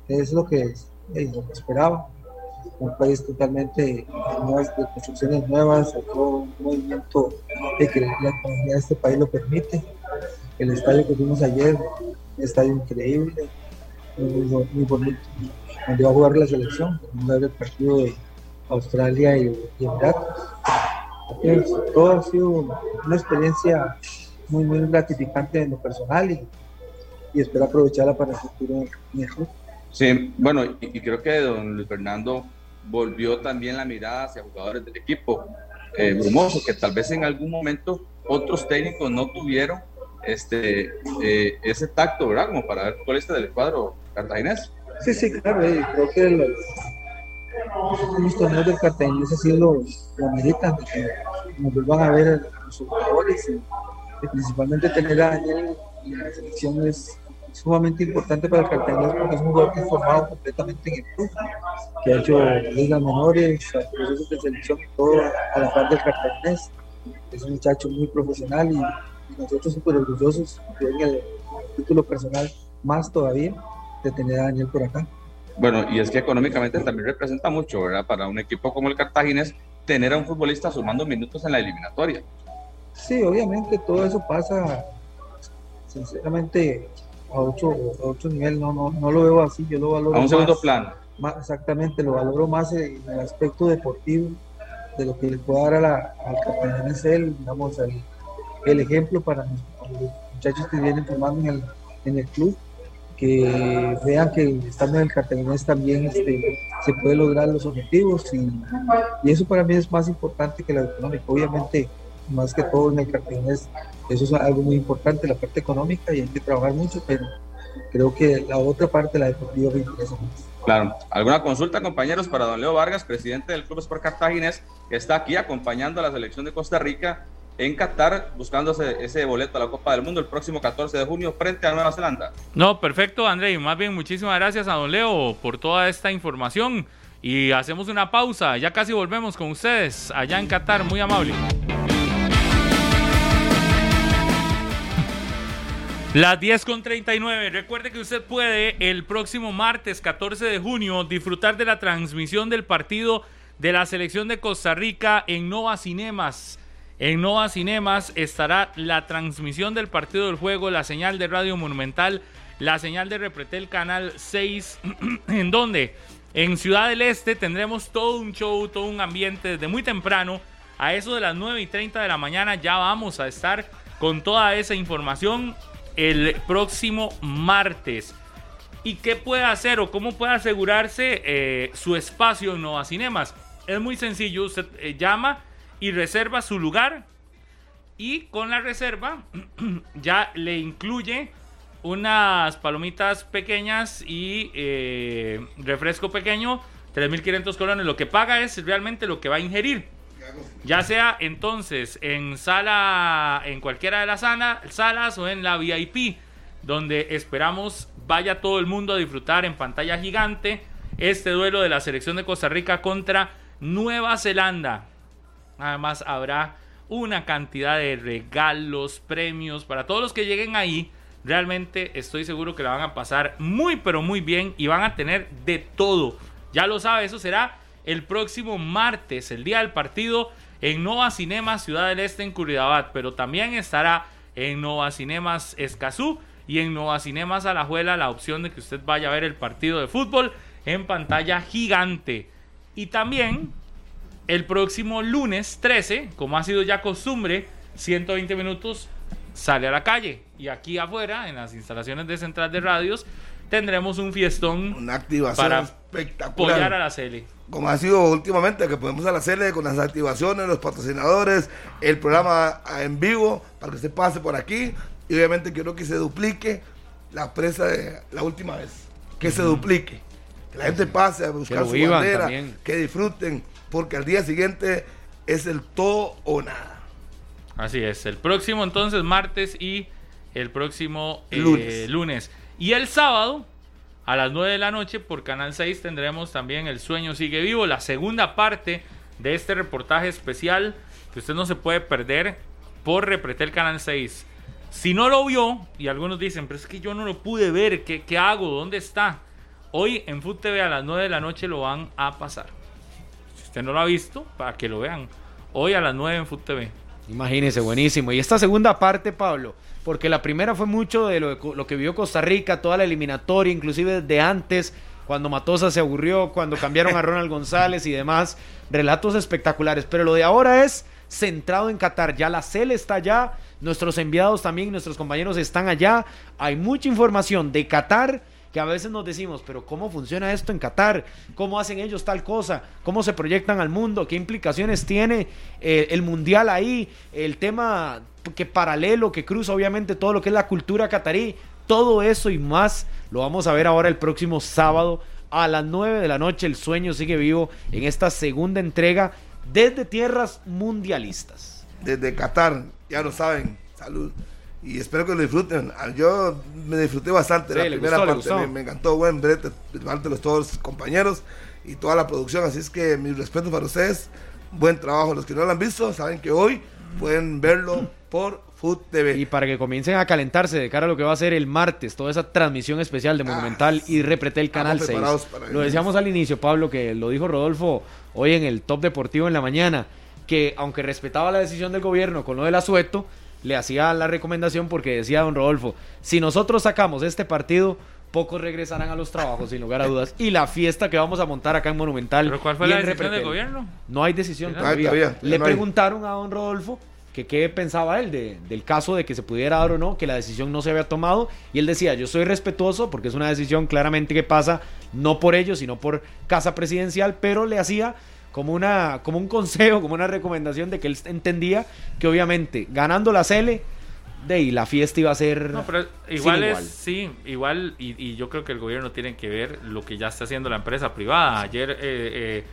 es lo que, eh, lo que esperaba. Un país totalmente de construcciones nuevas, todo un movimiento de que la economía de este país lo permite. El estadio que vimos ayer, un estadio increíble, muy, bonito, donde va a jugar la selección, vamos a ver el partido de Australia y, y Emiratos. todo ha sido una experiencia muy, muy gratificante en lo personal y, y espero aprovecharla para el futuro mejor. Sí, bueno, y, creo que don Luis Fernando volvió también la mirada hacia jugadores del equipo eh, Brumoso, que tal vez en algún momento otros técnicos no tuvieron este eh, ese tacto, ¿verdad? Como para ver futbolista del cuadro cartaginés. Sí, sí, claro, eh, creo que los, los torneos del cartaginés así lo, lo ameritan, que nos vuelvan a ver a los jugadores y principalmente tener a Daniel en la selección es sumamente importante para el cartaginés porque es un jugador que formado completamente en el club, que ha hecho ligas menores, procesos de selección y todo a la par del cartaginés. Es un muchacho muy profesional y, nosotros súper orgullosos en el título personal más todavía de tener a Daniel por acá. Bueno, y es que económicamente también representa mucho, ¿verdad? Para un equipo como el Cartaginés, tener a un futbolista sumando minutos en la eliminatoria. Sí, obviamente todo eso pasa, sinceramente, a otro, a otro nivel, no, no, no lo veo así, yo lo valoro. A un segundo plano. exactamente, lo valoro más en el aspecto deportivo, de lo que le pueda dar a la, al es él, digamos, el, el ejemplo para los muchachos que vienen formando en el, en el club, que vean que estando en el Cartaginés también este, se puede lograr los objetivos y, y, eso para mí es más importante que la económico. Obviamente más que todo en el Cartaginés, eso es algo muy importante, la parte económica, y hay que trabajar mucho, pero creo que la otra parte, la deportiva, me interesa Claro. ¿Alguna consulta, compañeros, para don Leo Vargas, presidente del Club Sport Cartaginés, que está aquí acompañando a la selección de Costa Rica en Qatar, buscándose ese boleto a la Copa del Mundo el próximo 14 de junio frente a Nueva Zelanda? No, perfecto, André. Más bien, muchísimas gracias a don Leo por toda esta información. Y hacemos una pausa. Ya casi volvemos con ustedes allá en Qatar. Muy amable. Las 10 con 39. Recuerde que usted puede el próximo martes 14 de junio disfrutar de la transmisión del partido de la selección de Costa Rica en Nova Cinemas. En Nova Cinemas estará la transmisión del partido del juego, la señal de Radio Monumental, la señal de Repretel Canal 6, en donde en Ciudad del Este tendremos todo un show, todo un ambiente desde muy temprano. A eso de las 9 y 30 de la mañana ya vamos a estar con toda esa información el próximo martes. ¿Y qué puede hacer o cómo puede asegurarse eh, su espacio en Nova Cinemas? Es muy sencillo, usted eh, llama y reserva su lugar y con la reserva ya le incluye unas palomitas pequeñas y eh, refresco pequeño 3.500 colones. Lo que paga es realmente lo que va a ingerir. Ya sea entonces en sala, en cualquiera de las salas o en la VIP, donde esperamos vaya todo el mundo a disfrutar en pantalla gigante este duelo de la selección de Costa Rica contra Nueva Zelanda. Además habrá una cantidad de regalos, premios para todos los que lleguen ahí. Realmente estoy seguro que la van a pasar muy pero muy bien y van a tener de todo. Ya lo sabe, eso será el próximo martes, el día del partido, en Nova Cinemas Ciudad del Este en Curridabat, pero también estará en Nova Cinemas Escazú y en Nova Cinemas Alajuela la opción de que usted vaya a ver el partido de fútbol en pantalla gigante. Y también el próximo lunes 13, como ha sido ya costumbre, 120 minutos sale a la calle. Y aquí afuera, en las instalaciones de Central de Radios, tendremos un fiestón. Una activación para espectacular. apoyar a la Cele. Como ha sido últimamente, que podemos Cele con las activaciones, los patrocinadores, el programa en vivo, para que se pase por aquí. Y obviamente quiero que se duplique la presa de la última vez. Que se duplique. Que la gente pase a buscar su bandera, que disfruten, porque al día siguiente es el todo o nada. Así es, el próximo entonces martes y el próximo eh, lunes. Y el sábado, a las 9 de la noche, por Canal 6 tendremos también El Sueño Sigue Vivo, la segunda parte de este reportaje especial que usted no se puede perder por Repretel Canal 6. Si no lo vio, y algunos dicen, pero es que yo no lo pude ver, ¿qué, qué hago? ¿Dónde está? Hoy en Food TV a las 9 de la noche lo van a pasar. Si usted no lo ha visto, para que lo vean. Hoy a las 9 en Food TV. Imagínese, buenísimo. Y esta segunda parte, Pablo, porque la primera fue mucho de lo, lo que vivió Costa Rica, toda la eliminatoria, inclusive de antes, cuando Matosa se aburrió, cuando cambiaron a Ronald González y demás, relatos espectaculares. Pero lo de ahora es centrado en Qatar. Ya la CEL está allá, nuestros enviados también, nuestros compañeros están allá. Hay mucha información de Qatar que a veces nos decimos, pero ¿cómo funciona esto en Qatar? ¿Cómo hacen ellos tal cosa? ¿Cómo se proyectan al mundo? ¿Qué implicaciones tiene eh, el mundial ahí? El tema que paralelo, que cruza obviamente todo lo que es la cultura catarí. Todo eso y más lo vamos a ver ahora el próximo sábado a las 9 de la noche. El sueño sigue vivo en esta segunda entrega desde tierras mundialistas. Desde Qatar, ya lo saben. Salud y espero que lo disfruten. Ah, yo me disfruté bastante la primera parte, me, encantó, buen brete de los todos los compañeros y toda la producción, así es que mis respetos para ustedes, buen trabajo. Los que no lo han visto, saben que hoy pueden verlo por Food TV. Y para que comiencen a calentarse de cara a lo que va a ser el martes, toda esa transmisión especial de ah, Monumental y Repreté el Canal 6. Lo decíamos al inicio, Pablo, que lo dijo Rodolfo hoy en el Top Deportivo en la mañana, que aunque respetaba la decisión del gobierno con lo del asueto, le hacía la recomendación porque decía don Rodolfo, si nosotros sacamos este partido, pocos regresarán a los trabajos, sin lugar a dudas. Y la fiesta que vamos a montar acá en Monumental. ¿Pero cuál fue la decisión del gobierno? No hay decisión todavía. Le preguntaron a don Rodolfo que qué pensaba él del caso de que se pudiera dar o no, que la decisión no se había tomado. Y él decía, yo soy respetuoso porque es una decisión claramente que pasa no por ellos, sino por casa presidencial, pero le hacía como, una, como un consejo, como una recomendación de que él entendía que obviamente ganando la Cele, de ahí la fiesta iba a ser no, pero igual es sí igual y, yo creo que el gobierno tiene que ver lo que ya está haciendo la empresa privada. Ayer eh, eh,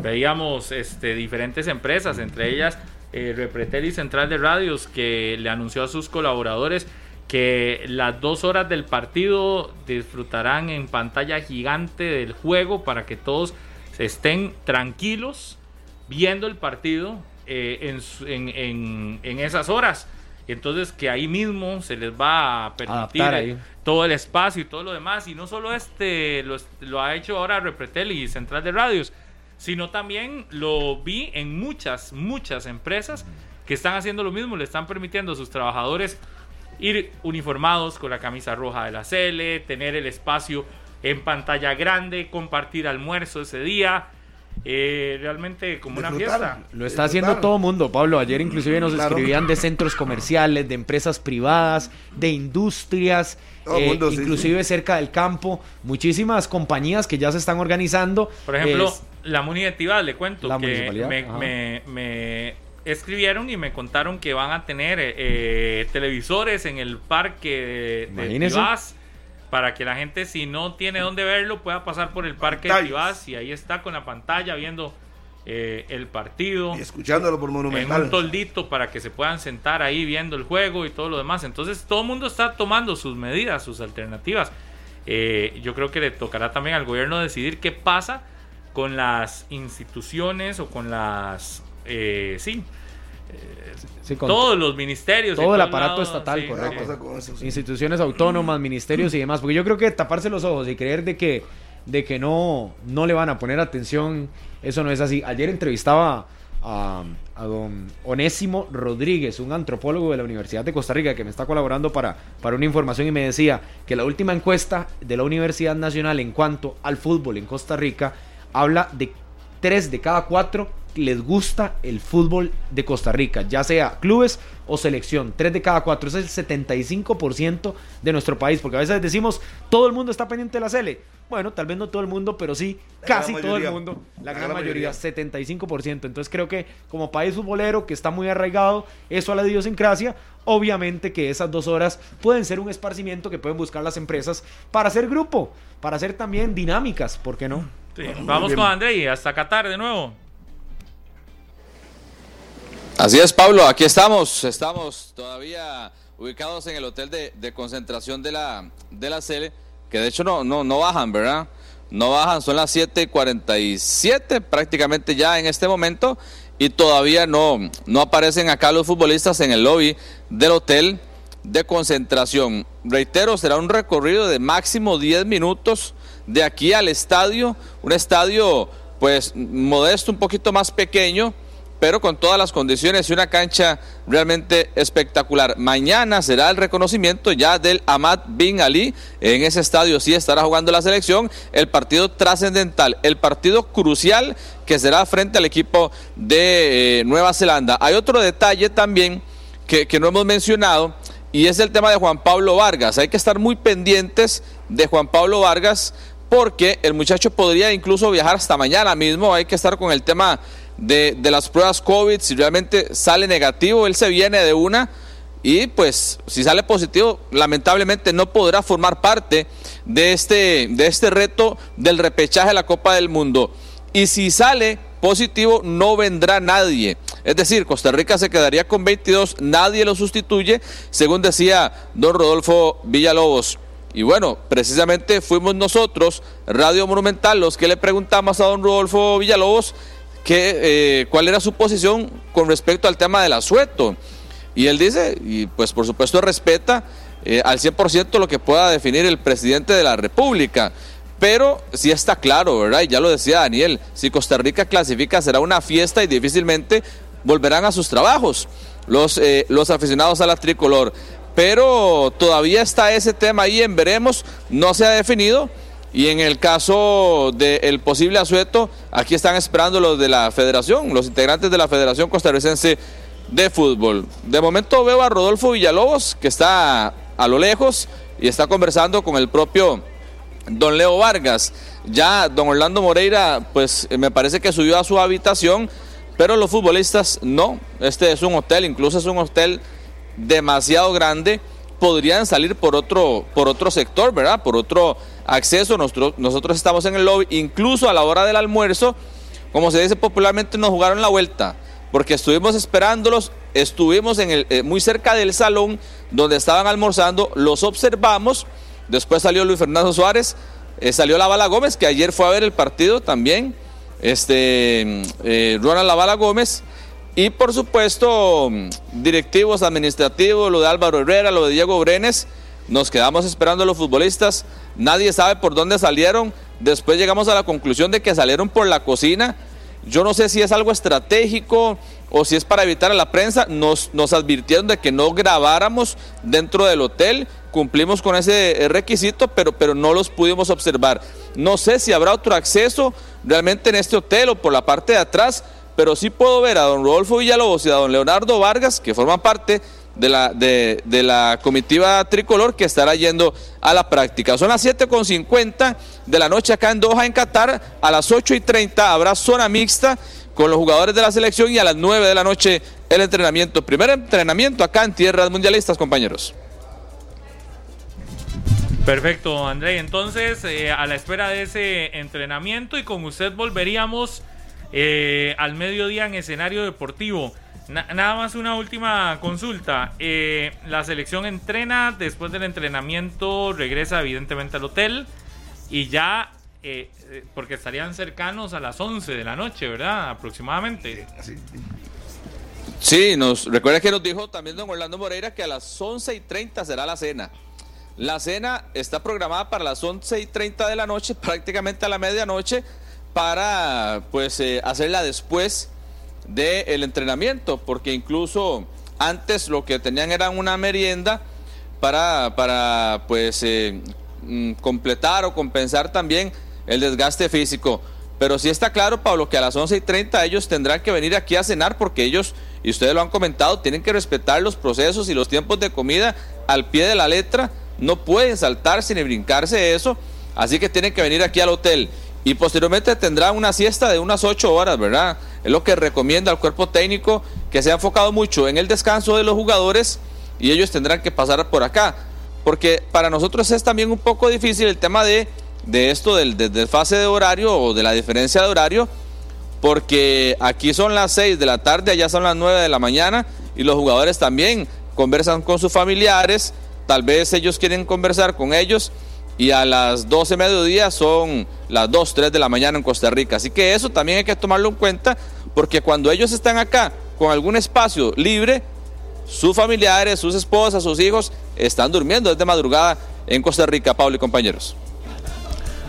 veíamos este diferentes empresas entre ellas eh, Repretel y Central de Radios que le anunció a sus colaboradores que las dos horas del partido disfrutarán en pantalla gigante del juego para que todos estén tranquilos viendo el partido eh, en, en, esas horas. Entonces que ahí mismo se les va a permitir todo el espacio y todo lo demás. Y no solo este lo, ha hecho ahora Repretel y Central de Radios, sino también lo vi en muchas, muchas empresas que están haciendo lo mismo, le están permitiendo a sus trabajadores ir uniformados con la camisa roja de la CL, tener el espacio en pantalla grande, compartir almuerzo ese día. Eh, realmente como una fiesta. Lo está haciendo todo mundo, Pablo. Ayer inclusive nos escribían de centros comerciales, de empresas privadas, de industrias, eh, inclusive cerca del campo. Muchísimas compañías que ya se están organizando. Por ejemplo, la municipalidad, le cuento que me, escribieron y me contaron que van a tener eh, televisores en el parque de, de para que la gente, si no tiene dónde verlo, pueda pasar por el Parque de. Tibás y ahí está con la pantalla viendo eh, el partido. Y escuchándolo por En un Monumental. toldito para que se puedan sentar ahí viendo el juego y todo lo demás. Entonces todo el mundo está tomando sus medidas, sus alternativas. Eh, yo creo que le tocará también al gobierno decidir qué pasa con las instituciones o con las... eh, sí, Sí, con todos los ministerios. todo el aparato estatal, sí, ¿Qué va a correcto. pasar con eso? Sí. instituciones autónomas, ministerios y demás. Porque yo creo que taparse los ojos y creer de que, de que no, no le van a poner atención, eso no es así. Ayer entrevistaba a, a don Onésimo Rodríguez, un antropólogo de la Universidad de Costa Rica que me está colaborando para, para una información y me decía que la última encuesta de la Universidad Nacional en cuanto al fútbol en Costa Rica habla de tres de cada cuatro les gusta el fútbol de Costa Rica, ya sea clubes o selección. Tres de cada cuatro, ese es el 75% de nuestro país, porque a veces decimos todo el mundo está pendiente de la Sele. Bueno, tal vez no todo el mundo, pero sí La casi todo el mundo, la, La gran, gran mayoría, mayoría. 75%. Entonces creo que como país futbolero que está muy arraigado, eso a la idiosincrasia, obviamente que esas dos horas pueden ser un esparcimiento que pueden buscar las empresas para hacer grupo, para hacer también dinámicas, ¿por qué no? Sí, Vamos con André y hasta Qatar de nuevo. Así es, Pablo, aquí estamos, estamos todavía ubicados en el hotel de, concentración de la, de la que de hecho no, no, no bajan, ¿verdad? No bajan, son las 7:47 prácticamente ya en este momento y todavía no, no aparecen acá los futbolistas en el lobby del hotel de concentración. Reitero, será un recorrido de máximo 10 minutos de aquí al estadio, un estadio pues modesto, un poquito más pequeño, pero con todas las condiciones y una cancha realmente espectacular. Mañana será el reconocimiento ya del Ahmad Bin Ali. En ese estadio sí estará jugando la selección. El partido trascendental, el partido crucial que será frente al equipo de eh, Nueva Zelanda. Hay otro detalle también que, que no hemos mencionado y es el tema de Juan Pablo Vargas. Hay que estar muy pendientes de Juan Pablo Vargas porque el muchacho podría incluso viajar hasta mañana mismo. Hay que estar con el tema de, de las pruebas COVID. Si realmente sale negativo, él se viene de una. Y pues si sale positivo, lamentablemente no podrá formar parte de este, de este reto del repechaje de la Copa del Mundo. Y si sale positivo, no vendrá nadie. Es decir, Costa Rica se quedaría con 22, nadie lo sustituye, según decía don Rodolfo Villalobos. Y bueno, precisamente fuimos nosotros, Radio Monumental, los que le preguntamos a don Rodolfo Villalobos que, eh, cuál era su posición con respecto al tema del asueto. Y él dice, y pues por supuesto respeta eh, al 100% lo que pueda definir el presidente de la República. Pero sí está claro, ¿verdad? Y ya lo decía Daniel, si Costa Rica clasifica será una fiesta y difícilmente volverán a sus trabajos los, eh, los aficionados a la tricolor. Pero todavía está ese tema ahí en veremos, no se ha definido. Y en el caso del posible asueto, aquí están esperando los de la federación, los integrantes de la Federación Costarricense de Fútbol. De momento veo a Rodolfo Villalobos, que está a lo lejos y está conversando con el propio don Leo Vargas. Ya don Orlando Moreira, pues me parece que subió a su habitación, pero los futbolistas no. Este es un hotel, incluso es un hotel demasiado grande. Podrían salir por otro, por otro sector, ¿verdad? Por otro acceso. Nosotros, nosotros estamos en el lobby, incluso a la hora del almuerzo, como se dice popularmente, nos jugaron la vuelta, porque estuvimos esperándolos, estuvimos en el, eh, muy cerca del salón donde estaban almorzando, los observamos, después salió Luis Fernando Suárez, eh, salió La Bala Gómez, que ayer fue a ver el partido también, este, eh, Ronald Lavala Gómez, y por supuesto, directivos administrativos, lo de Álvaro Herrera, lo de Diego Brenes, nos quedamos esperando a los futbolistas, nadie sabe por dónde salieron, después llegamos a la conclusión de que salieron por la cocina, yo no sé si es algo estratégico o si es para evitar a la prensa, nos, nos advirtieron de que no grabáramos dentro del hotel, cumplimos con ese requisito, pero, pero no los pudimos observar. No sé si habrá otro acceso realmente en este hotel o por la parte de atrás, pero sí puedo ver a don Rodolfo Villalobos y a don Leonardo Vargas, que forman parte de la, de, de la comitiva tricolor que estará yendo a la práctica. Son las 7.50 de la noche acá en Doha, en Qatar. A las 8.30 habrá zona mixta con los jugadores de la selección y a las 9 de la noche el entrenamiento. Primer entrenamiento acá en tierras mundialistas, compañeros. Perfecto, André. Entonces, eh, a la espera de ese entrenamiento y con usted volveríamos eh, al mediodía en escenario deportivo. Na- nada más una última consulta. Eh, la selección entrena, después del entrenamiento regresa evidentemente al hotel y ya, eh, eh, porque estarían cercanos a las 11 de la noche, ¿verdad? Aproximadamente. Sí, nos recuerda que nos dijo también don Orlando Moreira que a las 11 y 30 será la cena. La cena está programada para las 11 y 30 de la noche, prácticamente a la medianoche, para pues eh, hacerla después del entrenamiento, porque incluso antes lo que tenían era una merienda para, para pues eh, mm, completar o compensar también el desgaste físico. Pero sí está claro, Pablo, que a las 11 y 30 ellos tendrán que venir aquí a cenar porque ellos, y ustedes lo han comentado, tienen que respetar los procesos y los tiempos de comida al pie de la letra. No pueden saltarse ni brincarse eso. Así que tienen que venir aquí al hotel. Y posteriormente tendrán una siesta de unas 8 horas, ¿verdad? Es lo que recomienda el cuerpo técnico que se ha enfocado mucho en el descanso de los jugadores y ellos tendrán que pasar por acá. Porque para nosotros es también un poco difícil el tema de, de esto del, del desfase de horario o de la diferencia de horario, porque aquí son las 6 de la tarde, allá son las 9 de la mañana y los jugadores también conversan con sus familiares, tal vez ellos quieren conversar con ellos y a las 12 mediodía son las 2, 3 de la mañana en Costa Rica. Así que eso también hay que tomarlo en cuenta porque cuando ellos están acá con algún espacio libre, sus familiares, sus esposas, sus hijos están durmiendo desde madrugada en Costa Rica, Pablo y compañeros.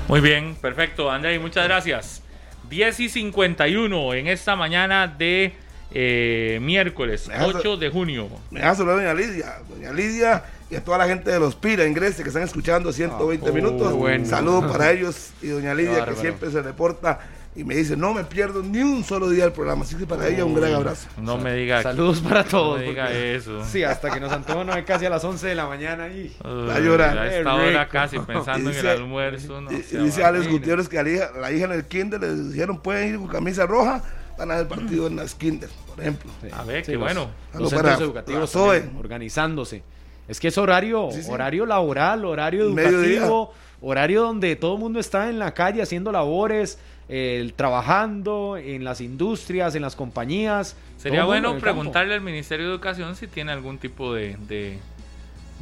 Muy bien, perfecto, André, muchas gracias. 10 y 51 en esta mañana de eh, miércoles Me dejas- 8 de junio. Me deja saludar a doña Lidia. Doña Lidia y a toda la gente de los Pira en Grecia que están escuchando 120 Oh, minutos. bueno. Saludos para ellos y doña Lidia que siempre se reporta y me dice, no me pierdo ni un solo día del programa. Así que para ella un gran abrazo. No me diga, Saludos para no todos. me diga porque- eso. Sí, hasta que nos antojó no casi a las 11 de la mañana y Uy, Va a esta hora casi pensando en el almuerzo. No Y- y dice. Alex. Gutiérrez que la hija, la hija en el kinder les dijeron pueden ir con camisa roja, van a ver partido en las kinder, por ejemplo. A ver, Sí, qué los- bueno. Los Algo centros para- educativos para organizándose. Es que es horario, Sí, sí. horario laboral, horario Mediodía. educativo, horario donde todo el mundo está en la calle haciendo labores, eh, trabajando en las industrias, en las compañías. Sería bueno campo. preguntarle al Ministerio de Educación si tiene algún tipo de, de,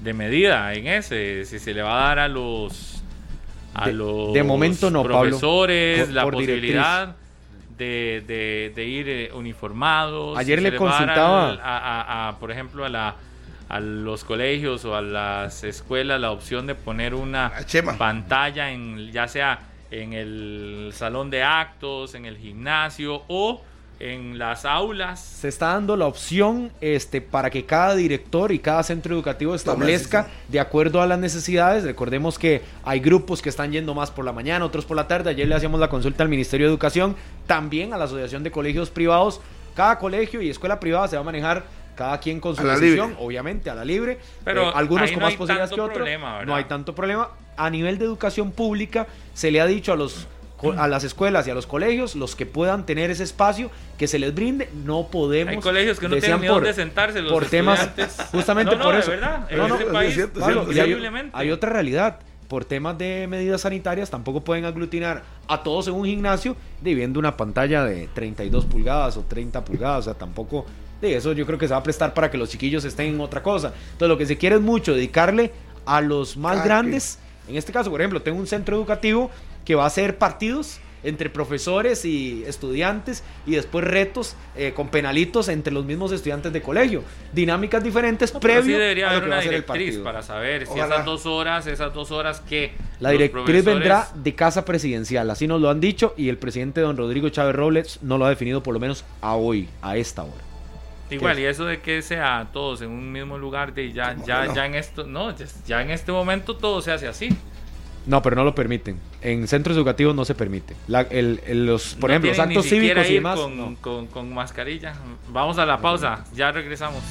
de medida en ese, si se le va a dar a los a De- los de momento no, Pablo. profesores Por- la por posibilidad de, de- de ir eh, uniformados. Ayer si le consultaba- al- a, a- a, por ejemplo, a la a los colegios o a las escuelas la opción de poner una A Chema. pantalla en ya sea en el salón de actos, en el gimnasio o en las aulas. Se está dando la opción este, para que cada director y cada centro educativo establezca de acuerdo a las necesidades. Recordemos que hay grupos que están yendo más por la mañana, otros por la tarde. Ayer le hacíamos la consulta al Ministerio de Educación, también a la Asociación de Colegios Privados. Cada colegio y escuela privada se va a manejar cada quien con su decisión, libre. obviamente a la libre. Pero Eh, algunos con no más hay posibilidades que tanto otros. problema, ¿verdad? no hay tanto problema. A nivel de educación pública se le ha dicho a los a las escuelas y a los colegios, los que puedan tener ese espacio, que se les brinde, no podemos. Hay colegios que no tienen miedo por- de sentarse los por temas, justamente No, no, por de eso. verdad, en No, no, este es país, cierto, Pablo, hay, hay otra realidad. Por temas de medidas sanitarias, tampoco pueden aglutinar a todos en un gimnasio de viendo una pantalla de 32 pulgadas o 30 pulgadas. O sea, tampoco. De eso yo creo que se va a prestar para que los chiquillos estén en otra cosa. Entonces, lo que se quiere es mucho dedicarle a los más grandes. En este caso, por ejemplo, tengo un centro educativo que va a hacer partidos entre profesores y estudiantes y después retos eh, con penalitos entre los mismos estudiantes de colegio. Dinámicas diferentes No, sí previo debería a lo haber que va a ser el directriz partido. para saber si Ojalá. esas dos horas, esas dos horas que La directriz profesores- vendrá de casa presidencial, así nos lo han dicho y el presidente don Rodrigo Chávez Robles no lo ha definido por lo menos a hoy, a esta hora. Igual, ¿Qué y eso de que sea todos en un mismo lugar, de ya, ¿Cómo ya, no? ya en esto, no, ya, ya en este momento todo se hace así. No, pero no lo permiten. En centros educativos no se permite. La- el- el- los, por No ejemplo, los actos cívicos y demás. Con, con- con mascarilla. Vamos a la pausa, ya regresamos.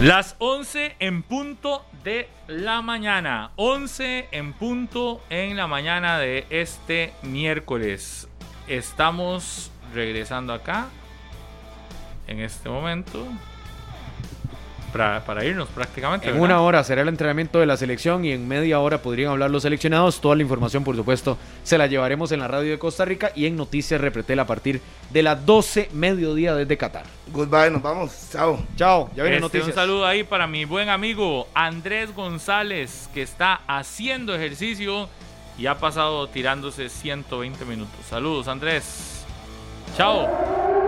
Las 11 en punto de la mañana. 11 en punto en la mañana de este miércoles. Estamos regresando acá. En este momento. Para, para irnos prácticamente. En ¿verdad? una hora será el entrenamiento de la selección y en media hora podrían hablar los seleccionados. Toda la información, por supuesto, se la llevaremos en la radio de Costa Rica y en Noticias Repretel a partir de las 12 mediodía desde Qatar. Goodbye, nos vamos. Chao. Chao, ya vienen Este, noticias. Un saludo ahí para mi buen amigo Andrés González, que está haciendo ejercicio y ha pasado tirándose 120 minutos. Saludos, Andrés. Chao.